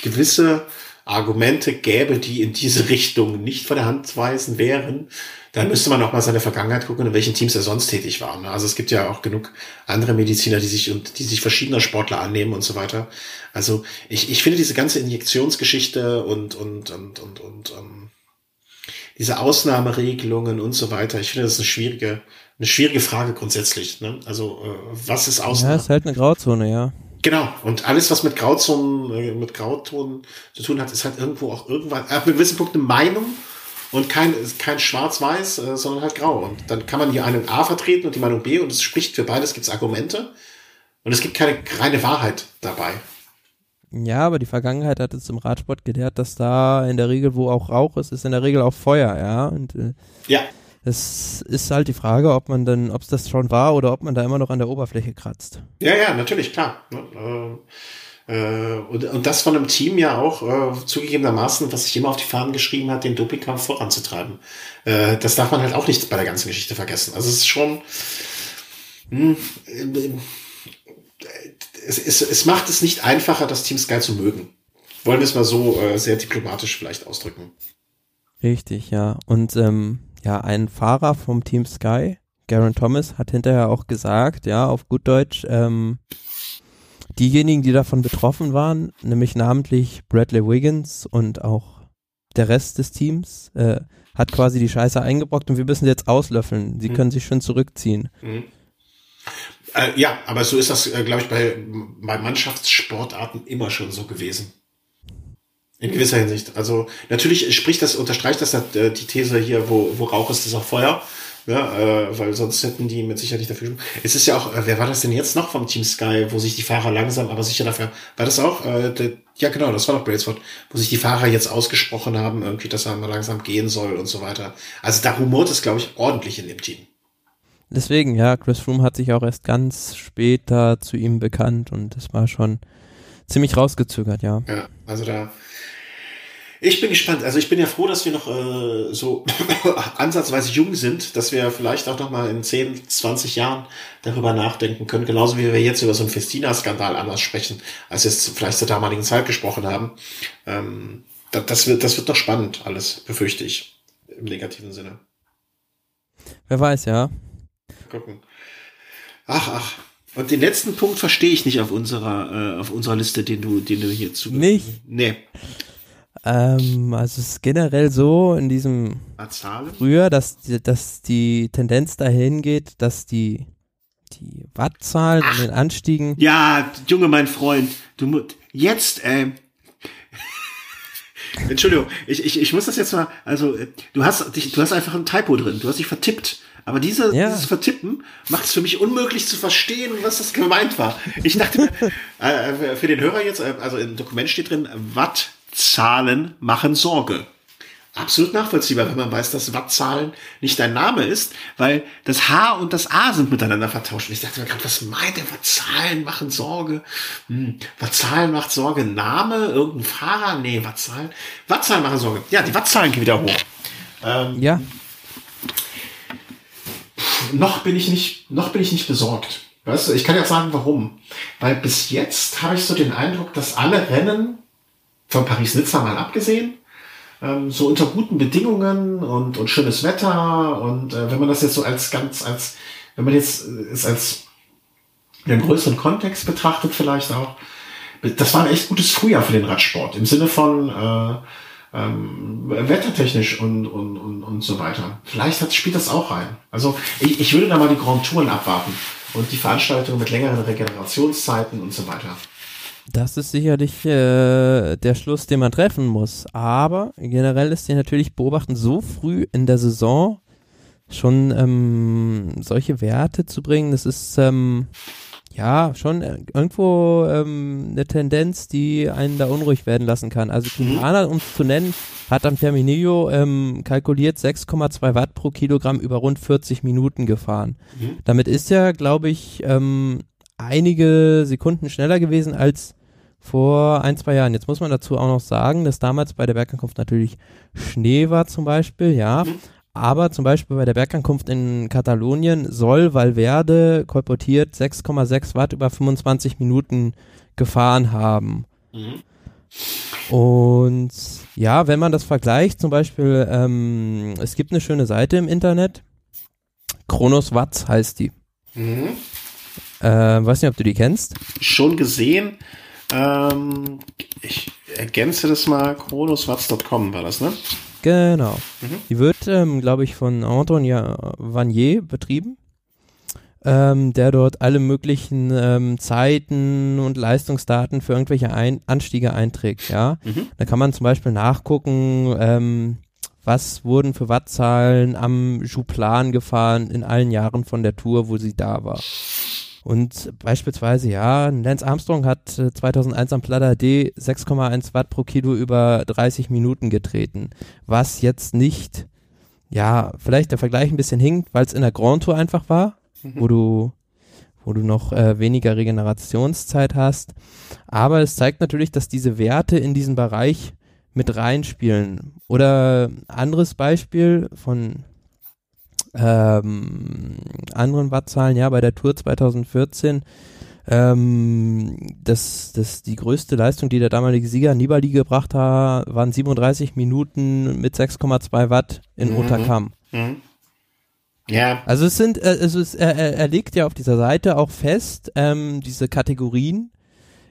gewisse Argumente gäbe, die in diese Richtung nicht von der Hand weisen wären, dann müsste man auch mal seine Vergangenheit gucken, in welchen Teams er sonst tätig war. Ne? Also es gibt ja auch genug andere Mediziner, die sich und die sich verschiedener Sportler annehmen und so weiter. Also ich, ich finde diese ganze Injektionsgeschichte und und und und und, und ähm, diese Ausnahmeregelungen und so weiter. Ich finde das eine schwierige, eine schwierige Frage grundsätzlich. Ne? Also äh, was ist Ausnahme? Ja, ist halt eine Grauzone, ja. Genau. Und alles, was mit Grauzonen, äh, mit Grauzonen zu tun hat, ist halt irgendwo auch irgendwann, ab einem gewissen Punkt eine Meinung und kein, kein Schwarz-Weiß, äh, sondern halt Grau. Und dann kann man hier einen A vertreten und die Meinung B und es spricht für beides, gibt es Argumente. Und es gibt keine reine Wahrheit dabei. Ja, aber die Vergangenheit hat es im Radsport gelehrt, dass da in der Regel, wo auch Rauch ist, ist in der Regel auch Feuer, ja. Und, äh, ja. Es ist halt die Frage, ob man dann, ob es das schon war oder ob man da immer noch an der Oberfläche kratzt. Ja, ja, natürlich, klar. Äh, und, und das von einem Team ja auch äh, zugegebenermaßen, was sich immer auf die Fahnen geschrieben hat, den Dopingkampf voranzutreiben. Äh, das darf man halt auch nicht bei der ganzen Geschichte vergessen. Also es ist schon, mh, hm, es, es, es macht es nicht einfacher, das Team Sky zu mögen. Wollen wir es mal so äh, sehr diplomatisch vielleicht ausdrücken. Richtig, ja. Und ähm, ja, ein Fahrer vom Team Sky, Garen Thomas, hat hinterher auch gesagt, ja, auf gut Deutsch, ähm, diejenigen, die davon betroffen waren, nämlich namentlich Bradley Wiggins und auch der Rest des Teams, äh, hat quasi die Scheiße eingebrockt und wir müssen jetzt auslöffeln. Sie mhm. können sich schon zurückziehen. Mhm. Äh, ja, aber so ist das, äh, glaube ich, bei, bei Mannschaftssportarten immer schon so gewesen. In gewisser Hinsicht. Also natürlich spricht das, unterstreicht das äh, die These hier, wo, wo Rauch ist, ist auch Feuer. Ja, äh, weil sonst hätten die mit Sicherheit nicht dafür. Es ist ja auch, äh, wer war das denn jetzt noch vom Team Sky, wo sich die Fahrer langsam, aber sicher dafür. War das auch? Äh, der, ja, genau, das war doch Brailsford, wo sich die Fahrer jetzt ausgesprochen haben, irgendwie, dass er mal langsam gehen soll und so weiter. Also da rumort es, glaube ich, ordentlich in dem Team. Deswegen, ja, Chris Froome hat sich auch erst ganz später zu ihm bekannt und es war schon ziemlich rausgezögert, ja. Ja, also da. Ich bin gespannt. Also ich bin ja froh, dass wir noch äh, so ansatzweise jung sind, dass wir vielleicht auch noch mal in 10, 20 Jahren darüber nachdenken können. Genauso wie wir jetzt über so einen Festina-Skandal anders sprechen, als wir es vielleicht zur damaligen Zeit gesprochen haben. Ähm, das, das, wird, das wird noch spannend alles, befürchte ich, im negativen Sinne. Wer weiß, ja gucken. Ach, ach. Und den letzten Punkt verstehe ich nicht auf unserer, äh, auf unserer Liste, den du, den du hier zu. Nicht? Nee. Ähm, also es ist generell so in diesem Azale? früher, dass, dass die Tendenz dahin geht, dass die, die Wattzahlen in den Anstiegen. Ja, Junge, mein Freund, du musst jetzt, äh, Entschuldigung, ich, ich, ich muss das jetzt mal, also du hast dich, du hast einfach ein Typo drin, du hast dich vertippt. Aber diese, ja. dieses Vertippen macht es für mich unmöglich zu verstehen, was das gemeint war. Ich dachte mir, äh, für den Hörer jetzt, äh, also im Dokument steht drin, Wattzahlen machen Sorge. Absolut nachvollziehbar, wenn man weiß, dass Wattzahlen nicht dein Name ist, weil das H und das A sind miteinander vertauscht. Und ich dachte mir gerade, was meint der Wattzahlen machen Sorge? Hm, Wattzahlen macht Sorge, Name, irgendein Fahrer? Nee, Wattzahlen. Wattzahlen machen Sorge. Ja, die Wattzahlen gehen wieder hoch. Ähm, ja noch bin ich nicht, noch bin ich nicht besorgt. Weißt du, ich kann ja sagen, warum. Weil bis jetzt habe ich so den Eindruck, dass alle Rennen, von Paris-Nizza mal abgesehen, ähm, so unter guten Bedingungen und, und schönes Wetter und äh, wenn man das jetzt so als ganz, als, wenn man jetzt äh, es als in einem größeren Kontext betrachtet vielleicht auch, das war ein echt gutes Frühjahr für den Radsport. Im Sinne von, äh, ähm, wettertechnisch und, und, und, und so weiter. Vielleicht hat, spielt das auch rein. Also ich, ich würde da mal die Grand Touren abwarten und die Veranstaltungen mit längeren Regenerationszeiten und so weiter. Das ist sicherlich äh, der Schluss, den man treffen muss. Aber generell ist hier natürlich beobachten, so früh in der Saison schon ähm, solche Werte zu bringen, das ist ähm, ja, schon äh, irgendwo ähm, eine Tendenz, die einen da unruhig werden lassen kann. Also Quintana, mhm. um es zu nennen, hat am Terminillo ähm, kalkuliert 6,2 Watt pro Kilogramm über rund 40 Minuten gefahren. Mhm. Damit ist er, glaube ich, ähm, einige Sekunden schneller gewesen als vor ein, zwei Jahren. Jetzt muss man dazu auch noch sagen, dass damals bei der Bergankunft natürlich Schnee war zum Beispiel, ja. Mhm. Aber zum Beispiel bei der Bergankunft in Katalonien soll Valverde kolportiert 6,6 Watt über 25 Minuten gefahren haben. Mhm. Und ja, wenn man das vergleicht, zum Beispiel, ähm, es gibt eine schöne Seite im Internet, Chronos Watts heißt die. Mhm. Äh, weiß nicht, ob du die kennst. Schon gesehen. Ähm, ich ergänze das mal, chronoswatts.com war das, ne? Genau. Mhm. Die wird, ähm, glaube ich, von Antoine Vanier betrieben, ähm, der dort alle möglichen ähm, Zeiten und Leistungsdaten für irgendwelche Ein Anstiege einträgt. Ja, mhm. da kann man zum Beispiel nachgucken, ähm, was wurden für Wattzahlen am Jouplan gefahren in allen Jahren von der Tour, wo sie da war. Und beispielsweise, ja, Lance Armstrong hat 2001 am Plata D 6,1 Watt pro Kilo über 30 Minuten getreten, was jetzt nicht, ja, vielleicht der Vergleich ein bisschen hinkt, weil es in der Grand Tour einfach war, mhm. wo du wo du noch äh, weniger Regenerationszeit hast. Aber es zeigt natürlich, dass diese Werte in diesen Bereich mit reinspielen. Oder anderes Beispiel von ähm, anderen Wattzahlen, ja, bei der Tour 2014, ähm, das, das, die größte Leistung, die der damalige Sieger Nibali gebracht hat, waren 37 Minuten mit 6,2 Watt in mhm. Otakam. Mhm. Ja. Also es sind, also es, er, er legt ja auf dieser Seite auch fest, ähm, diese Kategorien,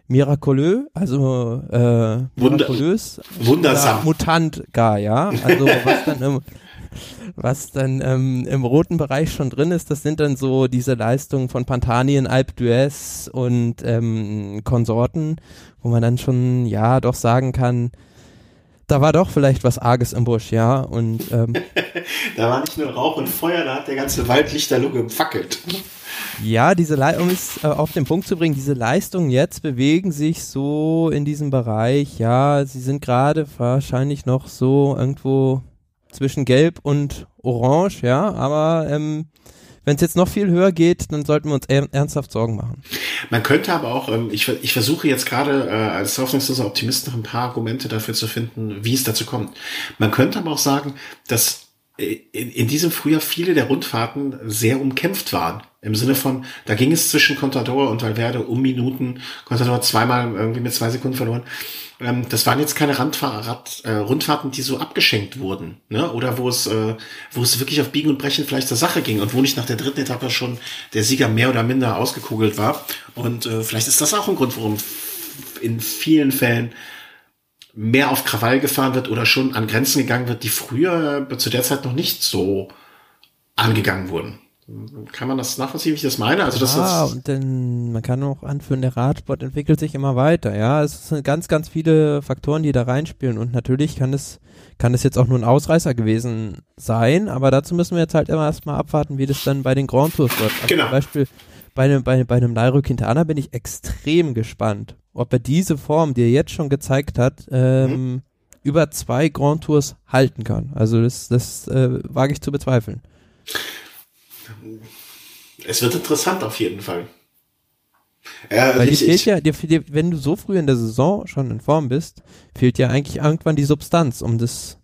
mirakuleux, also äh, mirakulös, wundersam, mutant gar, ja. Also was dann im, was dann ähm, im roten Bereich schon drin ist, das sind dann so diese Leistungen von Pantanien, Alpe d'Huez und ähm, Konsorten, wo man dann schon ja doch sagen kann, da war doch vielleicht was Arges im Busch, ja. Und ähm, da war nicht nur Rauch und Feuer, da hat der ganze Wald lichterloh gefackelt. Ja, diese Le um es äh, auf den Punkt zu bringen, diese Leistungen jetzt bewegen sich so in diesem Bereich, ja, sie sind gerade wahrscheinlich noch so irgendwo zwischen Gelb und Orange, ja, aber ähm, wenn es jetzt noch viel höher geht, dann sollten wir uns ernsthaft Sorgen machen. Man könnte aber auch, ähm, ich, ich versuche jetzt gerade äh, als hoffnungsloser Optimist noch ein paar Argumente dafür zu finden, wie es dazu kommt. Man könnte aber auch sagen, dass in, in diesem Frühjahr viele der Rundfahrten sehr umkämpft waren. Im Sinne von, da ging es zwischen Contador und Valverde um Minuten. Contador zweimal irgendwie mit zwei Sekunden verloren. Ähm, das waren jetzt keine Randfahr Rad, äh, Rundfahrten, die so abgeschenkt wurden, ne? Oder wo es, äh, wo es wirklich auf Biegen und Brechen vielleicht zur Sache ging und wo nicht nach der dritten Etappe schon der Sieger mehr oder minder ausgekugelt war. Und äh, vielleicht ist das auch ein Grund, warum in vielen Fällen mehr auf Krawall gefahren wird oder schon an Grenzen gegangen wird, die früher äh, zu der Zeit noch nicht so angegangen wurden. Kann man das nachvollziehen, wie ich das meine? Also das ja, und dann, man kann auch anführen, der Radsport entwickelt sich immer weiter, ja. Es sind ganz, ganz viele Faktoren, die da reinspielen und natürlich kann es, kann es jetzt auch nur ein Ausreißer gewesen sein, aber dazu müssen wir jetzt halt immer erstmal abwarten, wie das dann bei den Grand Tours wird. Also genau. Zum Beispiel bei einem, bei, bei einem Nairo Quintana bin ich extrem gespannt, ob er diese Form, die er jetzt schon gezeigt hat, ähm, mhm. über zwei Grand Tours halten kann. Also das, das äh, wage ich zu bezweifeln es wird interessant auf jeden Fall. Ja, Weil dir fehlt ja, dir, dir, wenn du so früh in der Saison schon in Form bist, fehlt ja eigentlich irgendwann die Substanz, um das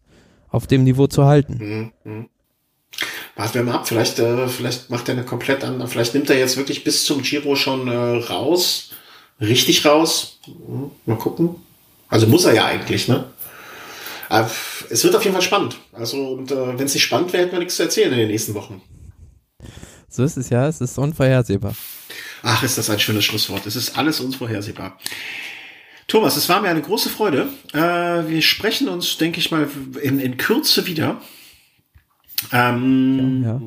auf dem Niveau zu halten. Mhm. mhm. Warten wir mal ab, vielleicht, äh, vielleicht macht er eine komplett andere, vielleicht nimmt er jetzt wirklich bis zum Giro schon äh, raus, richtig raus. Mhm. Mal gucken. Also muss er ja eigentlich, ne? Aber es wird auf jeden Fall spannend. Also, und äh, wenn es nicht spannend wäre, hätten wir nichts zu erzählen in den nächsten Wochen. So ist es ja, es ist unvorhersehbar. Ach, ist das ein schönes Schlusswort. Es ist alles unvorhersehbar. Thomas, es war mir eine große Freude. Äh, wir sprechen uns, denke ich mal, in, in Kürze wieder. Ähm, ja, ja.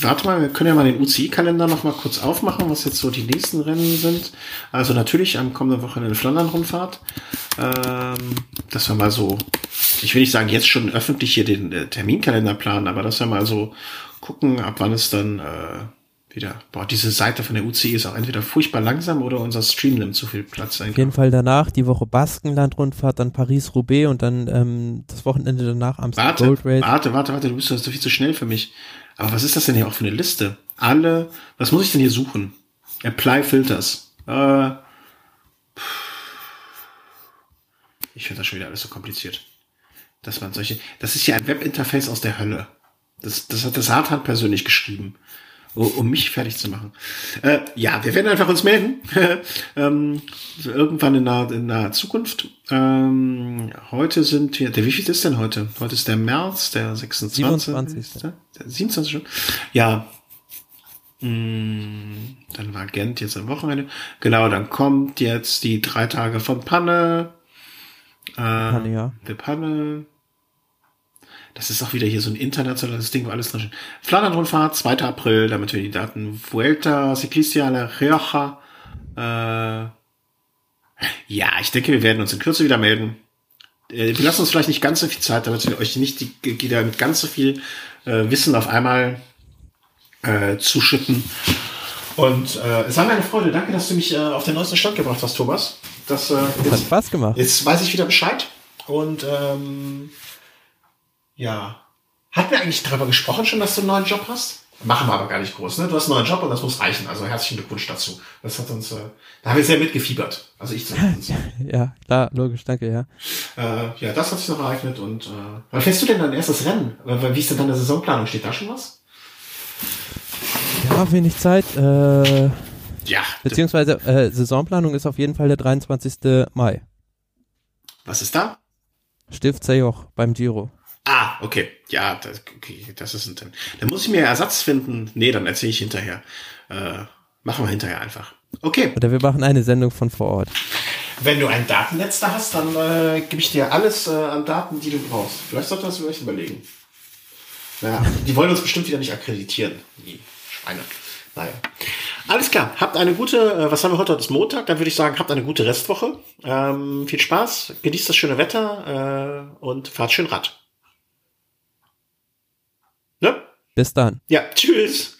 Warte mal, wir können ja mal den UCI-Kalender noch mal kurz aufmachen, was jetzt so die nächsten Rennen sind. Also natürlich am kommenden Wochenende eine Flandern-Rundfahrt. Ähm, dass wir mal so, ich will nicht sagen, jetzt schon öffentlich hier den äh, Terminkalender planen, aber dass wir mal so gucken, ab wann es dann äh, wieder. Boah, diese Seite von der UCI ist auch entweder furchtbar langsam oder unser Stream nimmt zu viel Platz ein. Auf jeden Fall danach die Woche Baskenland-Rundfahrt, dann Paris-Roubaix und dann ähm, das Wochenende danach Amsterdam warte, Gold Race. Warte, warte, warte, du bist so viel zu schnell für mich. Aber was ist das denn hier auch für eine Liste? Alle, was muss ich denn hier suchen? Apply Filters. Äh, ich finde das schon wieder alles so kompliziert. Dass man solche, das ist ja ein Webinterface aus der Hölle. Das, das hat der Satan persönlich geschrieben, um mich fertig zu machen. Äh, ja, wir werden einfach uns melden. ähm, irgendwann in naher, in naher Zukunft. Ähm, heute sind wir, der, wie viel ist denn heute? Heute ist der März, der 26. 27. Der 27 schon. Ja. Mm, dann war Gent jetzt am Wochenende. Genau, dann kommt jetzt die drei Tage von Panne. Äh, Panne, ja. Der Panne. Das ist auch wieder hier so ein internationales Ding, wo alles drin steht. Flandern-Rundfahrt, 2. April, damit wir die Daten. Vuelta Ciclistia La Rioja. Äh, ja, ich denke, wir werden uns in Kürze wieder melden. Äh, wir lassen uns vielleicht nicht ganz so viel Zeit, damit wir euch nicht die, wieder mit ganz so viel äh, Wissen auf einmal äh, zuschütten. Und äh, es war mir eine Freude. Danke, dass du mich äh, auf den neuesten Stand gebracht hast, Thomas. Das äh, jetzt, hat Spaß gemacht. Jetzt weiß ich wieder Bescheid. Und ähm, ja, hatten wir eigentlich darüber gesprochen schon, dass du einen neuen Job hast? Machen wir aber gar nicht groß. Ne? Du hast einen neuen Job und das muss reichen. Also herzlichen Glückwunsch dazu. Das hat uns, äh, da haben wir sehr mitgefiebert. Also ich zumindest. ja, klar, logisch, danke, ja. Äh, ja, das hat sich noch ereignet. Und äh, wann fährst du denn dein erstes Rennen? Wie ist denn deine Saisonplanung? Steht da schon was? Ja, wenig Zeit. Äh, ja. Beziehungsweise äh, Saisonplanung ist auf jeden Fall der 23. Mai. Was ist da? Stift Joch beim Giro. Ah, okay. Ja, das, okay, das ist ein Dann Dann muss ich mir Ersatz finden. Nee, dann erzähle ich hinterher. Äh, machen wir hinterher einfach. Okay. Oder wir machen eine Sendung von vor Ort. Wenn du ein Datennetz da hast, dann äh, gebe ich dir alles äh, an Daten, die du brauchst. Vielleicht sollte das vielleicht überlegen. Naja, die wollen uns bestimmt wieder nicht akkreditieren. Die Schweine. Naja. Alles klar. Habt eine gute, äh, was haben wir heute? Heute ist Montag. Dann würde ich sagen, habt eine gute Restwoche. Ähm, viel Spaß. Genießt das schöne Wetter äh, und fahrt schön Rad. Ne? Bis dann. Ja, tschüss.